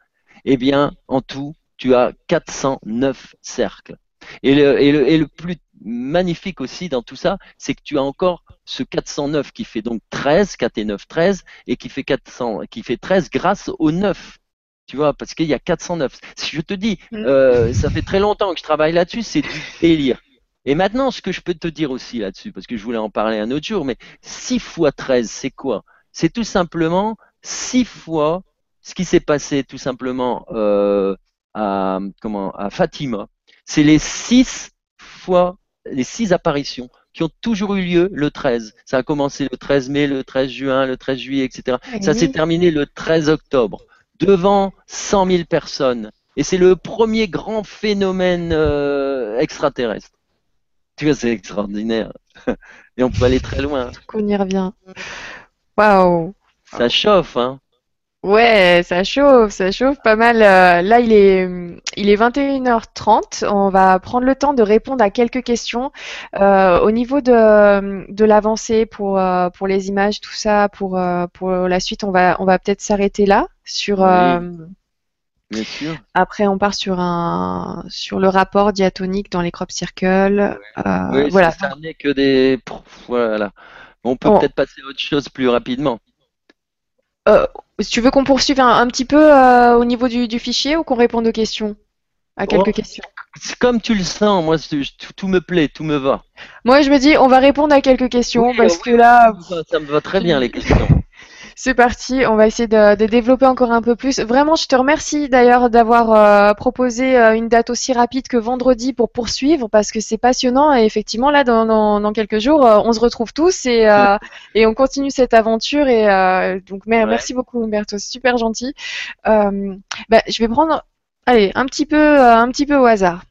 eh bien en tout tu as 409 cercles. Et le, et le, et le plus magnifique aussi dans tout ça, c'est que tu as encore ce 409 qui fait donc 13, 4 et 9, 13, et qui fait 400, qui fait 13 grâce au 9. Tu vois, parce qu'il y a 409. Si je te dis, mm. euh, ça fait très longtemps que je travaille là-dessus, c'est du délire. Et maintenant, ce que je peux te dire aussi là-dessus, parce que je voulais en parler un autre jour, mais 6 fois 13, c'est quoi? C'est tout simplement 6 fois ce qui s'est passé tout simplement euh, à, comment, à Fatima. C'est les 6 fois les six apparitions qui ont toujours eu lieu le 13. Ça a commencé le 13 mai, le 13 juin, le 13 juillet, etc. Ça s'est terminé le 13 octobre, devant 100 000 personnes. Et c'est le premier grand phénomène euh, extraterrestre. Tu vois, c'est extraordinaire. Et on peut aller très loin. On y revient. Waouh. Ça chauffe, hein. Ouais, ça chauffe, ça chauffe pas mal. Euh, là, il est, il est 21h30. On va prendre le temps de répondre à quelques questions. Euh, au niveau de, de l'avancée pour, euh, pour les images, tout ça, pour, pour la suite, on va, on va peut-être s'arrêter là. Sur, Bien sûr. Après, on part sur, un, sur le rapport diatonique dans les crop circles. oui, voilà. ça n'est que des. Voilà. On peut peut-être passer à autre chose plus rapidement. Euh, tu veux qu'on poursuive un, petit peu euh, au niveau du, fichier ou qu'on réponde aux questions? À quelques oh, questions. C'est comme tu le sens, moi tout, me plaît, tout me va. Moi je me dis on va répondre à quelques questions parce que là. ça me va très bien les questions. C'est parti, on va essayer de, développer encore un peu plus. Vraiment, je te remercie d'ailleurs d'avoir euh, proposé euh, une date aussi rapide que vendredi pour poursuivre parce que c'est passionnant et effectivement là dans, quelques jours euh, on se retrouve tous et, et on continue cette aventure et donc merci beaucoup Humberto, super gentil. Bah, je vais prendre allez un petit peu un petit peu au hasard.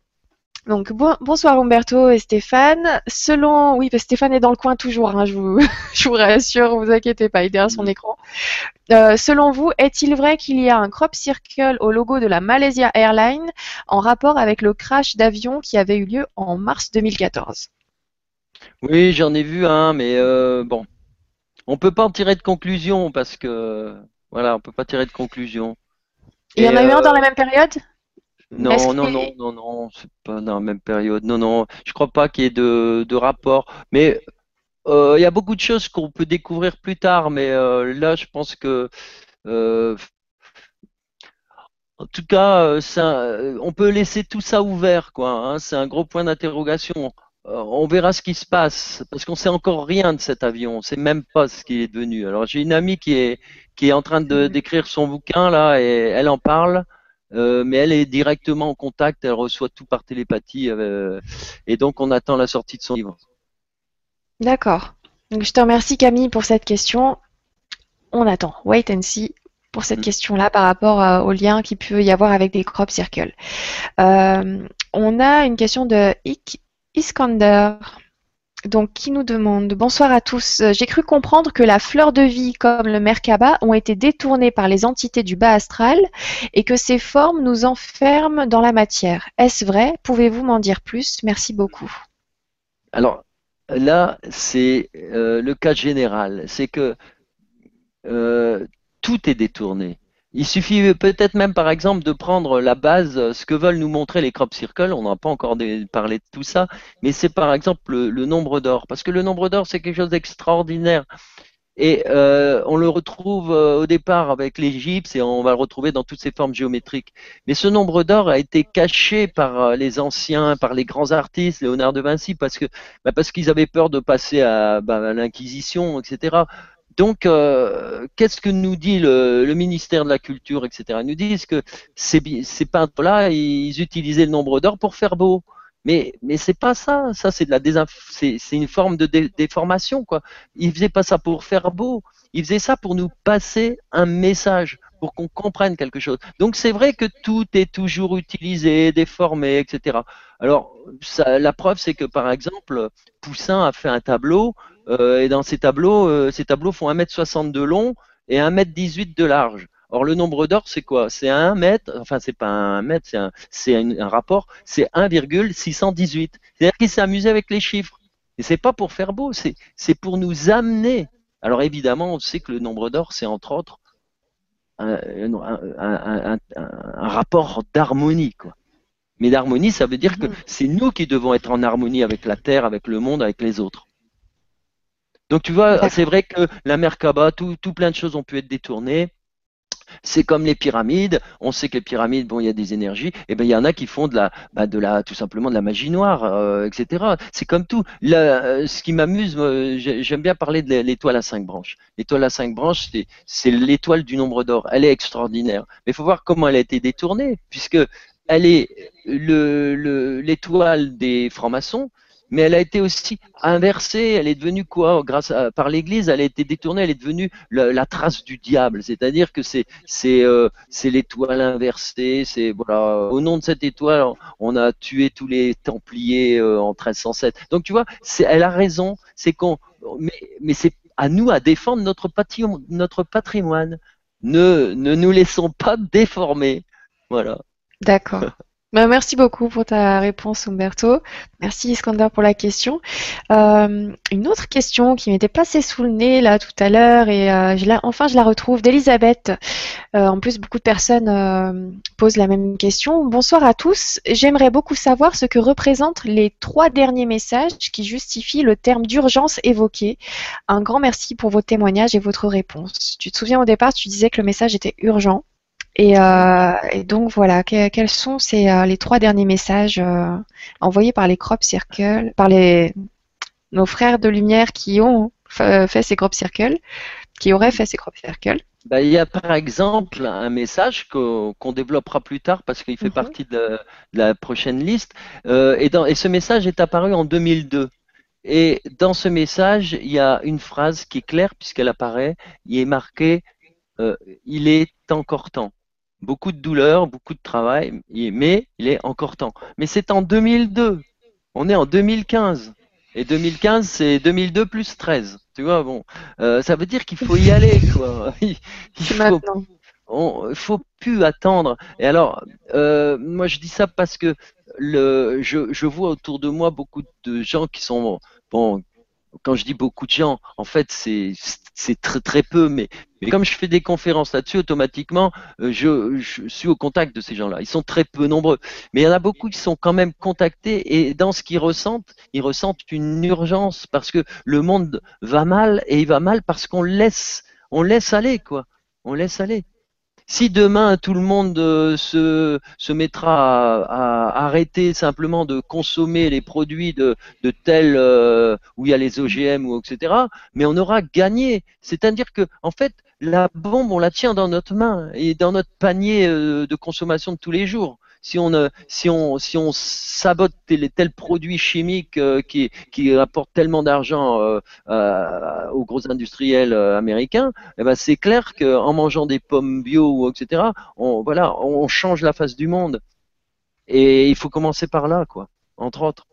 Donc bonsoir Umberto et Stéphane. Selon, oui, parce que Stéphane est dans le coin toujours, hein, je, vous, je vous rassure, vous inquiétez pas, il est derrière son écran. Euh, selon vous, est-il vrai qu'il y a un crop circle au logo de la Malaysia Airlines en rapport avec le crash d'avion qui avait eu lieu en mars 2014 Oui, j'en ai vu un, mais euh, bon, on peut pas en tirer de conclusion parce que voilà, on peut pas tirer de conclusion. Il y en a eu un dans euh, la même période? Non, non, non, non, non, c'est pas dans la même période. Non, non, je crois pas qu'il y ait de, de rapport. Mais euh, il y a beaucoup de choses qu'on peut découvrir plus tard. Mais euh, là, je pense que, euh, en tout cas, ça, on peut laisser tout ça ouvert, quoi. Hein. c'est un gros point d'interrogation. on verra ce qui se passe parce qu'on sait encore rien de cet avion. On sait même pas ce qu'il est devenu. Alors, j'ai une amie qui est qui est en train de d'écrire son bouquin là et elle en parle. Euh, mais elle est directement en contact, elle reçoit tout par télépathie, euh, et donc on attend la sortie de son livre. D'accord. Donc je te remercie Camille pour cette question. On attend. Wait and see pour cette mm. question-là par rapport euh, au lien qu'il peut y avoir avec des crop circles. on a une question de Iskander. Donc, qui nous demande Bonsoir à tous. J'ai cru comprendre que la fleur de vie comme le Merkaba ont été détournées par les entités du bas astral et que ces formes nous enferment dans la matière. Est-ce vrai? Pouvez-vous m'en dire plus? Merci beaucoup. Alors, là, c'est euh, le cas général. C'est que euh, tout est détourné. Il suffit peut-être même, par exemple, de prendre la base, ce que veulent nous montrer les crop circles. On n'a pas encore parlé de tout ça, mais c'est par exemple le, nombre d'or, parce que le nombre d'or, c'est quelque chose d'extraordinaire. Et euh, on le retrouve euh, au départ avec l'Égypte et on va le retrouver dans toutes ses formes géométriques. Mais ce nombre d'or a été caché par euh, les anciens, par les grands artistes, Léonard de Vinci, parce que bah, parce qu'ils avaient peur de passer à, bah, à l'Inquisition, etc. Donc, euh, qu'est-ce que nous dit le, ministère de la Culture, etc. Ils nous disent que ces, peintres-là, ils utilisaient le nombre d'or pour faire beau. Mais, mais c'est pas ça. Ça, c'est de la c'est, une forme de déformation, quoi. Ils faisaient pas ça pour faire beau. Ils faisaient ça pour nous passer un message, pour qu'on comprenne quelque chose. Donc, c'est vrai que tout est toujours utilisé, déformé, etc. Alors, la preuve, c'est que par exemple, Poussin a fait un tableau et dans ces tableaux, euh, ces tableaux font 1m60 de long et 1m18 de large. Or, le nombre d'or, c'est quoi? C'est 1 mètre, enfin, c'est pas un mètre, c'est un, un, rapport, c'est 1,618. C'est-à-dire qu'il s'est amusé avec les chiffres. Et c'est pas pour faire beau, c'est pour nous amener. Alors, évidemment, on sait que le nombre d'or, c'est entre autres un, un, un rapport d'harmonie, quoi. Mais d'harmonie, ça veut dire que mmh. c'est nous qui devons être en harmonie avec la Terre, avec le monde, avec les autres. Donc tu vois, c'est vrai que la Merkaba, tout, tout plein de choses ont pu être détournées. C'est comme les pyramides. On sait que les pyramides, bon, il y a des énergies. Et eh ben, il y en a qui font de la, bah, de la, tout simplement de la magie noire, euh, etc. C'est comme tout. Euh, ce qui m'amuse, j'aime bien parler de l'étoile à cinq branches. L'étoile à cinq branches, c'est l'étoile du nombre d'or. Elle est extraordinaire. Mais il faut voir comment elle a été détournée, puisque elle est l'étoile le, des francs-maçons mais elle a été aussi inversée. Elle est devenue quoi? Grâce à, par l'Église, elle a été détournée. Elle est devenue la, trace du diable. C'est-à-dire que c'est c'est euh, c'est l'étoile inversée. C'est voilà. Au nom de cette étoile, on a tué tous les Templiers euh, en 1307. Donc tu vois, elle a raison. C'est qu'on mais, mais c'est à nous à défendre notre, notre patrimoine. Ne, ne nous laissons pas déformer. Voilà. D'accord. Bah, merci beaucoup pour ta réponse, Umberto. Merci, Iskander, pour la question. Euh, une autre question qui m'était passée sous le nez là tout à l'heure et euh, je enfin je la retrouve d'Elisabeth. Euh, en plus, beaucoup de personnes posent la même question. Bonsoir à tous. J'aimerais beaucoup savoir ce que représentent les trois derniers messages qui justifient le terme d'urgence évoqué. Un grand merci pour vos témoignages et votre réponse. Tu te souviens au départ, tu disais que le message était urgent. Euh, et, donc voilà, quels sont ces, euh, les trois derniers messages euh, envoyés par les crop circles, par les, nos frères de lumière qui ont fait ces crop circles, qui auraient fait ces crop circles bah, il y a par exemple un message qu'on développera plus tard parce qu'il fait mhm. partie de, la prochaine liste. et, dans, et ce message est apparu en 2002. Et dans ce message, il y a une phrase qui est claire puisqu'elle apparaît. Il est marqué Il est encore temps beaucoup de douleur, beaucoup de travail, mais il est encore temps. Mais c'est en 2002. On est en 2015. Et 2015, c'est 2002 plus 13. Tu vois, bon, euh, ça veut dire qu'il faut y aller, quoi. Il, faut, on, faut plus attendre. Et alors, euh, moi, je dis ça parce que le, je, je vois autour de moi beaucoup de gens qui sont bon, quand je dis beaucoup de gens, en fait, c'est très très peu, mais, mais comme je fais des conférences là-dessus, automatiquement, euh, je, je, suis au contact de ces gens-là. Ils sont très peu nombreux, mais il y en a beaucoup qui sont quand même contactés et dans ce qu'ils ressentent, ils ressentent une urgence parce que le monde va mal et il va mal parce qu'on laisse, on laisse aller quoi, on laisse aller. Si demain tout le monde euh, se, mettra à, arrêter simplement de consommer les produits de, de tel euh, où il y a les OGM ou etc., mais on aura gagné. C'est-à-dire que en fait la bombe on la tient dans notre main et dans notre panier euh, de consommation de tous les jours si on, euh, si on, si on sabote tel, tel produit chimique euh, qui, qui apporte tellement d'argent euh, aux gros industriels américains, eh ben c'est clair qu'en mangeant des pommes bio, etc., on, voilà, on change la face du monde. Et il faut commencer par là, quoi, entre autres.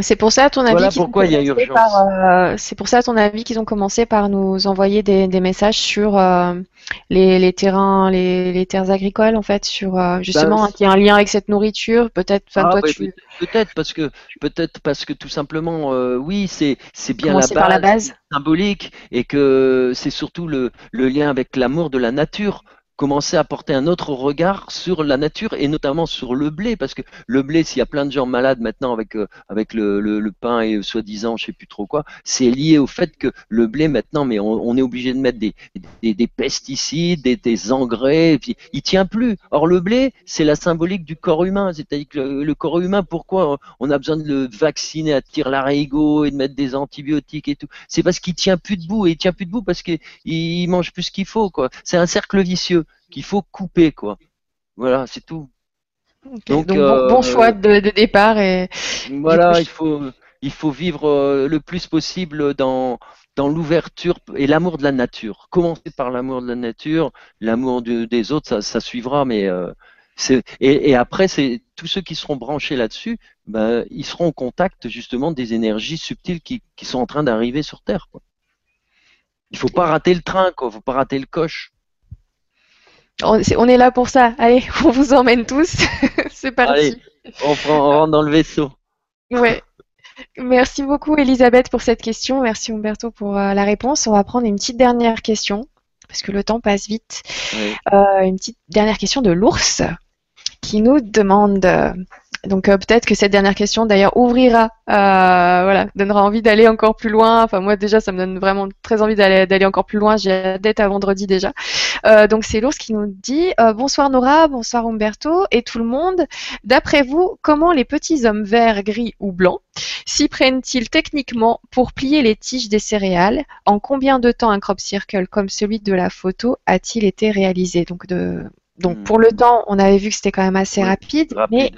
C'est pour ça, à ton avis, Voilà qu'ils ont pourquoi il y a commencé urgence. par, euh, c'est pour ça, à ton avis, qu'ils ont commencé par nous envoyer des, des messages sur euh, les, les terrains, les, les terres agricoles, en fait, sur euh, justement Ben, qu'il y a un lien avec cette nourriture. Peut-être, Ah, toi, ouais, tu peut- peut-être parce que peut-être parce que tout simplement oui c'est c'est bien la commençais par la base base. symbolique et que c'est surtout le, le lien avec l'amour de la nature. Commencer à porter un autre regard sur la nature et notamment sur le blé parce que le blé s'il y a plein de gens malades maintenant avec euh, avec le, le, le pain et euh, soi-disant je sais plus trop quoi c'est lié au fait que le blé maintenant mais on, on est obligé de mettre des, des, des pesticides des, des engrais et puis il tient plus. Or le blé c'est la symbolique du corps humain. C'est-à-dire que le, le corps humain pourquoi on a besoin de le vacciner à tir larigot et de mettre des antibiotiques et tout? C'est parce qu'il tient plus debout et il tient plus debout parce qu'il il mange plus qu'il faut quoi. C'est un cercle vicieux qu'il faut couper quoi. Voilà c'est tout. Donc Donc, bon, bon choix euh, de, de départ et coup, voilà il faut il faut vivre euh, le plus possible dans dans l'ouverture et l'amour de la nature. Commencer par l'amour de la nature l'amour de- des autres ça, ça suivra mais euh, et, et après c'est tous ceux qui seront branchés là-dessus ben, ils seront en contact justement des énergies subtiles qui, qui sont en train d'arriver sur Terre quoi. il faut pas rater le train quoi. Faut pas rater le coche on, est là pour ça. Allez, on vous emmène tous. C'est allez parti. on, prend, on rentre dans le vaisseau Ouais. Merci beaucoup, Elisabeth, pour cette question. Merci, Umberto, pour euh, la réponse. On va prendre une petite dernière question, parce que le temps passe vite. Euh, une petite dernière question de l'ours qui nous demande. euh, donc euh, peut-être que cette dernière question d'ailleurs ouvrira, euh, voilà, donnera envie d'aller encore plus loin. Enfin moi déjà ça me donne vraiment très envie d'aller encore plus loin. J'ai hâte d'être à vendredi déjà. Donc c'est l'ours qui nous dit bonsoir Nora, bonsoir Umberto et tout le monde. D'après vous, comment les petits hommes verts, gris ou blancs s'y prennent-ils techniquement pour plier les tiges des céréales? En combien de temps un crop circle comme celui de la photo a-t-il été réalisé? Donc de donc Hmm. pour le temps, on avait vu que c'était quand même assez Oui, rapide, mais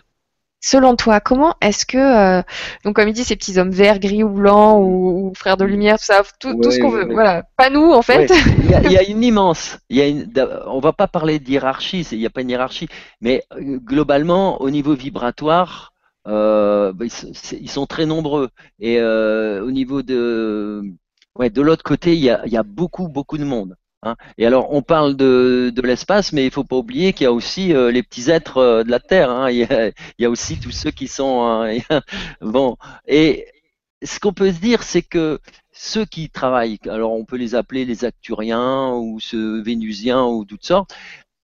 selon toi, comment est-ce que, euh, donc comme il dit, ces petits hommes verts, gris ou blancs, ou, ou frères de lumière, tout ça, tout, tout ce qu'on veut, voilà, pas nous en fait. Il y, a, il y a une immense, il y a une, on va pas parler d'hierarchie, il n'y a pas une hiérarchie, mais euh, globalement, au niveau vibratoire, euh, bah, ils, sont très nombreux. Et euh, au niveau de, ouais, de l'autre côté, il y a, il y a beaucoup, beaucoup de monde. Hein. Et alors, on parle de, de l'espace, mais il faut pas oublier qu'il y a aussi euh, les petits êtres euh, de la Terre. hein. Il y a, aussi tous ceux qui sont, hein, bon. Et ce qu'on peut se dire, c'est que ceux qui travaillent, alors on peut les appeler les acturiens ou ceux vénusiens ou toutes sortes,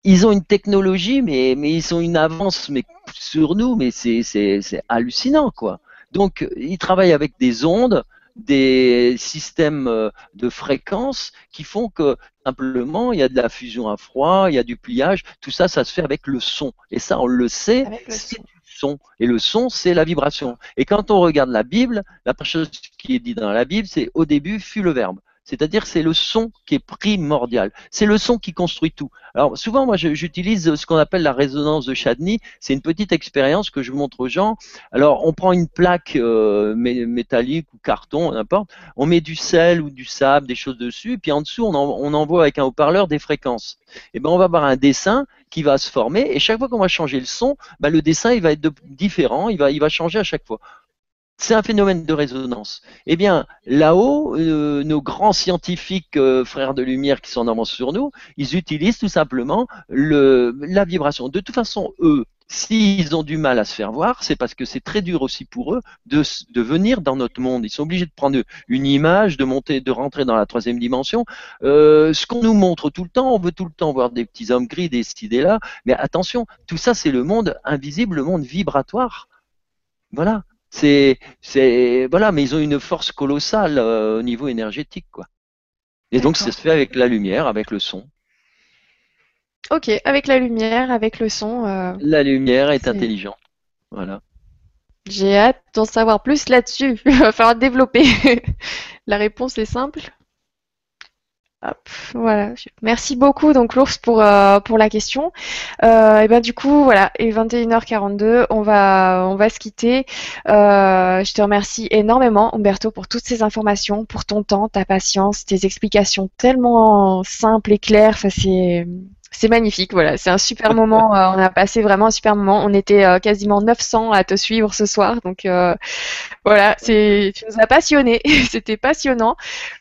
ils ont une technologie, mais, mais ils ont une avance mais sur nous, mais c'est hallucinant, quoi. Donc, ils travaillent avec des ondes, des systèmes euh, de fréquences qui font que simplement, il y a de la fusion à froid, il y a du pliage, tout ça, ça se fait avec le son. Et ça, on le sait, c'est du son. Et le son, c'est la vibration. Et quand on regarde la Bible, la première chose qui est dit dans la Bible, c'est au début fut le verbe. C'est-à-dire c'est le son qui est primordial. C'est le son qui construit tout. Alors souvent, moi, j'utilise ce qu'on appelle la résonance de Chadni. C'est une petite expérience que je montre aux gens. Alors, on prend une plaque euh, mé- métallique ou carton, n'importe. On met du sel ou du sable, des choses dessus. Puis en dessous, on, en- on envoie avec un haut-parleur des fréquences. Et ben, on va avoir un dessin qui va se former. Et chaque fois qu'on va changer le son, ben, le dessin il va être différent. Il va, il va changer à chaque fois. C'est un phénomène de résonance. Eh bien, là-haut, euh, nos grands scientifiques euh, frères de lumière qui sont en avance sur nous, ils utilisent tout simplement le, la vibration. De toute façon, eux, s'ils ont du mal à se faire voir, c'est parce que c'est très dur aussi pour eux de, venir dans notre monde. Ils sont obligés de prendre une image, de monter, de rentrer dans la troisième dimension. Euh, ce qu'on nous montre tout le temps, on veut tout le temps voir des petits hommes gris, des ci, des là. Mais attention, tout ça, c'est le monde invisible, le monde vibratoire. Voilà. C'est, c'est, voilà, mais ils ont une force colossale euh, au niveau énergétique, quoi. Et donc, ça se fait avec la lumière, avec le son. Ok, avec la lumière, avec le son, euh, La lumière est c'est- intelligente. Voilà. j'ai hâte d'en savoir plus là-dessus. Il va falloir développer. La réponse est simple. Hop, voilà. Merci beaucoup donc l'ours pour euh, pour la question. Euh, et ben du coup voilà, et 21h42, on va on va se quitter. Euh, je te remercie énormément Umberto pour toutes ces informations, pour ton temps, ta patience, tes explications tellement simples et claires. Enfin c'est c'est magnifique, voilà, c'est un super moment. Euh, on a passé vraiment un super moment. On était euh, quasiment 900 à te suivre ce soir, donc euh, voilà, c'est, tu nous as passionnés. C'était passionnant.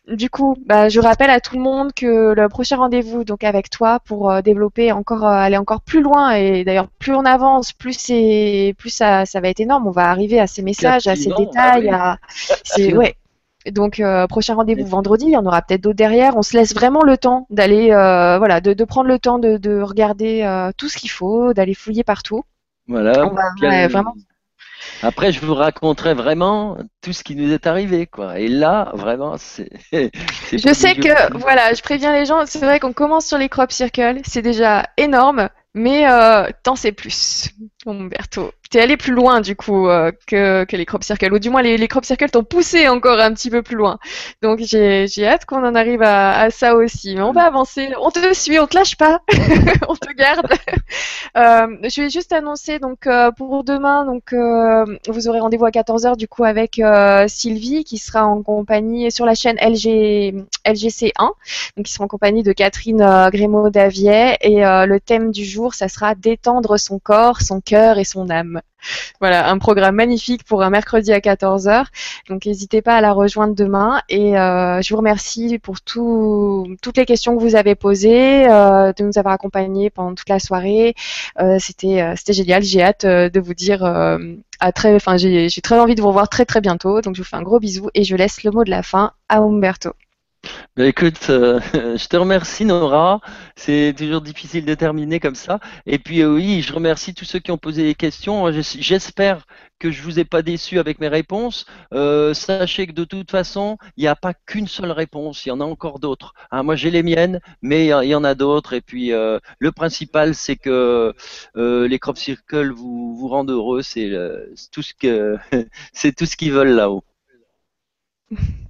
Du coup, bah, je rappelle à tout le monde que le prochain rendez-vous, donc avec toi, pour développer encore, aller encore plus loin et d'ailleurs plus on avance, plus c'est, plus ça, ça va être énorme. On va arriver à ces messages, à ces détails, à, c'est, ouais donc euh, prochain rendez-vous vendredi, il y en aura peut-être d'autres derrière. On se laisse vraiment le temps d'aller, euh, voilà, de, prendre le temps de, regarder euh, tout ce qu'il faut, d'aller fouiller partout. Voilà. Après, je vous raconterai vraiment tout ce qui nous est arrivé, quoi. Et là, vraiment, c'est. je sais que, voilà, je préviens les gens. C'est vrai qu'on commence sur les crop circles, c'est déjà énorme, mais tant c'est plus. Umberto, t'es allé plus loin du coup euh, que, les crop circles, ou du moins les, les crop circles t'ont poussé encore un petit peu plus loin. Donc j'ai hâte qu'on en arrive à, ça aussi. Mais on va avancer, on te suit, on te lâche pas, on te garde. euh, je vais juste annoncer donc euh, pour demain, donc vous aurez rendez-vous à 14h du coup avec Sylvie qui sera en compagnie sur la chaîne LG, LGC1, donc qui sera en compagnie de Catherine Grémaud-Davier et le thème du jour ça sera détendre son corps, son cœur et son âme. Voilà, un programme magnifique pour un mercredi à 14h. Donc n'hésitez pas à la rejoindre demain. Et euh, je vous remercie pour toutes les questions que vous avez posées, euh, de nous avoir accompagnés pendant toute la soirée. Euh, c'était c'était génial. J'ai hâte de vous dire à très, enfin j'ai très envie de vous revoir très très bientôt. Donc je vous fais un gros bisou et je laisse le mot de la fin à Umberto. Bah, écoute, euh, je te remercie Nora. C'est toujours difficile de terminer comme ça. Et puis euh, oui, je remercie tous ceux qui ont posé des questions. J'espère que je vous ai pas déçu avec mes réponses. Euh, sachez que de toute façon, il n'y a pas qu'une seule réponse. Il y en a encore d'autres. Hein, moi, j'ai les miennes, mais il y en a d'autres. Et puis le principal, c'est que les crop circles vous vous rendent heureux. C'est tout ce que c'est tout ce qu'ils veulent là-haut.